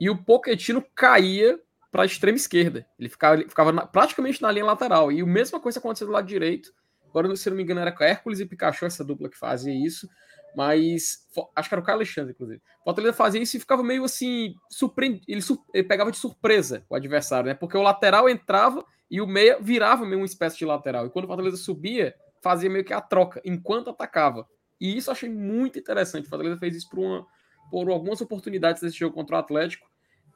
e o Poquetino caía para a extrema esquerda. Ele ficava, ele ficava na, praticamente na linha lateral. E a mesma coisa aconteceu do lado direito. Agora, se não me engano, era Hércules e Pikachu, essa dupla que fazia isso. Mas acho que era o Caio Alexandre, inclusive. O Fortaleza fazia isso e ficava meio assim, surpreend... ele, sur... ele pegava de surpresa o adversário, né? Porque o lateral entrava e o meia virava meio uma espécie de lateral. E quando o Fortaleza subia, fazia meio que a troca, enquanto atacava. E isso eu achei muito interessante. O Fortaleza fez isso por, uma... por algumas oportunidades desse jogo contra o Atlético.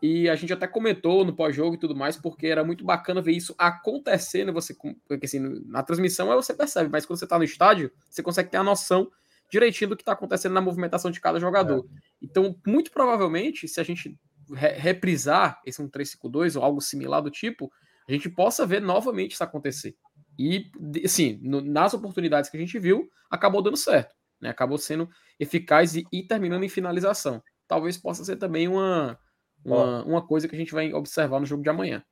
E a gente até comentou no pós-jogo e tudo mais, porque era muito bacana ver isso acontecendo. Você, porque assim, na transmissão você percebe, mas quando você está no estádio, você consegue ter a noção direitinho do que está acontecendo na movimentação de cada jogador. É. Então, muito provavelmente, se a gente re reprisar esse 1-3-5-2 ou algo similar do tipo, a gente possa ver novamente isso acontecer. E, assim, no, nas oportunidades que a gente viu, acabou dando certo. Né? Acabou sendo eficaz e, e terminando em finalização. Talvez possa ser também uma uma, uma coisa que a gente vai observar no jogo de amanhã.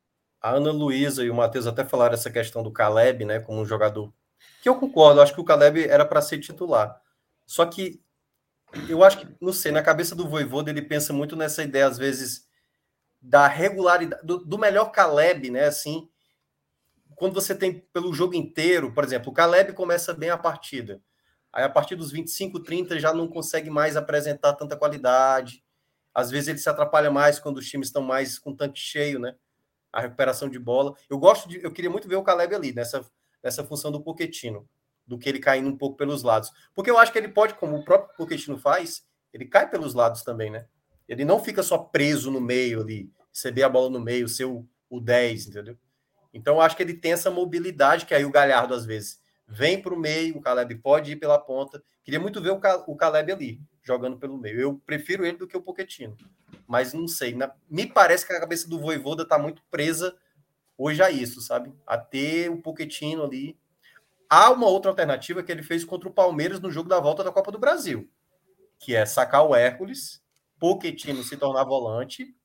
A Ana Luísa e o Matheus até falaram essa questão do Caleb, né, como um jogador. Que eu concordo, acho que o Caleb era para ser titular. Só que eu acho que, não sei, na cabeça do Voivoda ele pensa muito nessa ideia, às vezes, da regularidade, do, do melhor Caleb, né, assim, quando você tem pelo jogo inteiro, por exemplo, o Caleb começa bem a partida. Aí a partir dos 25, 30 já não consegue mais apresentar tanta qualidade. Às vezes ele se atrapalha mais quando os times estão mais com tanque cheio, né? A recuperação de bola. Eu gosto de, eu queria muito ver o Caleb ali nessa, nessa função do Poquetino, do que ele caindo um pouco pelos lados. Porque eu acho que ele pode, como o próprio Poquetino faz, ele cai pelos lados também, né? Ele não fica só preso no meio ali, receber a bola no meio, ser o, o 10, entendeu? Então eu acho que ele tem essa mobilidade que aí o Galhardo às vezes vem para o meio, o Caleb pode ir pela ponta. Queria muito ver o Caleb ali jogando pelo meio. Eu prefiro ele do que o Poquetino. Mas não sei. Na, me parece que a cabeça do Voivoda está muito presa hoje a isso, sabe? A ter o Poquetino ali. Há uma outra alternativa que ele fez contra o Palmeiras no jogo da volta da Copa do Brasil, que é sacar o Hércules, Poquetino se tornar volante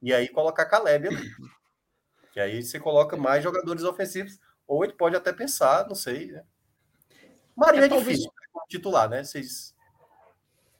e aí colocar Caleb ali. Que aí você coloca mais jogadores ofensivos, ou ele pode até pensar, não sei. Né? Marinho é, é difícil talvez... titular, né? Vocês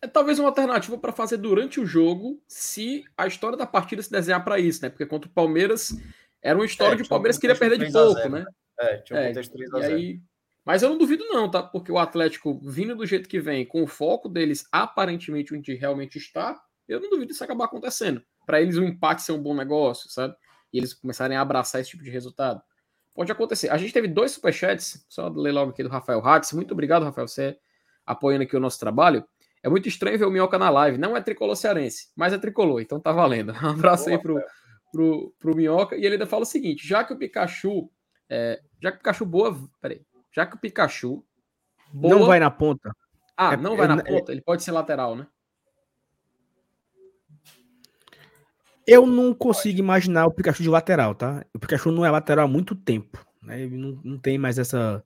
é talvez uma alternativa para fazer durante o jogo, se a história da partida se desenhar para isso, né? Porque contra o Palmeiras era uma história é, de Palmeiras um queria perder de pouco, 0, né? É, tinha um é, 3 a 0. Aí... Mas eu não duvido não, tá? Porque o Atlético vindo do jeito que vem, com o foco deles aparentemente onde realmente está, eu não duvido isso acabar acontecendo. Para eles o empate ser um bom negócio, sabe? E eles começarem a abraçar esse tipo de resultado. Pode acontecer. A gente teve dois superchats, só ler logo aqui do Rafael Hatz. Muito obrigado, Rafael, você apoiando aqui o nosso trabalho. É muito estranho ver o Minhoca na live. Não é tricolor cearense, mas é tricolor, então tá valendo. Um abraço Boa, aí pro, pro, pro Minhoca. E ele ainda fala o seguinte: já que o Pikachu. É, já que o Pikachu boa. Peraí. Já que o Pikachu. Boa, não vai na ponta. Ah, é, não vai é, na ponta. Ele pode ser lateral, né? Eu não consigo imaginar o Pikachu de lateral, tá? O Pikachu não é lateral há muito tempo. Né? Ele não, não tem mais essa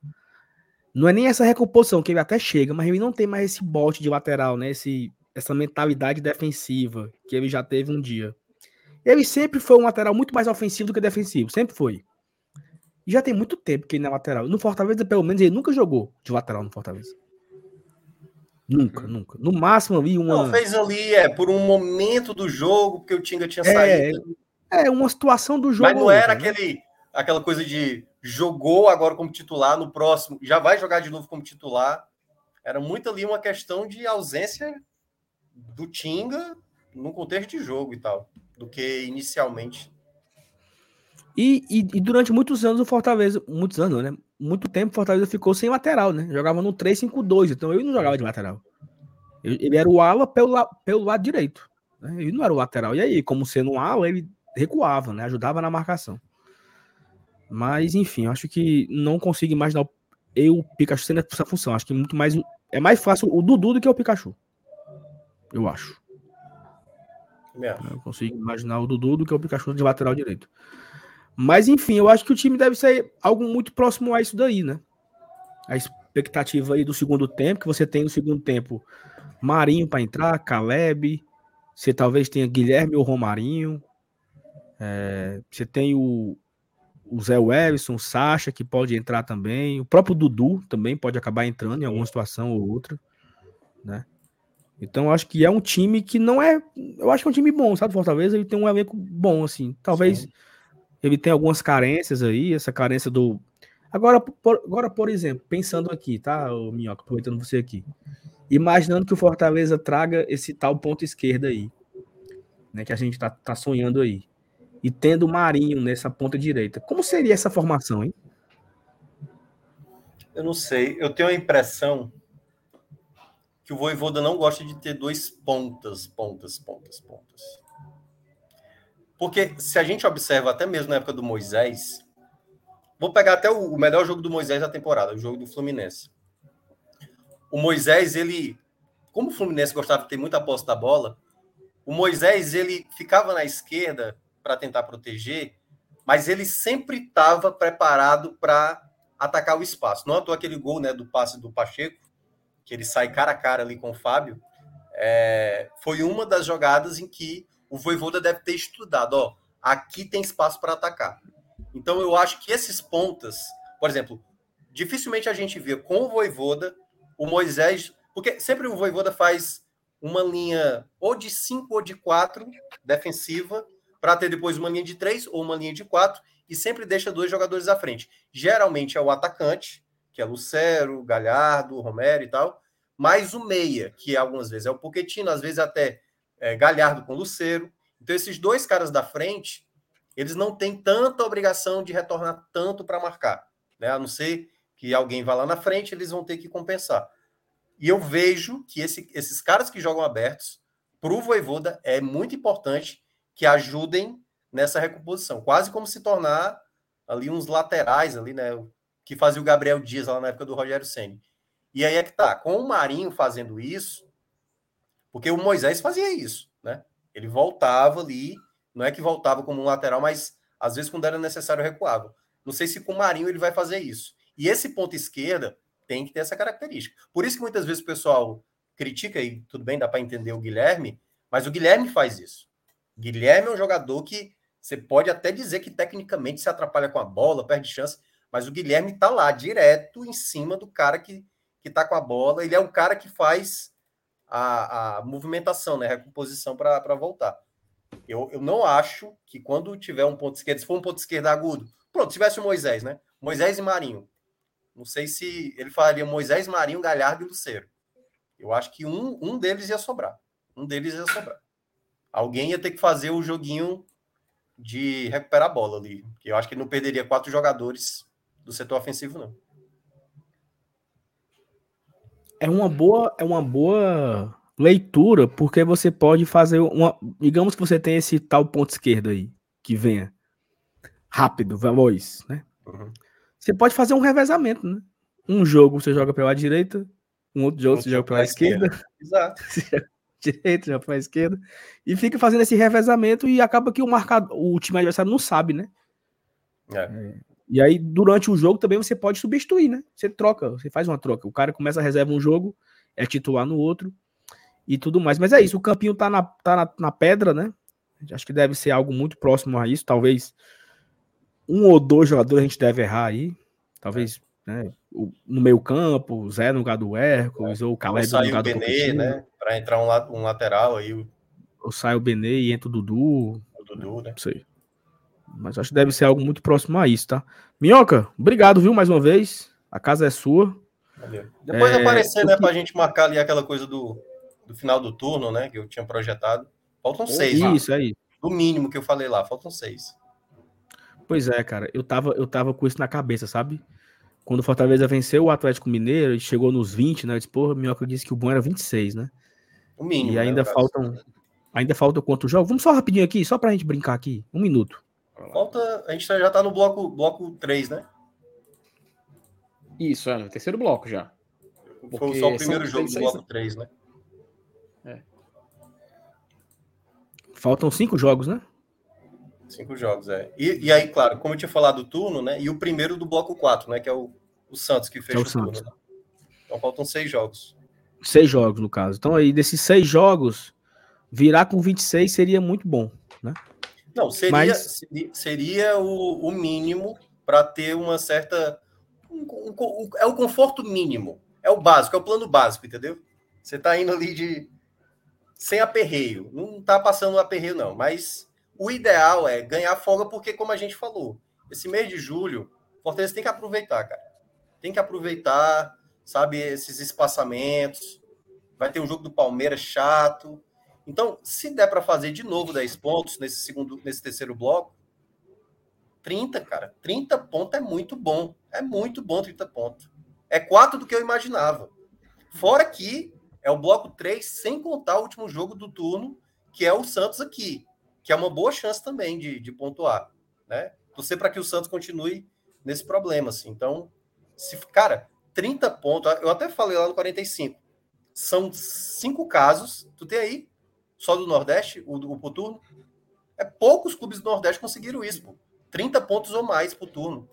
não é nem essa recomposição, que ele até chega, mas ele não tem mais esse bote de lateral, né? Esse, essa mentalidade defensiva que ele já teve um dia. Ele sempre foi um lateral muito mais ofensivo do que defensivo, sempre foi. E já tem muito tempo que ele não é lateral. No Fortaleza, pelo menos, ele nunca jogou de lateral no Fortaleza. Nunca, uhum. nunca. No máximo ali uma. Não, fez ali, é, por um momento do jogo, porque o Tinga tinha é, saído. É, uma situação do jogo. Mas não era né? aquele, aquela coisa de jogou agora como titular, no próximo já vai jogar de novo como titular. Era muito ali uma questão de ausência do Tinga no contexto de jogo e tal, do que inicialmente. E, e, e durante muitos anos o Fortaleza, muitos anos, né? Muito tempo o Fortaleza ficou sem lateral, né? Jogava no 3-5-2, então ele não jogava de lateral. Ele era o ala pelo, pelo lado direito. Né? Ele não era o lateral. E aí, como sendo um ala, ele recuava, né? Ajudava na marcação. Mas, enfim, acho que não consigo imaginar eu, o Pikachu, sendo essa função. Acho que muito mais. É mais fácil o Dudu do que o Pikachu. Eu acho. Eu consigo imaginar o Dudu do que o Pikachu de lateral direito. Mas, enfim, eu acho que o time deve ser algo muito próximo a isso daí, né? A expectativa aí do segundo tempo, que você tem no segundo tempo Marinho para entrar, Caleb, você talvez tenha Guilherme ou Romarinho. É, você tem o, o Zé Wellison, o Sacha, que pode entrar também, o próprio Dudu também pode acabar entrando em alguma situação ou outra, né? Então acho que é um time que não é, eu acho que é um time bom, sabe? Fortaleza ele tem um elenco bom assim. Talvez Sim. ele tenha algumas carências aí, essa carência do Agora, por, agora por exemplo, pensando aqui, tá, o Minhoca, aproveitando você aqui. Imaginando que o Fortaleza traga esse tal ponto esquerda aí, né, que a gente tá, tá sonhando aí e tendo o Marinho nessa ponta direita. Como seria essa formação, hein? Eu não sei. Eu tenho a impressão que o Voivoda não gosta de ter dois pontas, pontas, pontas, pontas. Porque se a gente observa até mesmo na época do Moisés, vou pegar até o, melhor jogo do Moisés da temporada, o jogo do Fluminense. O Moisés, ele, como o Fluminense gostava de ter muita posse da bola, o Moisés ele ficava na esquerda para tentar proteger, mas ele sempre estava preparado para atacar o espaço. Não à aquele gol né, do passe do Pacheco, que ele sai cara a cara ali com o Fábio, é, foi uma das jogadas em que o Voivoda deve ter estudado. Ó, aqui tem espaço para atacar. Então eu acho que esses pontas, por exemplo, dificilmente a gente vê com o Voivoda o Moisés, porque sempre o Voivoda faz uma linha ou de 5 ou de 4 defensiva, para ter depois uma linha de 3 ou uma linha de 4, e sempre deixa dois jogadores à frente. Geralmente é o atacante, que é Lucero, Galhardo, Romero e tal, mais o meia, que algumas vezes é o Poquetino, às vezes até é, Galhardo com Lucero. Então, esses dois caras da frente, eles não têm tanta obrigação de retornar tanto para marcar, né? A não ser que alguém vá lá na frente, eles vão ter que compensar. E eu vejo que esse, esses caras que jogam abertos, para o Voivoda, é muito importante que ajudem nessa recomposição, quase como se tornar ali uns laterais ali, né? Que fazia o Gabriel Dias lá na época do Rogério Senni. E aí é que tá, com o Marinho fazendo isso, porque o Moisés fazia isso, né? Ele voltava ali, não é que voltava como um lateral, mas às vezes quando era necessário recuava. Não sei se com o Marinho ele vai fazer isso. E esse ponto esquerda tem que ter essa característica. Por isso que muitas vezes o pessoal critica, e tudo bem, dá para entender o Guilherme, mas o Guilherme faz isso. Guilherme é um jogador que você pode até dizer que tecnicamente se atrapalha com a bola, perde chance, mas o Guilherme está lá, direto em cima do cara que, que tá com a bola. Ele é o cara que faz a, a movimentação, né? A recomposição para voltar. Eu, eu não acho que quando tiver um ponto esquerdo, se for um ponto esquerdo agudo, pronto, tivesse o Moisés, né? Moisés e Marinho. Não sei se ele falaria Moisés, Marinho, Galhardo e Luceiro. Eu acho que um, um deles ia sobrar. Um deles ia sobrar. Alguém ia ter que fazer o joguinho de recuperar a bola ali. Eu acho que ele não perderia quatro jogadores do setor ofensivo, não. É uma boa, é uma boa leitura, porque você pode fazer uma. Digamos que você tem esse tal ponto esquerdo aí, que venha rápido, veloz, né? Uhum. Você pode fazer um revezamento, né? Um jogo você joga pela direita, um outro jogo um você joga pela esquerda. esquerda. Exato. direita, joga pela esquerda. E fica fazendo esse revezamento e acaba que o marcador, o time adversário não sabe, né? É. É. E aí, durante o jogo, também você pode substituir, né? Você troca, você faz uma troca. O cara começa a reserva um jogo, é titular no outro e tudo mais. Mas é isso, o campinho tá na, tá na, na pedra, né? Acho que deve ser algo muito próximo a isso. Talvez um ou dois jogadores a gente deve errar aí. Talvez é. né, no meio campo, o Zé no lugar do Hércules, é. ou o Caleb no lugar do Benê, né? Para entrar um, um, lateral aí. Ou sai o Benê e entra o Dudu. O Dudu, né? Não sei. Mas acho que deve ser algo muito próximo a isso, tá? Minhoca, obrigado, viu, mais uma vez. A casa é sua. Valeu. Depois é, aparecer, né, que... pra gente marcar ali aquela coisa do, do final do turno, né, que eu tinha projetado. Faltam seis. Isso, lá. é isso. Do mínimo que eu falei lá, faltam seis. Pois é, cara, eu tava, eu tava com isso na cabeça, sabe? Quando o Fortaleza venceu o Atlético Mineiro, chegou nos 20, né? Eu disse, porra, Minhoca disse que o bom era 26, né? O mínimo. E né, ainda né, faltam. Ainda falta quantos jogos? Vamos só rapidinho aqui, só pra gente brincar aqui. Um minuto. Falta. A gente já tá no bloco, bloco 3, né? Isso, é, no terceiro bloco já. Foi só o primeiro jogo do bloco 3, né? É. Faltam cinco jogos, né? Cinco jogos, é. E, e aí, claro, como eu tinha falado do turno, né? E o primeiro do bloco 4, né? Que é o, o Santos que fecha é o, o turno. Né? Então faltam seis jogos. Seis jogos, no caso. Então aí, desses seis jogos, virar com 26 seria muito bom, né? Não, seria, Mas... seria o, o mínimo para ter uma certa. Um, um, um, é o conforto mínimo. É o básico, é o plano básico, entendeu? Você está indo ali de. sem aperreio. Não está passando aperreio, não. Mas o ideal é ganhar folga, porque, como a gente falou, esse mês de julho, Fortaleza tem que aproveitar, cara. Tem que aproveitar, sabe, esses espaçamentos. Vai ter um jogo do Palmeiras chato. Então, se der para fazer de novo 10 pontos nesse segundo, nesse terceiro bloco, 30, cara. 30 pontos é muito bom. É muito bom 30 pontos. É quatro do que eu imaginava. Fora que é o bloco 3, sem contar o último jogo do turno, que é o Santos aqui. Que é uma boa chance também de, de pontuar, né? Torcer para que o Santos continue nesse problema, assim. Então, se, cara, 30 pontos, eu até falei lá no 45, são cinco casos, tu tem aí, só do Nordeste, o, o por turno, é poucos clubes do Nordeste conseguiram isso, pô. 30 pontos ou mais por turno.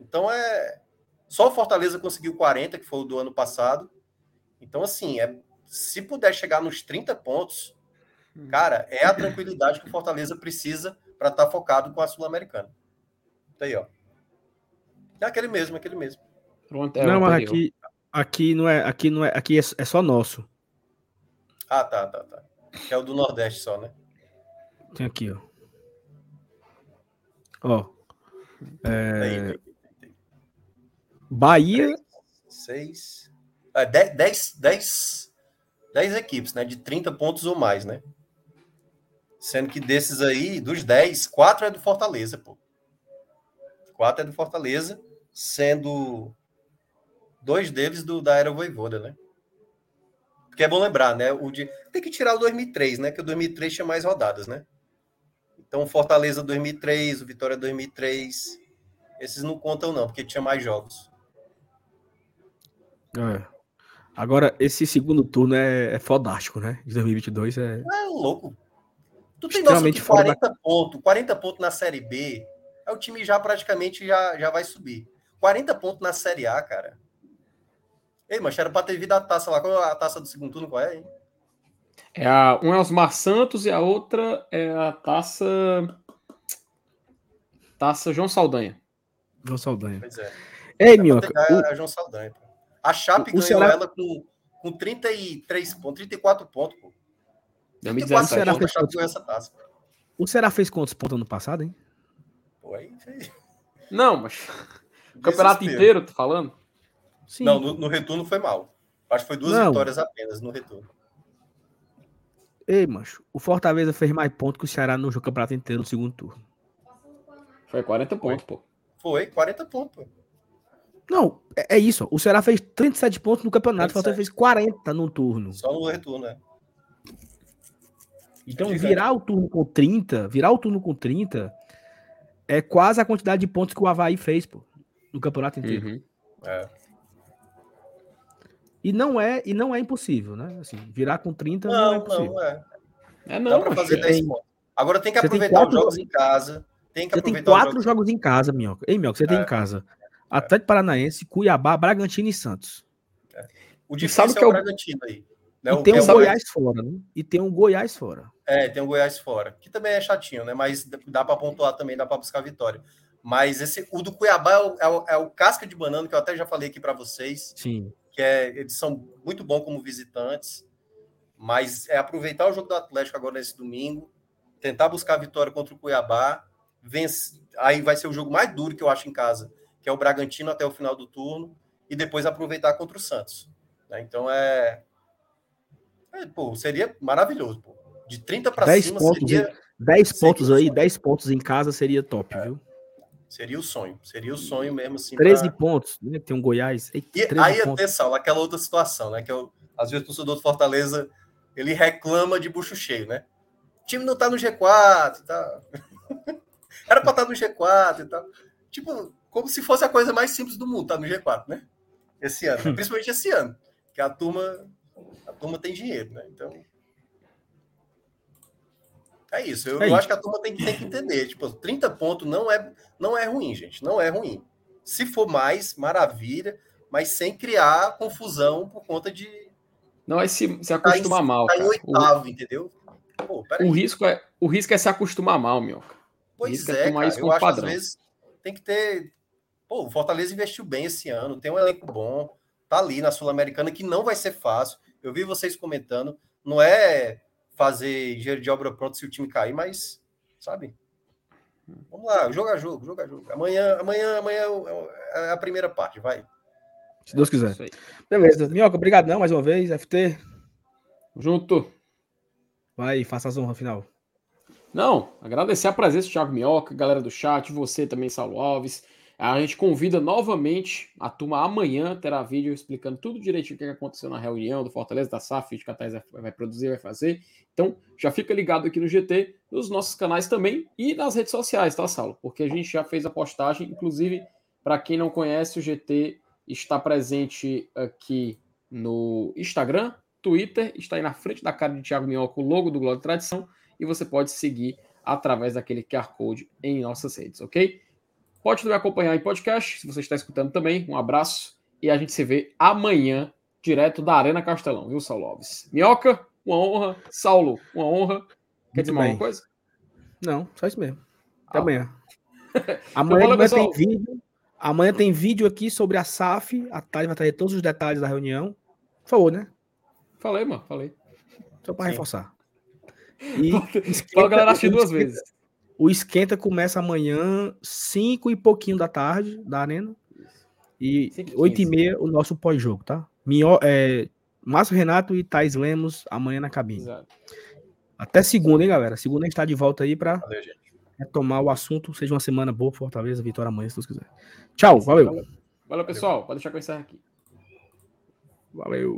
Então é. Só o Fortaleza conseguiu 40, que foi o do ano passado. Então, assim, é, se puder chegar nos 30 pontos. Cara, é a tranquilidade que o Fortaleza precisa para estar tá focado com a Sul-Americana. Tá aí, ó. É aquele mesmo, aquele mesmo. Pronto, é não, mas aqui, aqui não é, aqui não é, aqui é, é só nosso. Ah, tá, tá, tá. É o do Nordeste só, né? Tem aqui, ó. Ó. É... Bahia. Seis. É, dez, dez, dez, dez equipes, né? De 30 pontos ou mais, né? Sendo que desses aí, dos 10, quatro é do Fortaleza, pô. Quatro é do Fortaleza, sendo dois deles do da Era Voivoda, né? Porque é bom lembrar, né? O de... Tem que tirar o 2003, né? Que o 2003 tinha mais rodadas, né? Então, Fortaleza 2003, o Vitória 2003, esses não contam não, porque tinha mais jogos. É. Agora, esse segundo turno é, é fodástico, né? De 2022 é... É louco. Tu tem noção que 40 da... pontos, 40 pontos na Série B, é o time já praticamente já, já vai subir. 40 pontos na Série A, cara. Ei, mas era pra ter vindo a taça lá. Qual é a taça do segundo turno? Qual é, hein? É a, um é Osmar Santos e a outra é a taça. Taça João Saldanha. João Saldanha. Pois é. Ei, Minhoca. O... A João Saldanha. A Chape ganhou Ceará... ela com, com 33 pontos, 34 pontos, pô. 2017, o Ceará fez quantos... essa taça. O Ceará fez quantos pontos ano passado, hein? Pô, aí fez. Não, mas. O campeonato inteiro, tô falando? Sim. Não, no, no, retorno foi mal. Acho que foi duas Não. vitórias apenas no retorno. Ei, macho, o Fortaleza fez mais pontos que o Ceará no campeonato inteiro no segundo turno. Foi 40 pontos, pô. Foi, 40 pontos. Não, é, é isso. O Ceará fez 37 pontos no campeonato, o Fortaleza fez 40 no turno. Só no retorno, né? Então, virar o turno com 30, virar o turno com 30 é quase a quantidade de pontos que o Havaí fez, pô, no campeonato inteiro. Uhum. É. E não é, e não é impossível, né? Assim, virar com 30 não, não é possível. Não, é. É não, Dá pra fazer 10 pontos. Agora tem que aproveitar quatro, os jogos em casa. Tem que você tem quatro jogos... jogos em casa, Minhoca. Ei, Minhoca, você é. tem em casa é. Atlético Paranaense, Cuiabá, Bragantino e Santos. É. O difícil sabe é, é o Bragantino aí. Né? E tem um Goiás fora, né? E tem um Goiás fora. É, tem um Goiás fora. Que também é chatinho, né? Mas dá para pontuar também, dá para buscar vitória. Mas esse, o do Cuiabá é o, é o, é o casca de banana, que eu até já falei aqui para vocês. Sim que é, eles são muito bons como visitantes, mas é aproveitar o jogo do Atlético agora nesse domingo, tentar buscar a vitória contra o Cuiabá, vence, aí vai ser o jogo mais duro que eu acho em casa, que é o Bragantino até o final do turno, e depois aproveitar contra o Santos. Né? Então é, é, pô, seria maravilhoso, pô. De 30 para cima pontos, seria 10 pontos aí, 10 pontos em casa seria top, é. viu? Seria o sonho. Seria o sonho mesmo assim. 13 pra... pontos, né? Tem um Goiás. e aí até, Saulo, aquela outra situação, né? Que eu, às vezes o torcedor do Fortaleza ele reclama de bucho cheio, né? O time não tá no G4 tá. Era pra estar tá no G4 e tal. Tipo, como se fosse a coisa mais simples do mundo, tá no G4, né? Esse ano. Principalmente esse ano. Que a turma, a turma tem dinheiro, né? Então. É isso. Eu, é eu isso. acho que a turma tem, tem que entender. Tipo, 30 pontos não é, não é ruim, gente. Não é ruim. Se for mais, maravilha, mas sem criar confusão por conta de. Não é se, se acostumar tá em, mal. Tá em oitavo, o, entendeu? Pô, o, risco é, o risco é se acostumar mal, meu. Pois é, é cara, eu acho padrão. que às vezes tem que ter. Pô, o Fortaleza investiu bem esse ano, tem um elenco bom, tá ali na Sul-Americana, que não vai ser fácil. Eu vi vocês comentando, não é fazer engenheiro de obra pronto se o time cair, mas, sabe? Vamos lá, jogo a jogo, jogo a jogo. Amanhã, amanhã, amanhã é, é a primeira parte, vai. Se Deus quiser. Beleza. Minhoca, obrigado não, mais uma vez. FT. Junto. Vai, faça a honra final. Não, agradecer a presença do Thiago Minhoca, galera do chat, você também, Saulo Alves. A gente convida novamente a turma amanhã, terá vídeo explicando tudo direitinho o que aconteceu na reunião do Fortaleza, da SAF, que a Thais vai produzir, vai fazer. Então, já fica ligado aqui no GT, nos nossos canais também e nas redes sociais, tá, Saulo? Porque a gente já fez a postagem, inclusive, para quem não conhece, o GT está presente aqui no Instagram, Twitter, está aí na frente da cara de Thiago Minhoca, o logo do Globo de Tradição, e você pode seguir através daquele QR Code em nossas redes, ok? Pode também acompanhar em podcast, se você está escutando também. Um abraço e a gente se vê amanhã, direto da Arena Castelão, viu, Saulo Alves? Minhoca, uma honra. Saulo, uma honra. Quer dizer mais alguma coisa? Não, só isso mesmo. Até ah. amanhã. amanhã, amanhã tem vídeo. Amanhã tem vídeo aqui sobre a SAF. A Thay vai trazer todos os detalhes da reunião. Por favor, né? Falei, mano, falei. Só para reforçar. E a galera assistir duas vezes. O esquenta começa amanhã, 5 e pouquinho da tarde, da Arena. E 8 e meia o nosso pós-jogo, tá? Minho, é, Márcio Renato e Thais Lemos amanhã na cabine. Exato. Até segunda, hein, galera? Segunda a gente tá de volta aí pra valeu, retomar o assunto. Seja uma semana boa, Fortaleza, vitória amanhã, se Deus quiser. Tchau, valeu. Valeu, valeu pessoal. Pode deixar que eu encerro aqui. Valeu.